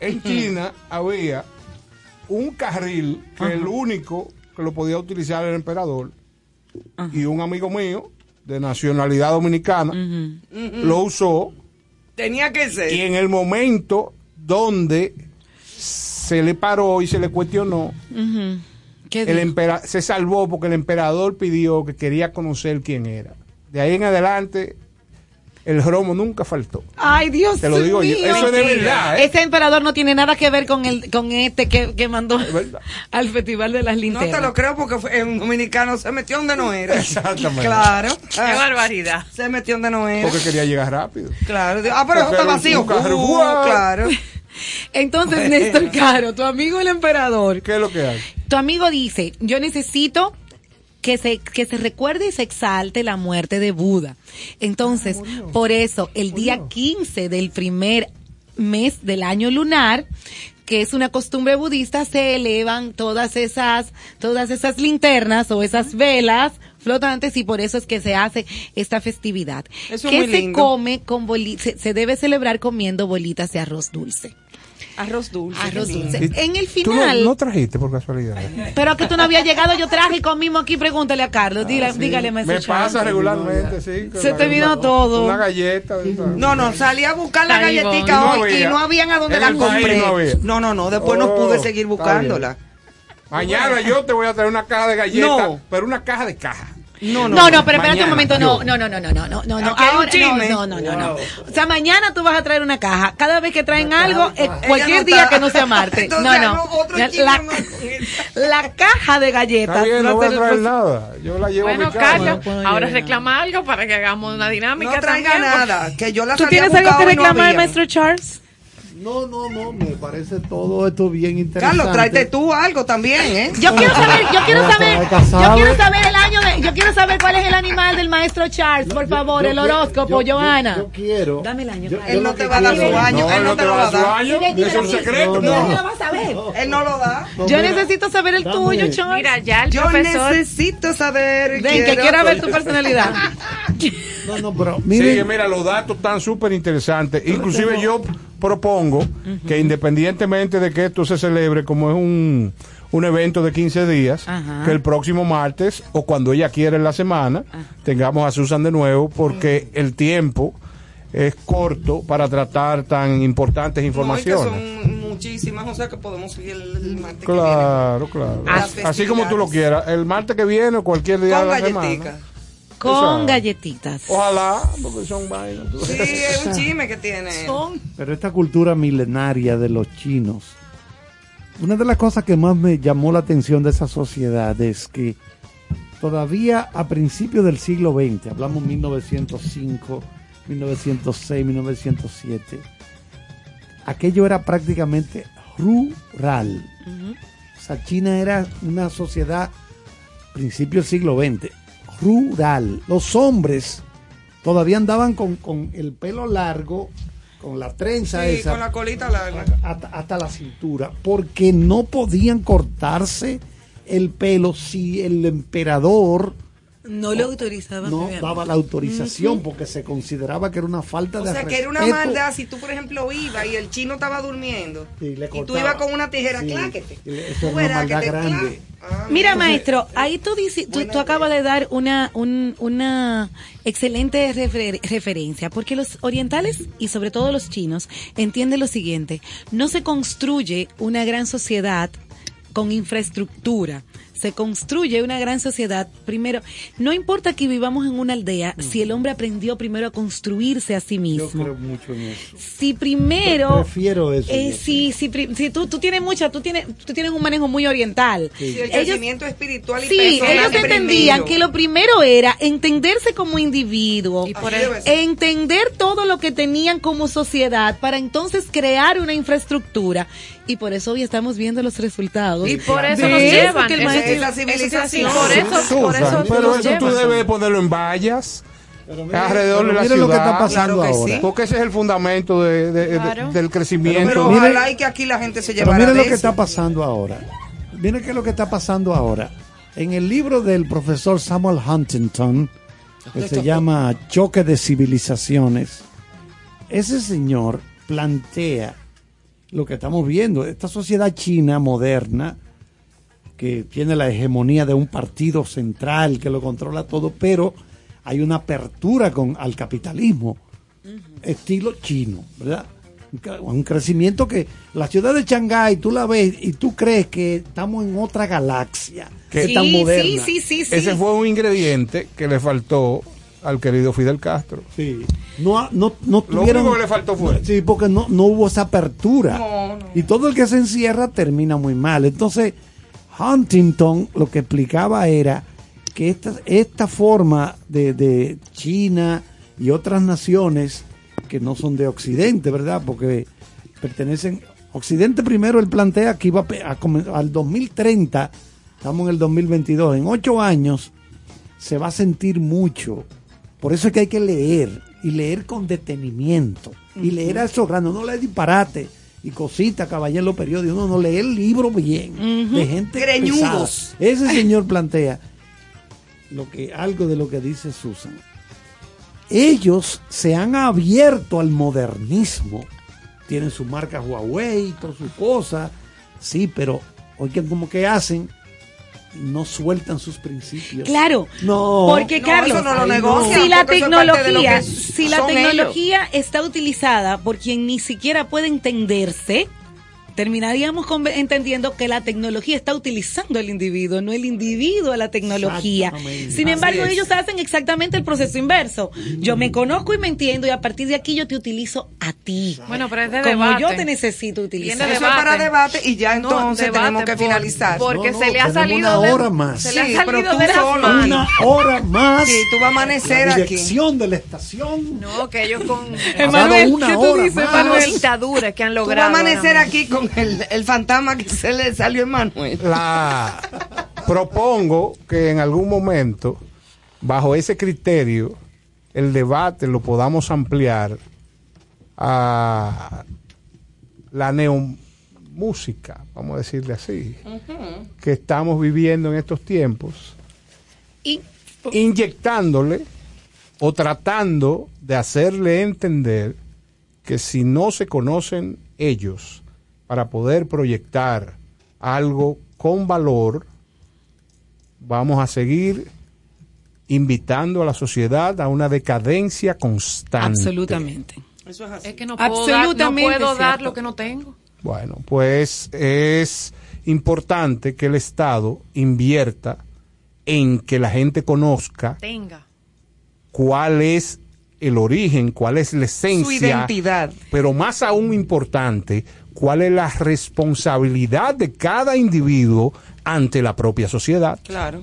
En China había un carril que el único que lo podía utilizar era el emperador y un amigo mío de nacionalidad dominicana lo usó tenía que ser. y en el momento donde se le paró y se le cuestionó Ujú. ¿Qué el empera- se salvó porque el emperador pidió que quería conocer quién era. De ahí en adelante, el romo nunca faltó. Ay, Dios Te lo digo yo. Eso es de verdad, ¿eh? Ese emperador no tiene nada que ver con el con este que, que mandó al Festival de las no Linternas. te lo creo porque fue un dominicano se metió donde no era Exactamente. claro Qué barbaridad. se metió donde no era Porque quería llegar rápido. claro ah pero eso está vacío un Uh, claro Entonces, Néstor Caro, tu amigo el emperador, ¿Qué es lo que hay? tu amigo dice, yo necesito que se, que se recuerde y se exalte la muerte de Buda. Entonces, por eso, el día 15 del primer mes del año lunar, que es una costumbre budista, se elevan todas esas, todas esas linternas o esas velas flotantes y por eso es que se hace esta festividad. Eso es que se lindo. come con boli se, se debe celebrar comiendo bolitas de arroz dulce. Arroz dulce Arroz dulce. En el ¿Tú no, final, no trajiste por casualidad? pero que tú no habías llegado, yo traje y comimos aquí, pregúntale a Carlos, dile, dígale, maestro Me pasa regularmente, sí. Se te vino una- todo. Una galleta. No, no, salí a buscar la galletita hoy No y no habían a dónde En la compré. no. No, no, no, después no Oh, pude seguir buscándola. Mañana yo te voy a traer una caja de galletas, No. pero una caja de caja. No, No, no, pero espérate Mañana, un momento, no, no, no, no, no, no, no, no, no, hay un ahora, no, no, no, no, no. O sea, mañana tú vas a traer una caja. Cada vez que traen algo, eh, cualquier no día está. que no sea martes. Entonces, No, no. no, otro La, caja de galletas. No voy a traer nada. Yo la llevo a Bueno, mi casa. Carlos, ahora reclama algo para que hagamos una dinámica No traiga también. nada, que yo la ¿Tú tienes algo que no reclamar, maestro Charles? No, no, no, me parece todo esto bien interesante. Carlos, tráete tú algo también, ¿eh? Yo quiero saber, yo quiero saber, va yo quiero saber el año de, yo quiero saber cuál es el animal del maestro Charles, por favor, yo el horóscopo, Joana. yo quiero. Dame el año. Él no te va a dar su año, él no te lo va a dar. Eso es un secreto. No, no. ¿Cómo lo vas a ver? Él no lo da. Yo necesito saber el tuyo, Charles. Mira, ya el Yo necesito saber. Ven, que quiera ver tu personalidad. No, no, pero Sí, mira, los datos están súper interesantes. Inclusive yo propongo que independientemente de que esto se celebre como es un, un evento de 15 días, Ajá. que el próximo martes o cuando ella quiera en la semana tengamos a Susan de nuevo porque el tiempo es corto para tratar tan importantes No, informaciones. son muchísimas, o sea que podemos seguir el, martes que Claro, claro. Las Así como tú lo quieras. El martes que viene o cualquier día viene. Con de la semana. Con galletitas. Ojalá, porque son vainas. Sí, es un chisme que tiene. pero esta cultura milenaria de los chinos, una de las cosas que más me llamó la atención de esa sociedad es que todavía a principios del siglo XX, hablamos 1905, 1906, 1907, aquello era prácticamente rural. O sea, China era una sociedad, principio del siglo XX, rural. Los hombres todavía andaban con, con el pelo largo, con la trenza Sí, esa, con la colita larga. hasta, hasta la cintura, porque no podían cortarse el pelo si el emperador No lo autorizaba. no daba la autorización, porque se consideraba que era una falta O de sea, que era una maldad si tú, por ejemplo, ibas y el chino estaba durmiendo Sí, le y tú ibas con una tijera, Sí, cláquete. eso una maldad grande. Ah, Mira, Entonces- maestro, ahí tú, dices, tú, tú acabas de dar una, un- una excelente refer- referencia, porque los orientales y sobre todo los chinos entienden lo siguiente, no se construye una gran sociedad con infraestructura. Se construye una gran sociedad primero. No importa que vivamos en una aldea, si el hombre aprendió primero a construirse a sí Yo mismo. creo mucho en eso. Si primero Prefiero eso. eh, yo. si, si, si tú, tú tienes mucha, tú tienes, tú tienes un manejo muy oriental. Sí, el Ellos, crecimiento espiritual y sí, ellos entendían primero. que lo primero era entenderse como individuo, debe ser. entender todo lo que tenían como sociedad para entonces crear una infraestructura. Y por eso hoy estamos viendo los resultados. Y por eso nos eso llevan. que el Esa- maestro- esa civilización. Por eso, por eso Susan, pero nos eso tú debes ponerlo en vallas Pero mire- alrededor pero de la ciudad. lo que está pasando Claro que ahora. sí. Porque ese es el fundamento de- de- de- Claro. del crecimiento. Pero Mire- ojalá y que aquí la gente se Pero llevara miren de lo que eso. está pasando ahora. Miren qué es lo que está pasando ahora. En el libro del profesor Samuel Huntington, que se llama Choque de Civilizaciones, ese señor plantea lo que estamos viendo, esta sociedad china moderna, que tiene la hegemonía de un partido central que lo controla todo, pero hay una apertura con, al capitalismo, estilo chino, ¿verdad? Un crecimiento que la ciudad de Shanghái, tú la ves y tú crees que estamos en otra galaxia, que es tan Sí, moderna. sí, sí, sí, sí. Ese fue un ingrediente que le faltó al querido Fidel Castro. Sí. No, no, no Lo tuvieron- único que le faltó fue- Sí, porque no, no hubo esa apertura. No, no. Y todo el que se encierra termina muy mal. Entonces, Huntington lo que explicaba era que esta, esta forma de, de China y otras naciones que no son de Occidente, ¿verdad? Porque pertenecen... Occidente primero, él plantea que iba a, a al 2030, estamos en el 2022, en ocho años se va a sentir mucho. Por eso es que hay que leer y leer con detenimiento y leer a esos grandes, no leer disparate y cositas en los periódicos, no, no leer el libro bien de gente Greñudos. pesada. Ese señor plantea lo que algo de lo que dice Susan. Ellos se han abierto al modernismo. Tienen su marca Huawei, todas sus cosas. Sí, pero oigan como que hacen no sueltan sus principios. Claro. No. Porque, No, Carlos, eso no lo negocian, si la tecnología, si la tecnología está utilizada por quien ni siquiera puede entenderse, terminaríamos conve- entendiendo que la tecnología está utilizando al individuo, no el individuo a la tecnología. Sin Así embargo, es. ellos hacen exactamente el proceso inverso. Yo me conozco y me entiendo y a partir de aquí yo te utilizo a ti. Bueno, pero es de Como debate. yo te necesito utilizar. Eso es para debate y ya entonces tenemos que por- finalizar. Porque No, se le ha salido una de, hora más. Se le ha Sí, salido de las manos. Una hora más. Sí, tú vas a amanecer la aquí. dirección de la estación. No, que ellos con Ha una ¿qué tú hora dices, más. Manuel? dictadura que han Tú vas a logrado. amanecer aquí con el, el fantasma que se le salió a Manuel. La propongo que en algún momento, bajo ese criterio, el debate lo podamos ampliar a la neomúsica, vamos a decirle así, que estamos viviendo en estos tiempos, Y inyectándole o tratando de hacerle entender que si no se conocen ellos para poder proyectar algo con valor, vamos a seguir invitando a la sociedad a una decadencia constante. absolutamente. Eso es así. Es que no puedo, dar, no puedo dar lo que no tengo. Bueno, pues es importante que el Estado invierta en que la gente conozca Tenga. cuál es el origen, cuál es la esencia, Su identidad. pero más aún importante, cuál es la responsabilidad de cada individuo ante la propia sociedad. Claro.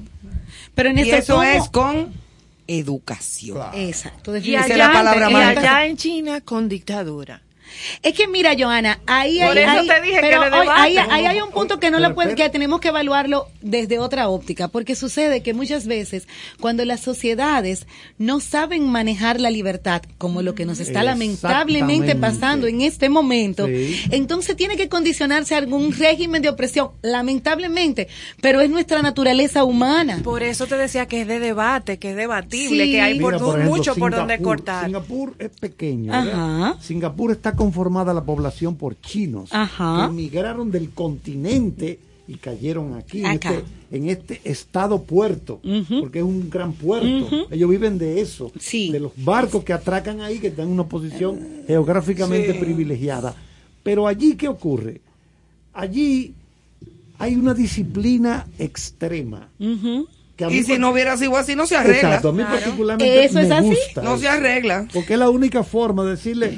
Pero en Y esto eso es con educación. Exacto, Y Esa es allá, la palabra y allá en China con dictadura. Es que mira, Joana, ahí, Por ahí, eso ahí- te dije que pero le hoy- ahí, debaten. ahí hay un punto que no lo puede, que tenemos que evaluarlo desde otra óptica, porque sucede que muchas veces cuando las sociedades no saben manejar la libertad, como lo que nos está lamentablemente pasando en este momento, Sí. entonces tiene que condicionarse a algún régimen de opresión, lamentablemente, pero es nuestra naturaleza humana. Por eso te decía que es de debate, que es debatible, Sí. que hay por, Mira, por ejemplo, mucho por donde cortar. Singapur es pequeño. Singapur está conformada la población por chinos Ajá. que emigraron del continente y cayeron aquí en este, en este estado puerto, porque es un gran puerto. Ellos viven de eso, Sí. de los barcos que atracan ahí, que están en una posición geográficamente privilegiada. Pero allí, ¿qué ocurre? Allí hay una disciplina extrema. que a mí Y si no hubiera sido así, no se arregla. Exacto, a mí particularmente Eso es así. gusta No se arregla. Porque es la única forma de decirle,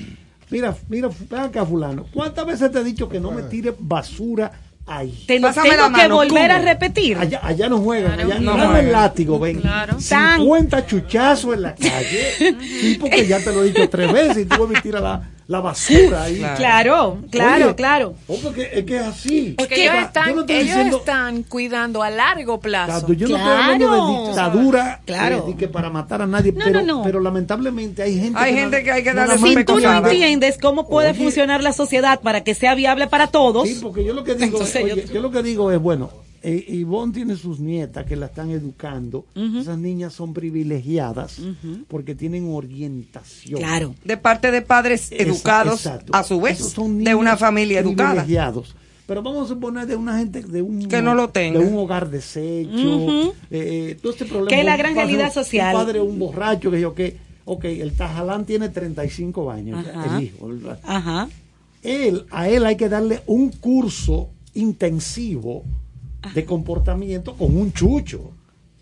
mira, mira, ven acá fulano, ¿cuántas veces te he dicho que no me tire basura ahí? Te lo Pásame tengo la que mano, volver a repetir. Allá, allá no juegan, allá no no el látigo, ven. Claro. 50 chuchazos en la calle. Sí, porque ya te lo he dicho tres veces y tú y tiras la, la basura ahí. Claro, claro, Oye, claro. oh, porque es que es así. Porque ellos, están, no estoy ellos diciendo- están cuidando a largo plazo. Yo no estoy hablando Claro. de dictadura Claro. eh, que para matar a nadie, No, pero, no, no. pero lamentablemente hay gente Hay no- gente que hay que darle Si tú no entiendes cómo puede Oye. funcionar la sociedad para que sea viable para todos, Sí, porque yo lo que digo, Entonces, oye, yo- yo... lo que digo es, bueno, eh, Ivonne tiene sus nietas que la están educando. Esas niñas son privilegiadas porque tienen orientación. claro. De parte de padres educados, exacto. a su vez, son de una familia educada. privilegiados. Pero vamos a suponer de una gente de un Que no lo tenga. de un hogar deshecho, eh, todo este problema. Que es la gran padre- realidad social. Un padre, un borracho que yo que, ok, el Tajalán tiene 35 años, Ajá. el hijo, ¿verdad? Ajá. él, a él hay que darle un curso intensivo de comportamiento con un chucho.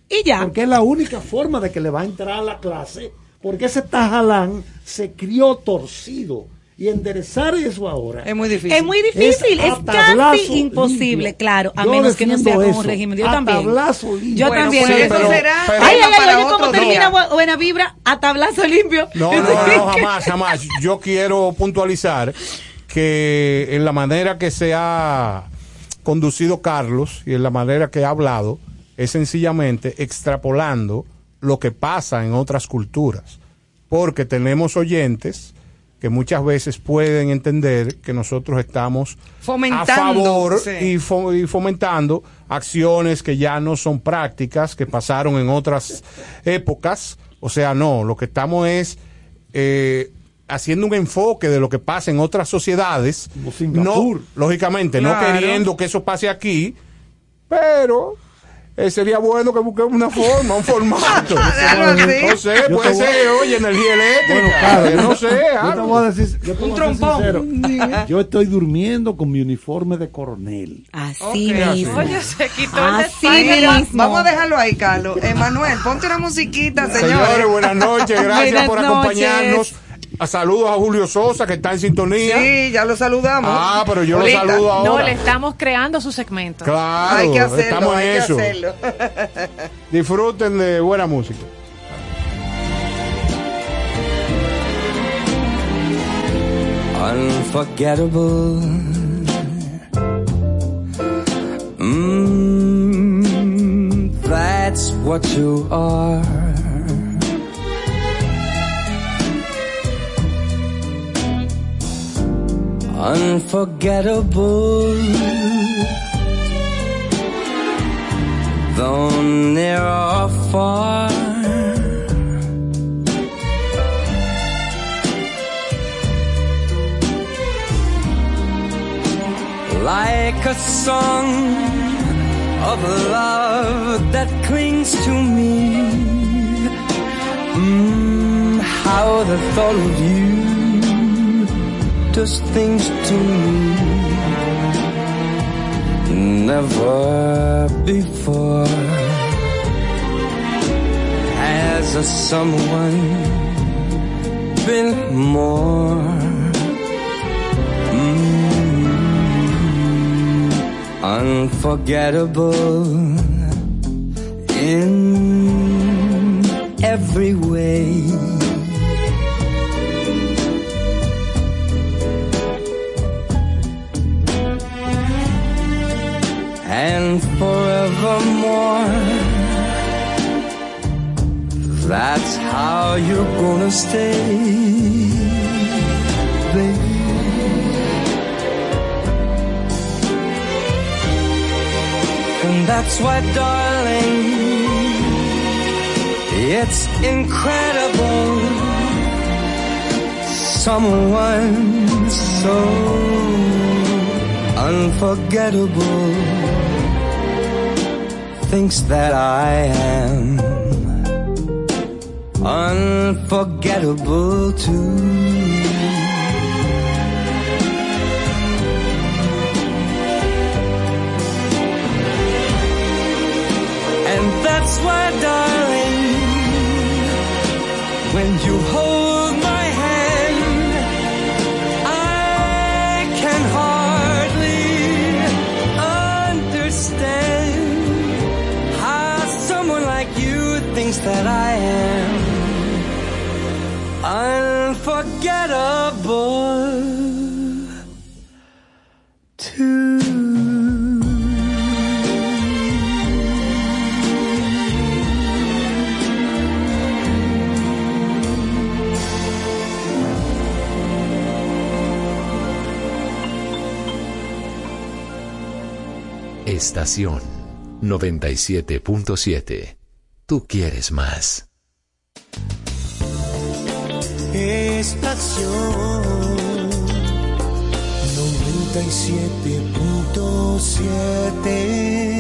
Y ya. Porque es la única forma de que le va a entrar a la clase. Porque ese tajalán se crió torcido. Y enderezar eso ahora. Es muy difícil. Es muy difícil, es, casi imposible, limpio. claro, a Yo menos que no sea con un régimen. Yo a también. tablazo limpio. Yo Bueno, también. pues eso defiendo. será pero- ay, ay, ay, oye, cómo termina buena vibra a tablazo limpio. No, no, no, jamás, jamás. Yo quiero puntualizar que en la manera que se ha conducido Carlos y en la manera que ha hablado es sencillamente extrapolando lo que pasa en otras culturas. Porque tenemos oyentes que muchas veces pueden entender que nosotros estamos Fomentando, a favor sí. y, fo- y fomentando acciones que ya no son prácticas, que pasaron en otras épocas. O sea, no, lo que estamos es eh, haciendo un enfoque de lo que pasa en otras sociedades. No, lógicamente, no queriendo que eso pase aquí, pero eh, sería bueno que busquemos una forma, un formato. No sé, Yo puede ser, oye, energía eléctrica. Bueno, claro, eh, no sé, Yo te algo. voy a decir, yo te Un trompón. sincero. Yo estoy durmiendo con mi uniforme de coronel. Así mismo. Oye, se quitó el Así. Mira, mismo. vamos a dejarlo ahí, Carlos. Emanuel, ponte una musiquita, Señores, señores. buenas noches, gracias Buenas por noches. A saludos a Julio Sosa, que está en sintonía. Sí, ya lo saludamos. Ah, pero yo lo saludo ahora. No, le estamos creando su segmento. Claro, Hay que hacerlo, estamos en hay que eso. hacerlo. Disfruten de buena música. unforgettable. Mm, that's what you are. Unforgettable. Though near or far. like a song of love that clings to me. Mm, how the thought of you does things to me. Never before has a someone been more. Mm. unforgettable in every way. And forevermore, that's how you're gonna stay, baby. And that's why, darling, it's incredible. Someone so unforgettable thinks that I am unforgettable too. And that's why, darling, when you hold unforgettable too. Estación 97.7. Tú quieres más. Estación 97.7